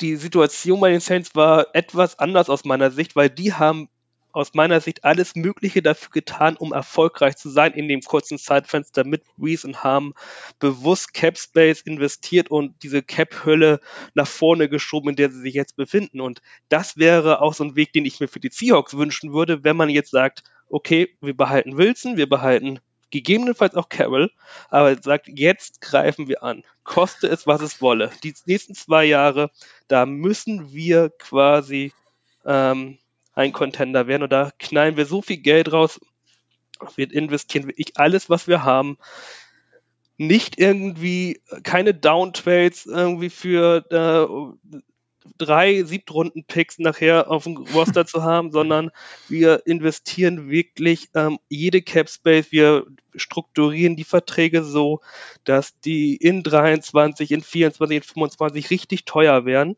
Die Situation bei den Saints war etwas anders aus meiner Sicht, weil die haben aus meiner Sicht alles Mögliche dafür getan, um erfolgreich zu sein in dem kurzen Zeitfenster mit Reese und haben bewusst Cap Space investiert und diese Cap-Hölle nach vorne geschoben, in der sie sich jetzt befinden. Und das wäre auch so ein Weg, den ich mir für die Seahawks wünschen würde, wenn man jetzt sagt, okay, wir behalten Wilson, wir behalten gegebenenfalls auch Carroll, aber sagt, jetzt greifen wir an. Koste es, was es wolle. Die nächsten zwei Jahre, da müssen wir quasi ähm, ein Contender werden. Und da knallen wir so viel Geld raus. Wir investieren wirklich alles, was wir haben. Nicht irgendwie, keine Downtrades irgendwie für äh, drei Siebtrunden-Picks nachher auf dem Roster zu haben, sondern wir investieren wirklich ähm, jede Cap Space, wir strukturieren die Verträge so, dass die in 23, in 24, in 25 richtig teuer werden.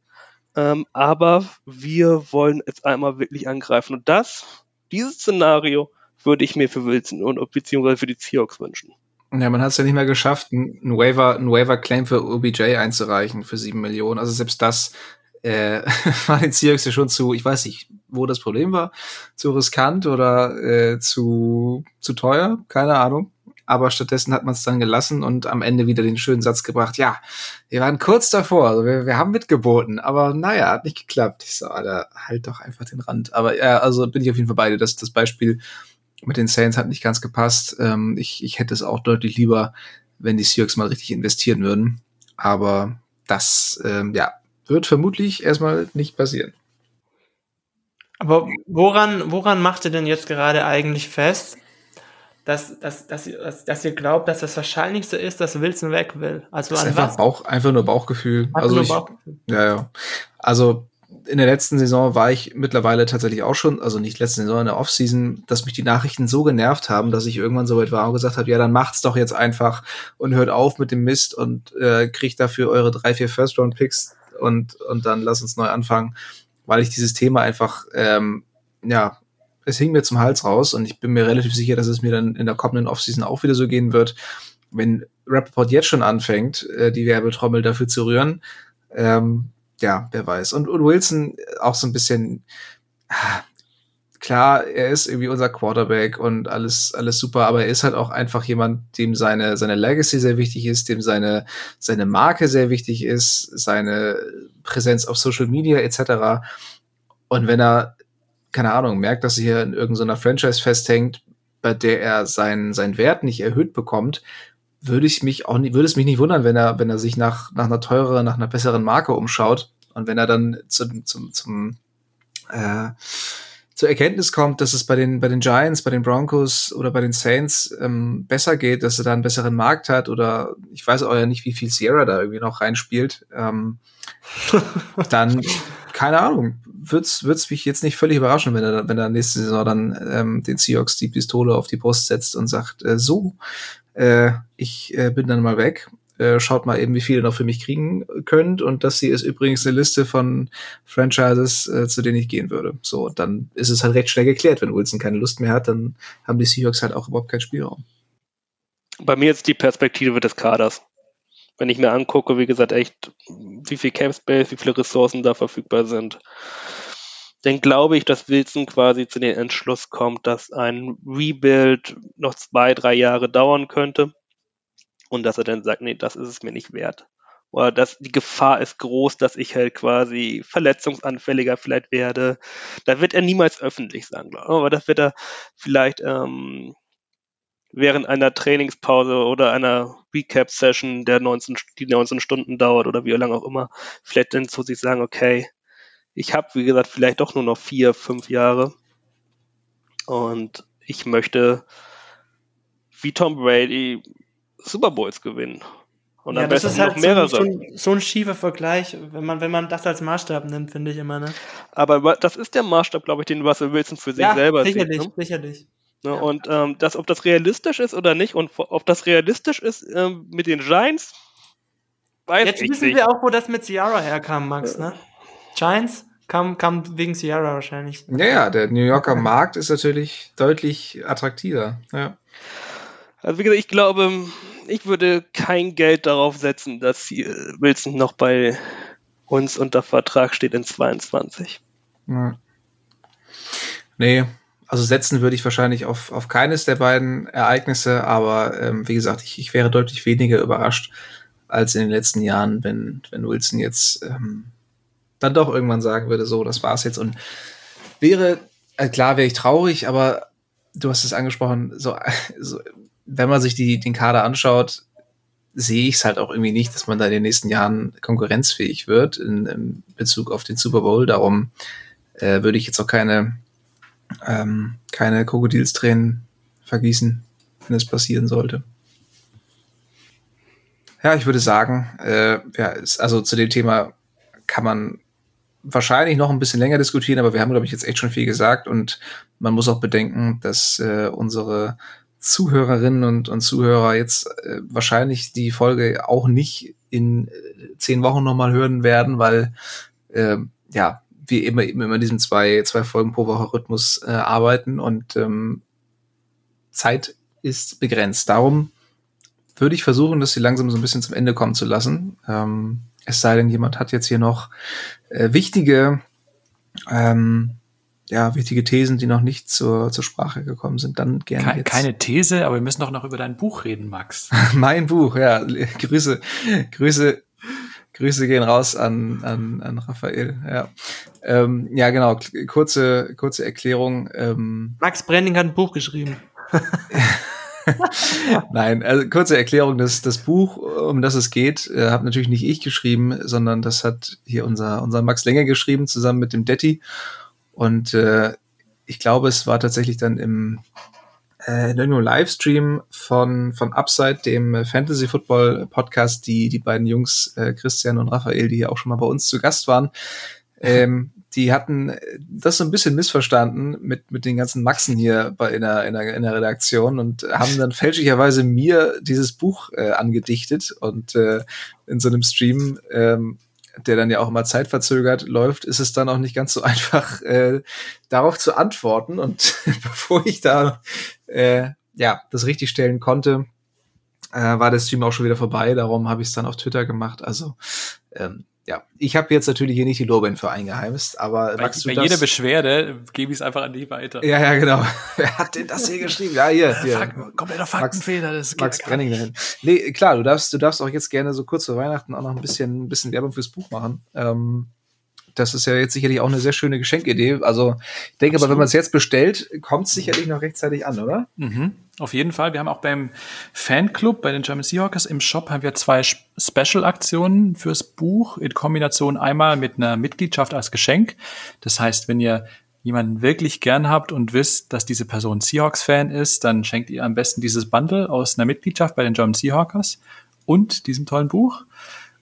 Ähm, aber wir wollen jetzt einmal wirklich angreifen. Und das, dieses Szenario, würde ich mir für Wilson und beziehungsweise für die Seahawks wünschen. Ja, man hat es ja nicht mehr geschafft, einen Waiver, einen Waiver-Claim für OBJ einzureichen für sieben Millionen. Also selbst das äh, war den Seahawks ja schon zu, ich weiß nicht, wo das Problem war, zu riskant oder äh, zu, zu teuer, keine Ahnung aber stattdessen hat man es dann gelassen und am Ende wieder den schönen Satz gebracht, ja, wir waren kurz davor, also wir, wir haben mitgeboten, aber naja, hat nicht geklappt. Ich so, Alter, halt doch einfach den Rand. Aber ja, also bin ich auf jeden Fall beide. Das, das Beispiel mit den Saints hat nicht ganz gepasst. Ähm, ich, ich hätte es auch deutlich lieber, wenn die Seahawks mal richtig investieren würden. Aber das, ähm, ja, wird vermutlich erstmal nicht passieren. Aber woran, woran macht ihr denn jetzt gerade eigentlich fest, dass, dass, dass, dass, dass ihr glaubt, dass das Wahrscheinlichste ist, dass Wilson weg will. Also das ist einfach, Bauch, einfach nur Bauchgefühl. Einfach also nur ich, Bauchgefühl. Ja, ja. Also in der letzten Saison war ich mittlerweile tatsächlich auch schon, also nicht letzte Saison, in der Offseason, dass mich die Nachrichten so genervt haben, dass ich irgendwann so weit war und gesagt habe, ja, dann macht's doch jetzt einfach und hört auf mit dem Mist und äh, kriegt dafür eure drei, vier First-Round-Picks und, und dann lasst uns neu anfangen, weil ich dieses Thema einfach, ähm, ja, es hing mir zum Hals raus und ich bin mir relativ sicher, dass es mir dann in der kommenden Offseason auch wieder so gehen wird. Wenn Rappaport jetzt schon anfängt, äh, die Werbetrommel dafür zu rühren, ähm, ja, wer weiß. Und, und Wilson auch so ein bisschen, ah, klar, er ist irgendwie unser Quarterback und alles, alles super, aber er ist halt auch einfach jemand, dem seine, seine Legacy sehr wichtig ist, dem seine, seine Marke sehr wichtig ist, seine Präsenz auf Social Media etc. Und wenn er, keine Ahnung, merkt, dass er hier in irgendeiner Franchise festhängt, bei der er seinen, seinen Wert nicht erhöht bekommt, würde ich mich auch nicht, würde es mich nicht wundern, wenn er, wenn er sich nach, nach einer teureren, nach einer besseren Marke umschaut und wenn er dann zum, zum, zum, äh, zur Erkenntnis kommt, dass es bei den, bei den Giants, bei den Broncos oder bei den Saints ähm, besser geht, dass er da einen besseren Markt hat oder ich weiß auch ja nicht, wie viel Sierra da irgendwie noch reinspielt, ähm, dann, keine Ahnung, wird's, wird's mich jetzt nicht völlig überraschen, wenn er, wenn er nächste Saison dann ähm, den Seahawks die Pistole auf die Brust setzt und sagt, äh, so, äh, ich äh, bin dann mal weg äh, schaut mal eben, wie viele noch für mich kriegen könnt. Und das hier ist übrigens eine Liste von Franchises, äh, zu denen ich gehen würde. So, dann ist es halt recht schnell geklärt. Wenn Wilson keine Lust mehr hat, dann haben die Seahawks halt auch überhaupt keinen Spielraum. Bei mir ist die Perspektive des Kaders. Wenn ich mir angucke, wie gesagt, echt, wie viel Camp Space, wie viele Ressourcen da verfügbar sind, dann glaube ich, dass Wilson quasi zu dem Entschluss kommt, dass ein Rebuild noch zwei, drei Jahre dauern könnte und dass er dann sagt, nee, das ist es mir nicht wert. Oder dass die Gefahr ist groß, dass ich halt quasi verletzungsanfälliger vielleicht werde. Da wird er niemals öffentlich sagen, glaube ich. Aber das wird er vielleicht ähm, während einer Trainingspause oder einer Recap-Session, der 19, die 19 Stunden dauert oder wie lange auch immer, vielleicht dann zu sich sagen, okay, ich habe, wie gesagt, vielleicht doch nur noch vier, fünf Jahre und ich möchte wie Tom Brady Super Bowls gewinnen. Und ja, das ist halt noch mehrere. So, ein, so ein schiefer Vergleich, wenn man, wenn man das als Maßstab nimmt, finde ich immer, ne? Aber das ist der Maßstab, glaube ich, den Russell Wilson für sich ja, selber sicherlich, sieht. Ne? Sicherlich, ne? Ja. Und ähm, das, ob das realistisch ist oder nicht und ob das realistisch ist ähm, mit den Giants, weiß Jetzt ich wissen nicht. wir auch, wo das mit Ciara herkam, Max, ne? Giants kam, kam wegen Ciara wahrscheinlich. Ja, ja, der New Yorker Markt ist natürlich deutlich attraktiver, ja. Also wie gesagt, ich glaube, ich würde kein Geld darauf setzen, dass Wilson noch bei uns unter Vertrag steht in 22. Ja. Nee, also setzen würde ich wahrscheinlich auf, auf keines der beiden Ereignisse, aber ähm, wie gesagt, ich, ich wäre deutlich weniger überrascht als in den letzten Jahren, wenn, wenn Wilson jetzt ähm, dann doch irgendwann sagen würde, so, das war's jetzt. Und wäre, äh, klar wäre ich traurig, aber du hast es angesprochen, so, so wenn man sich die, den Kader anschaut, sehe ich es halt auch irgendwie nicht, dass man da in den nächsten Jahren konkurrenzfähig wird in, in Bezug auf den Super Bowl. Darum äh, würde ich jetzt auch keine, ähm, keine Krokodilstränen vergießen, wenn es passieren sollte. Ja, ich würde sagen, äh, ja, ist, also zu dem Thema kann man wahrscheinlich noch ein bisschen länger diskutieren, aber wir haben, glaube ich, jetzt echt schon viel gesagt und man muss auch bedenken, dass äh, unsere Zuhörerinnen und, und Zuhörer jetzt äh, wahrscheinlich die Folge auch nicht in äh, zehn Wochen nochmal hören werden, weil äh, ja, wir immer eben immer diesen zwei, zwei Folgen pro Woche Rhythmus äh, arbeiten und ähm, Zeit ist begrenzt. Darum würde ich versuchen, dass sie langsam so ein bisschen zum Ende kommen zu lassen. Ähm, es sei denn, jemand hat jetzt hier noch äh, wichtige ähm, ja, wichtige Thesen, die noch nicht zur, zur Sprache gekommen sind, dann gerne Ke jetzt. Keine These, aber wir müssen doch noch über dein Buch reden, Max. mein Buch, ja. Grüße, Grüße, Grüße gehen raus an, an, an Raphael. Ja, ähm, ja genau. Kurze, kurze Erklärung. Ähm, Max Branding hat ein Buch geschrieben. Nein, also kurze Erklärung, das, das Buch, um das es geht, äh, habe natürlich nicht ich geschrieben, sondern das hat hier unser, unser Max Länger geschrieben, zusammen mit dem Detti. Und äh, ich glaube, es war tatsächlich dann im äh, in irgendeinem Livestream von, von Upside, dem Fantasy Football Podcast, die, die beiden Jungs, äh, Christian und Raphael, die ja auch schon mal bei uns zu Gast waren, ähm, die hatten das so ein bisschen missverstanden mit, mit den ganzen Maxen hier bei in der, in der, in der Redaktion und haben dann fälschlicherweise mir dieses Buch äh, angedichtet und äh, in so einem Stream ähm, der dann ja auch immer zeitverzögert läuft, ist es dann auch nicht ganz so einfach, äh, darauf zu antworten. Und bevor ich da äh, ja das richtig stellen konnte, äh, war der Stream auch schon wieder vorbei. Darum habe ich es dann auf Twitter gemacht. Also ähm, ja, ich habe jetzt natürlich hier nicht die Lorbeeren für eingeheimst, aber bei, Max, bei jeder Beschwerde gebe ich es einfach an die weiter. Ja, ja, genau. Wer hat denn das hier geschrieben? Ja, hier. hier. Fakt, kompletter Faktenfehler. Max, Max Brenning dahin. Nee, klar, du darfst, du darfst auch jetzt gerne so kurz vor Weihnachten auch noch ein bisschen, ein bisschen Werbung fürs Buch machen. Ähm, das ist ja jetzt sicherlich auch eine sehr schöne Geschenkidee. Also ich denke Absolut. aber, wenn man es jetzt bestellt, kommt es sicherlich noch rechtzeitig an, oder? Mhm. Auf jeden Fall. Wir haben auch beim Fanclub, bei den German Seahawkers im Shop, haben wir zwei Special-Aktionen fürs Buch in Kombination einmal mit einer Mitgliedschaft als Geschenk. Das heißt, wenn ihr jemanden wirklich gern habt und wisst, dass diese Person Seahawks-Fan ist, dann schenkt ihr am besten dieses Bundle aus einer Mitgliedschaft bei den German Seahawkers und diesem tollen Buch.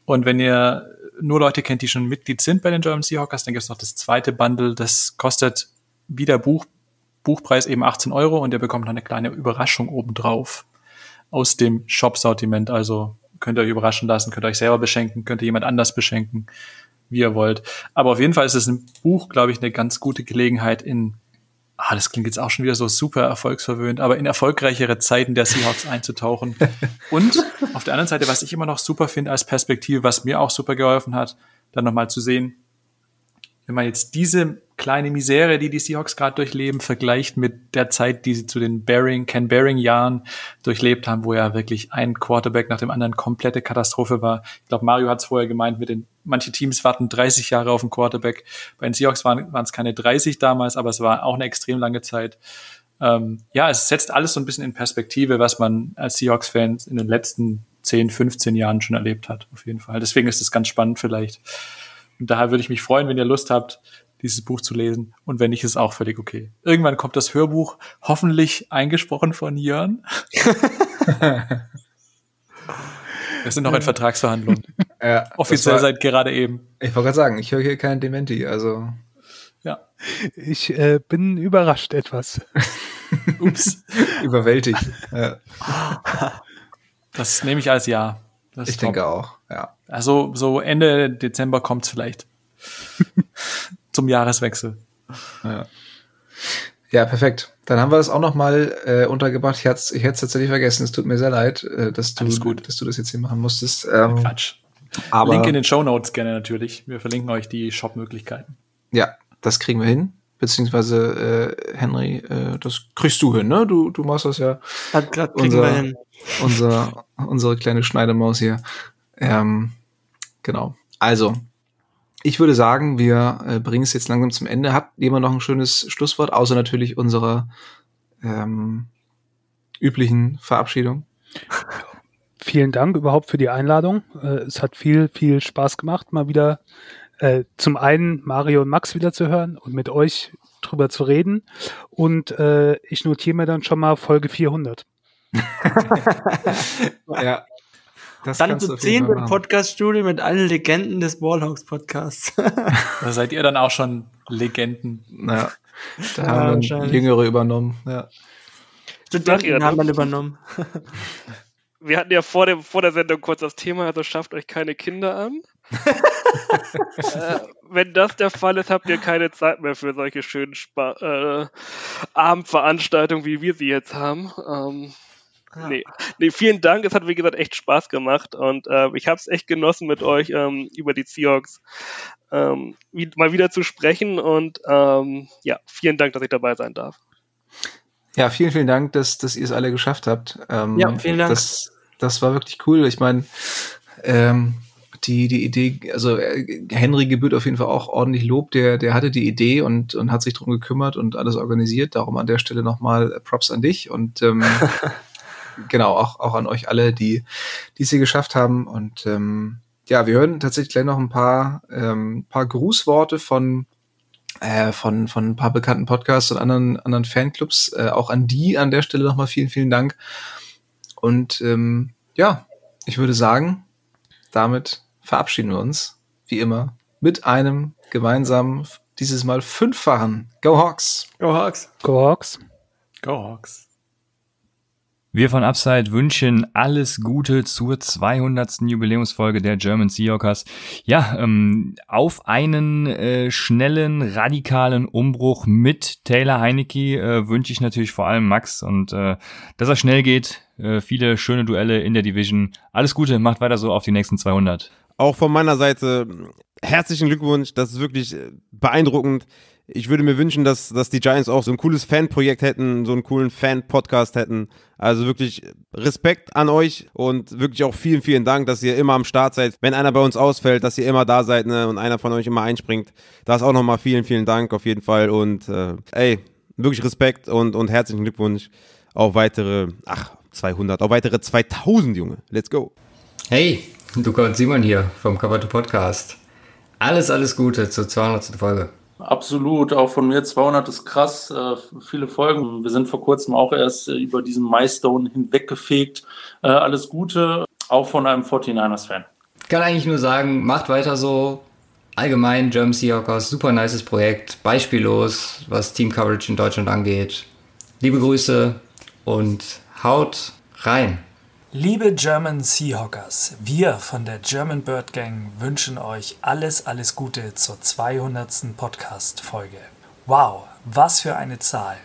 Und wenn ihr nur Leute kennt, die schon Mitglied sind bei den German Seahawkers, dann gibt es noch das zweite Bundle, das kostet wieder Buch Buchpreis eben 18 Euro und ihr bekommt noch eine kleine Überraschung obendrauf aus dem Shop-Sortiment. Also könnt ihr euch überraschen lassen, könnt ihr euch selber beschenken, könnt ihr jemand anders beschenken, wie ihr wollt. Aber auf jeden Fall ist es ein Buch, glaube ich, eine ganz gute Gelegenheit in, ah, das klingt jetzt auch schon wieder so super erfolgsverwöhnt, aber in erfolgreichere Zeiten der Seahawks einzutauchen. Und auf der anderen Seite, was ich immer noch super finde als Perspektive, was mir auch super geholfen hat, dann nochmal zu sehen, wenn man jetzt diese kleine Misere, die die Seahawks gerade durchleben, vergleicht mit der Zeit, die sie zu den Bearing, Ken Bearing Jahren durchlebt haben, wo ja wirklich ein Quarterback nach dem anderen komplette Katastrophe war. Ich glaube, Mario hat es vorher gemeint, mit den manche Teams warten 30 Jahre auf einen Quarterback. Bei den Seahawks waren es keine 30 damals, aber es war auch eine extrem lange Zeit. Ähm, ja, es setzt alles so ein bisschen in Perspektive, was man als Seahawks-Fans in den letzten 10, 15 Jahren schon erlebt hat, auf jeden Fall. Deswegen ist es ganz spannend vielleicht. Und daher würde ich mich freuen, wenn ihr Lust habt, dieses Buch zu lesen. Und wenn nicht, ist auch völlig okay. Irgendwann kommt das Hörbuch, hoffentlich eingesprochen von Jörn. Wir sind noch in Vertragsverhandlungen. Ja, Offiziell war, seit gerade eben. Ich wollte gerade sagen, ich höre hier keinen Dementi, also. Ja. Ich äh, bin überrascht etwas. Ups. Überwältigt. Ja. Das nehme ich als Ja. ich denke auch, ja. Also so Ende Dezember kommt es vielleicht. Zum Jahreswechsel. Ja. ja. perfekt. Dann haben wir das auch noch mal äh, untergebracht. Ich hätte ich es tatsächlich vergessen. Es tut mir sehr leid, äh, dass, du, dass du das jetzt hier machen musstest. Ähm, Quatsch. Aber, Link in den Show Notes gerne natürlich. Wir verlinken euch die Shop-Möglichkeiten. Ja, das kriegen wir hin. Beziehungsweise äh, Henry, äh, das kriegst du hin, ne? Du, du machst das ja. Hat grad unser, wir hin. Unser, unsere kleine Schneidemaus hier. Ähm, genau. Also, ich würde sagen, wir äh, bringen es jetzt langsam zum Ende. Hat jemand noch ein schönes Schlusswort, außer natürlich unserer ähm, üblichen Verabschiedung? Vielen Dank überhaupt für die Einladung. Äh, es hat viel, viel Spaß gemacht, mal wieder äh, zum einen Mario und Max wieder zu hören und mit euch drüber zu reden. Und äh, ich notiere mir dann schon mal Folge 400. ja, das dann zu zehn im Podcast-Studio mit allen Legenden des Wallhawks Podcasts. da seid ihr dann auch schon Legenden. Naja, da ja, haben dann Jüngere übernommen. Ja. Studenten haben dann übernommen. Wir hatten ja vor, dem, vor der Sendung kurz das Thema, also schafft euch keine Kinder an. äh, wenn das der Fall ist, habt ihr keine Zeit mehr für solche schönen Spa äh, Abendveranstaltungen, wie wir sie jetzt haben. Ähm, ja. Nee. nee, vielen Dank. Es hat, wie gesagt, echt Spaß gemacht und äh, ich habe es echt genossen, mit euch ähm, über die Seahawks ähm, wie, mal wieder zu sprechen und ähm, ja, vielen Dank, dass ich dabei sein darf. Ja, vielen, vielen Dank, dass, dass ihr es alle geschafft habt. Ähm, ja, vielen Dank. Das, das war wirklich cool. Ich meine, ähm, die, die Idee, also äh, Henry gebührt auf jeden Fall auch ordentlich Lob, der, der hatte die Idee und, und hat sich drum gekümmert und alles organisiert. Darum an der Stelle nochmal Props an dich und ähm, genau, auch, auch an euch alle, die, die es hier geschafft haben. Und ähm, ja, wir hören tatsächlich gleich noch ein paar, ähm, paar Grußworte von, äh, von, von ein paar bekannten Podcasts und anderen, anderen Fanclubs. Äh, auch an die an der Stelle nochmal vielen, vielen Dank. Und ähm, ja, ich würde sagen, damit verabschieden wir uns, wie immer, mit einem gemeinsamen, dieses Mal fünffachen Go Hawks! Go Hawks! Go Hawks! Go Hawks! Wir von Upside wünschen alles Gute zur 200. Jubiläumsfolge der German Seahawkers. Ja, ähm, auf einen äh, schnellen, radikalen Umbruch mit Taylor Heinecke äh, wünsche ich natürlich vor allem Max und äh, dass er schnell geht. Äh, viele schöne Duelle in der Division. Alles Gute, macht weiter so auf die nächsten 200. Auch von meiner Seite herzlichen Glückwunsch. Das ist wirklich äh, beeindruckend ich würde mir wünschen, dass, dass die Giants auch so ein cooles Fanprojekt hätten, so einen coolen Fan-Podcast hätten. Also wirklich Respekt an euch und wirklich auch vielen, vielen Dank, dass ihr immer am Start seid. Wenn einer bei uns ausfällt, dass ihr immer da seid ne, und einer von euch immer einspringt. Da ist auch nochmal vielen, vielen Dank auf jeden Fall. Und äh, ey, wirklich Respekt und, und herzlichen Glückwunsch auf weitere, ach, 200, auf weitere 2000, Junge. Let's go. Hey, Luca und Simon hier vom Cover to Podcast. Alles, alles Gute zur 200. Folge. Absolut, auch von mir 200 ist krass, äh, viele Folgen. Wir sind vor kurzem auch erst äh, über diesen Milestone hinweggefegt. Äh, alles Gute, auch von einem 49ers-Fan. Kann eigentlich nur sagen, macht weiter so. Allgemein German Seahawkers, super nices Projekt, beispiellos, was Team Coverage in Deutschland angeht. Liebe Grüße und haut rein. Liebe German Seahawkers, wir von der German Bird Gang wünschen euch alles, alles Gute zur 200. Podcast-Folge. Wow, was für eine Zahl.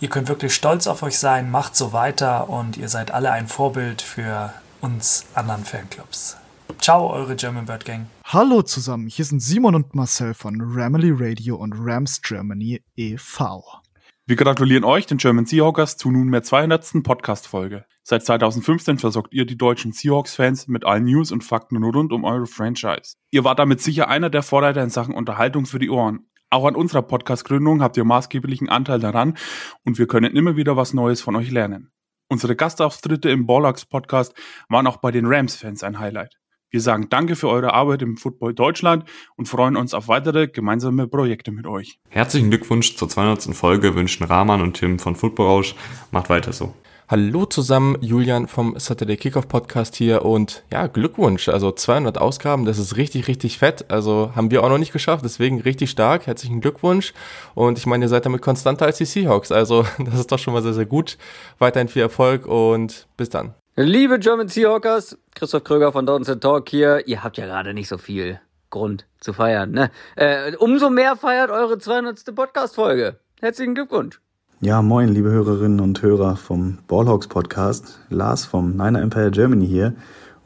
Ihr könnt wirklich stolz auf euch sein, macht so weiter und ihr seid alle ein Vorbild für uns anderen Fanclubs. Ciao, eure German Bird Gang. Hallo zusammen, hier sind Simon und Marcel von Ramily Radio und Rams Germany e.V. Wir gratulieren euch, den German Seahawkers, zu nunmehr 200. Podcast-Folge. Seit 2015 versorgt ihr die deutschen Seahawks-Fans mit allen News und Fakten rund um eure Franchise. Ihr wart damit sicher einer der Vorreiter in Sachen Unterhaltung für die Ohren. Auch an unserer Podcast-Gründung habt ihr maßgeblichen Anteil daran und wir können immer wieder was Neues von euch lernen. Unsere Gastauftritte im Bollocks Podcast waren auch bei den Rams-Fans ein Highlight. Wir sagen Danke für eure Arbeit im Football Deutschland und freuen uns auf weitere gemeinsame Projekte mit euch. Herzlichen Glückwunsch zur 200. Folge wünschen Rahman und Tim von Football Rausch. Macht weiter so. Hallo zusammen, Julian vom Saturday Kickoff Podcast hier und ja, Glückwunsch. Also 200 Ausgaben, das ist richtig, richtig fett. Also haben wir auch noch nicht geschafft, deswegen richtig stark. Herzlichen Glückwunsch. Und ich meine, ihr seid damit konstanter als die Seahawks. Also das ist doch schon mal sehr, sehr gut. Weiterhin viel Erfolg und bis dann. Liebe German Seahawkers, Christoph Kröger von Dortmund Talk hier. Ihr habt ja gerade nicht so viel Grund zu feiern, ne? Äh, umso mehr feiert eure 200. Podcast-Folge. Herzlichen Glückwunsch. Ja, moin, liebe Hörerinnen und Hörer vom Ballhawks Podcast. Lars vom Niner Empire Germany hier.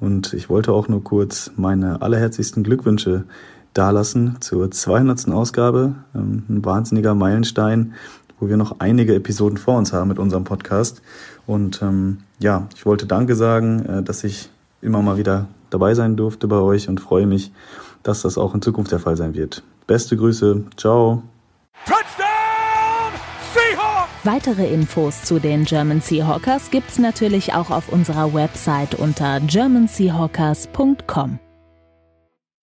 Und ich wollte auch nur kurz meine allerherzlichsten Glückwünsche dalassen zur 200. Ausgabe. Ähm, ein wahnsinniger Meilenstein, wo wir noch einige Episoden vor uns haben mit unserem Podcast. Und ähm, ja, ich wollte Danke sagen, äh, dass ich immer mal wieder dabei sein durfte bei euch und freue mich, dass das auch in Zukunft der Fall sein wird. Beste Grüße, ciao. Weitere Infos zu den German Seahawkers gibt's natürlich auch auf unserer Website unter germanseahawkers.com.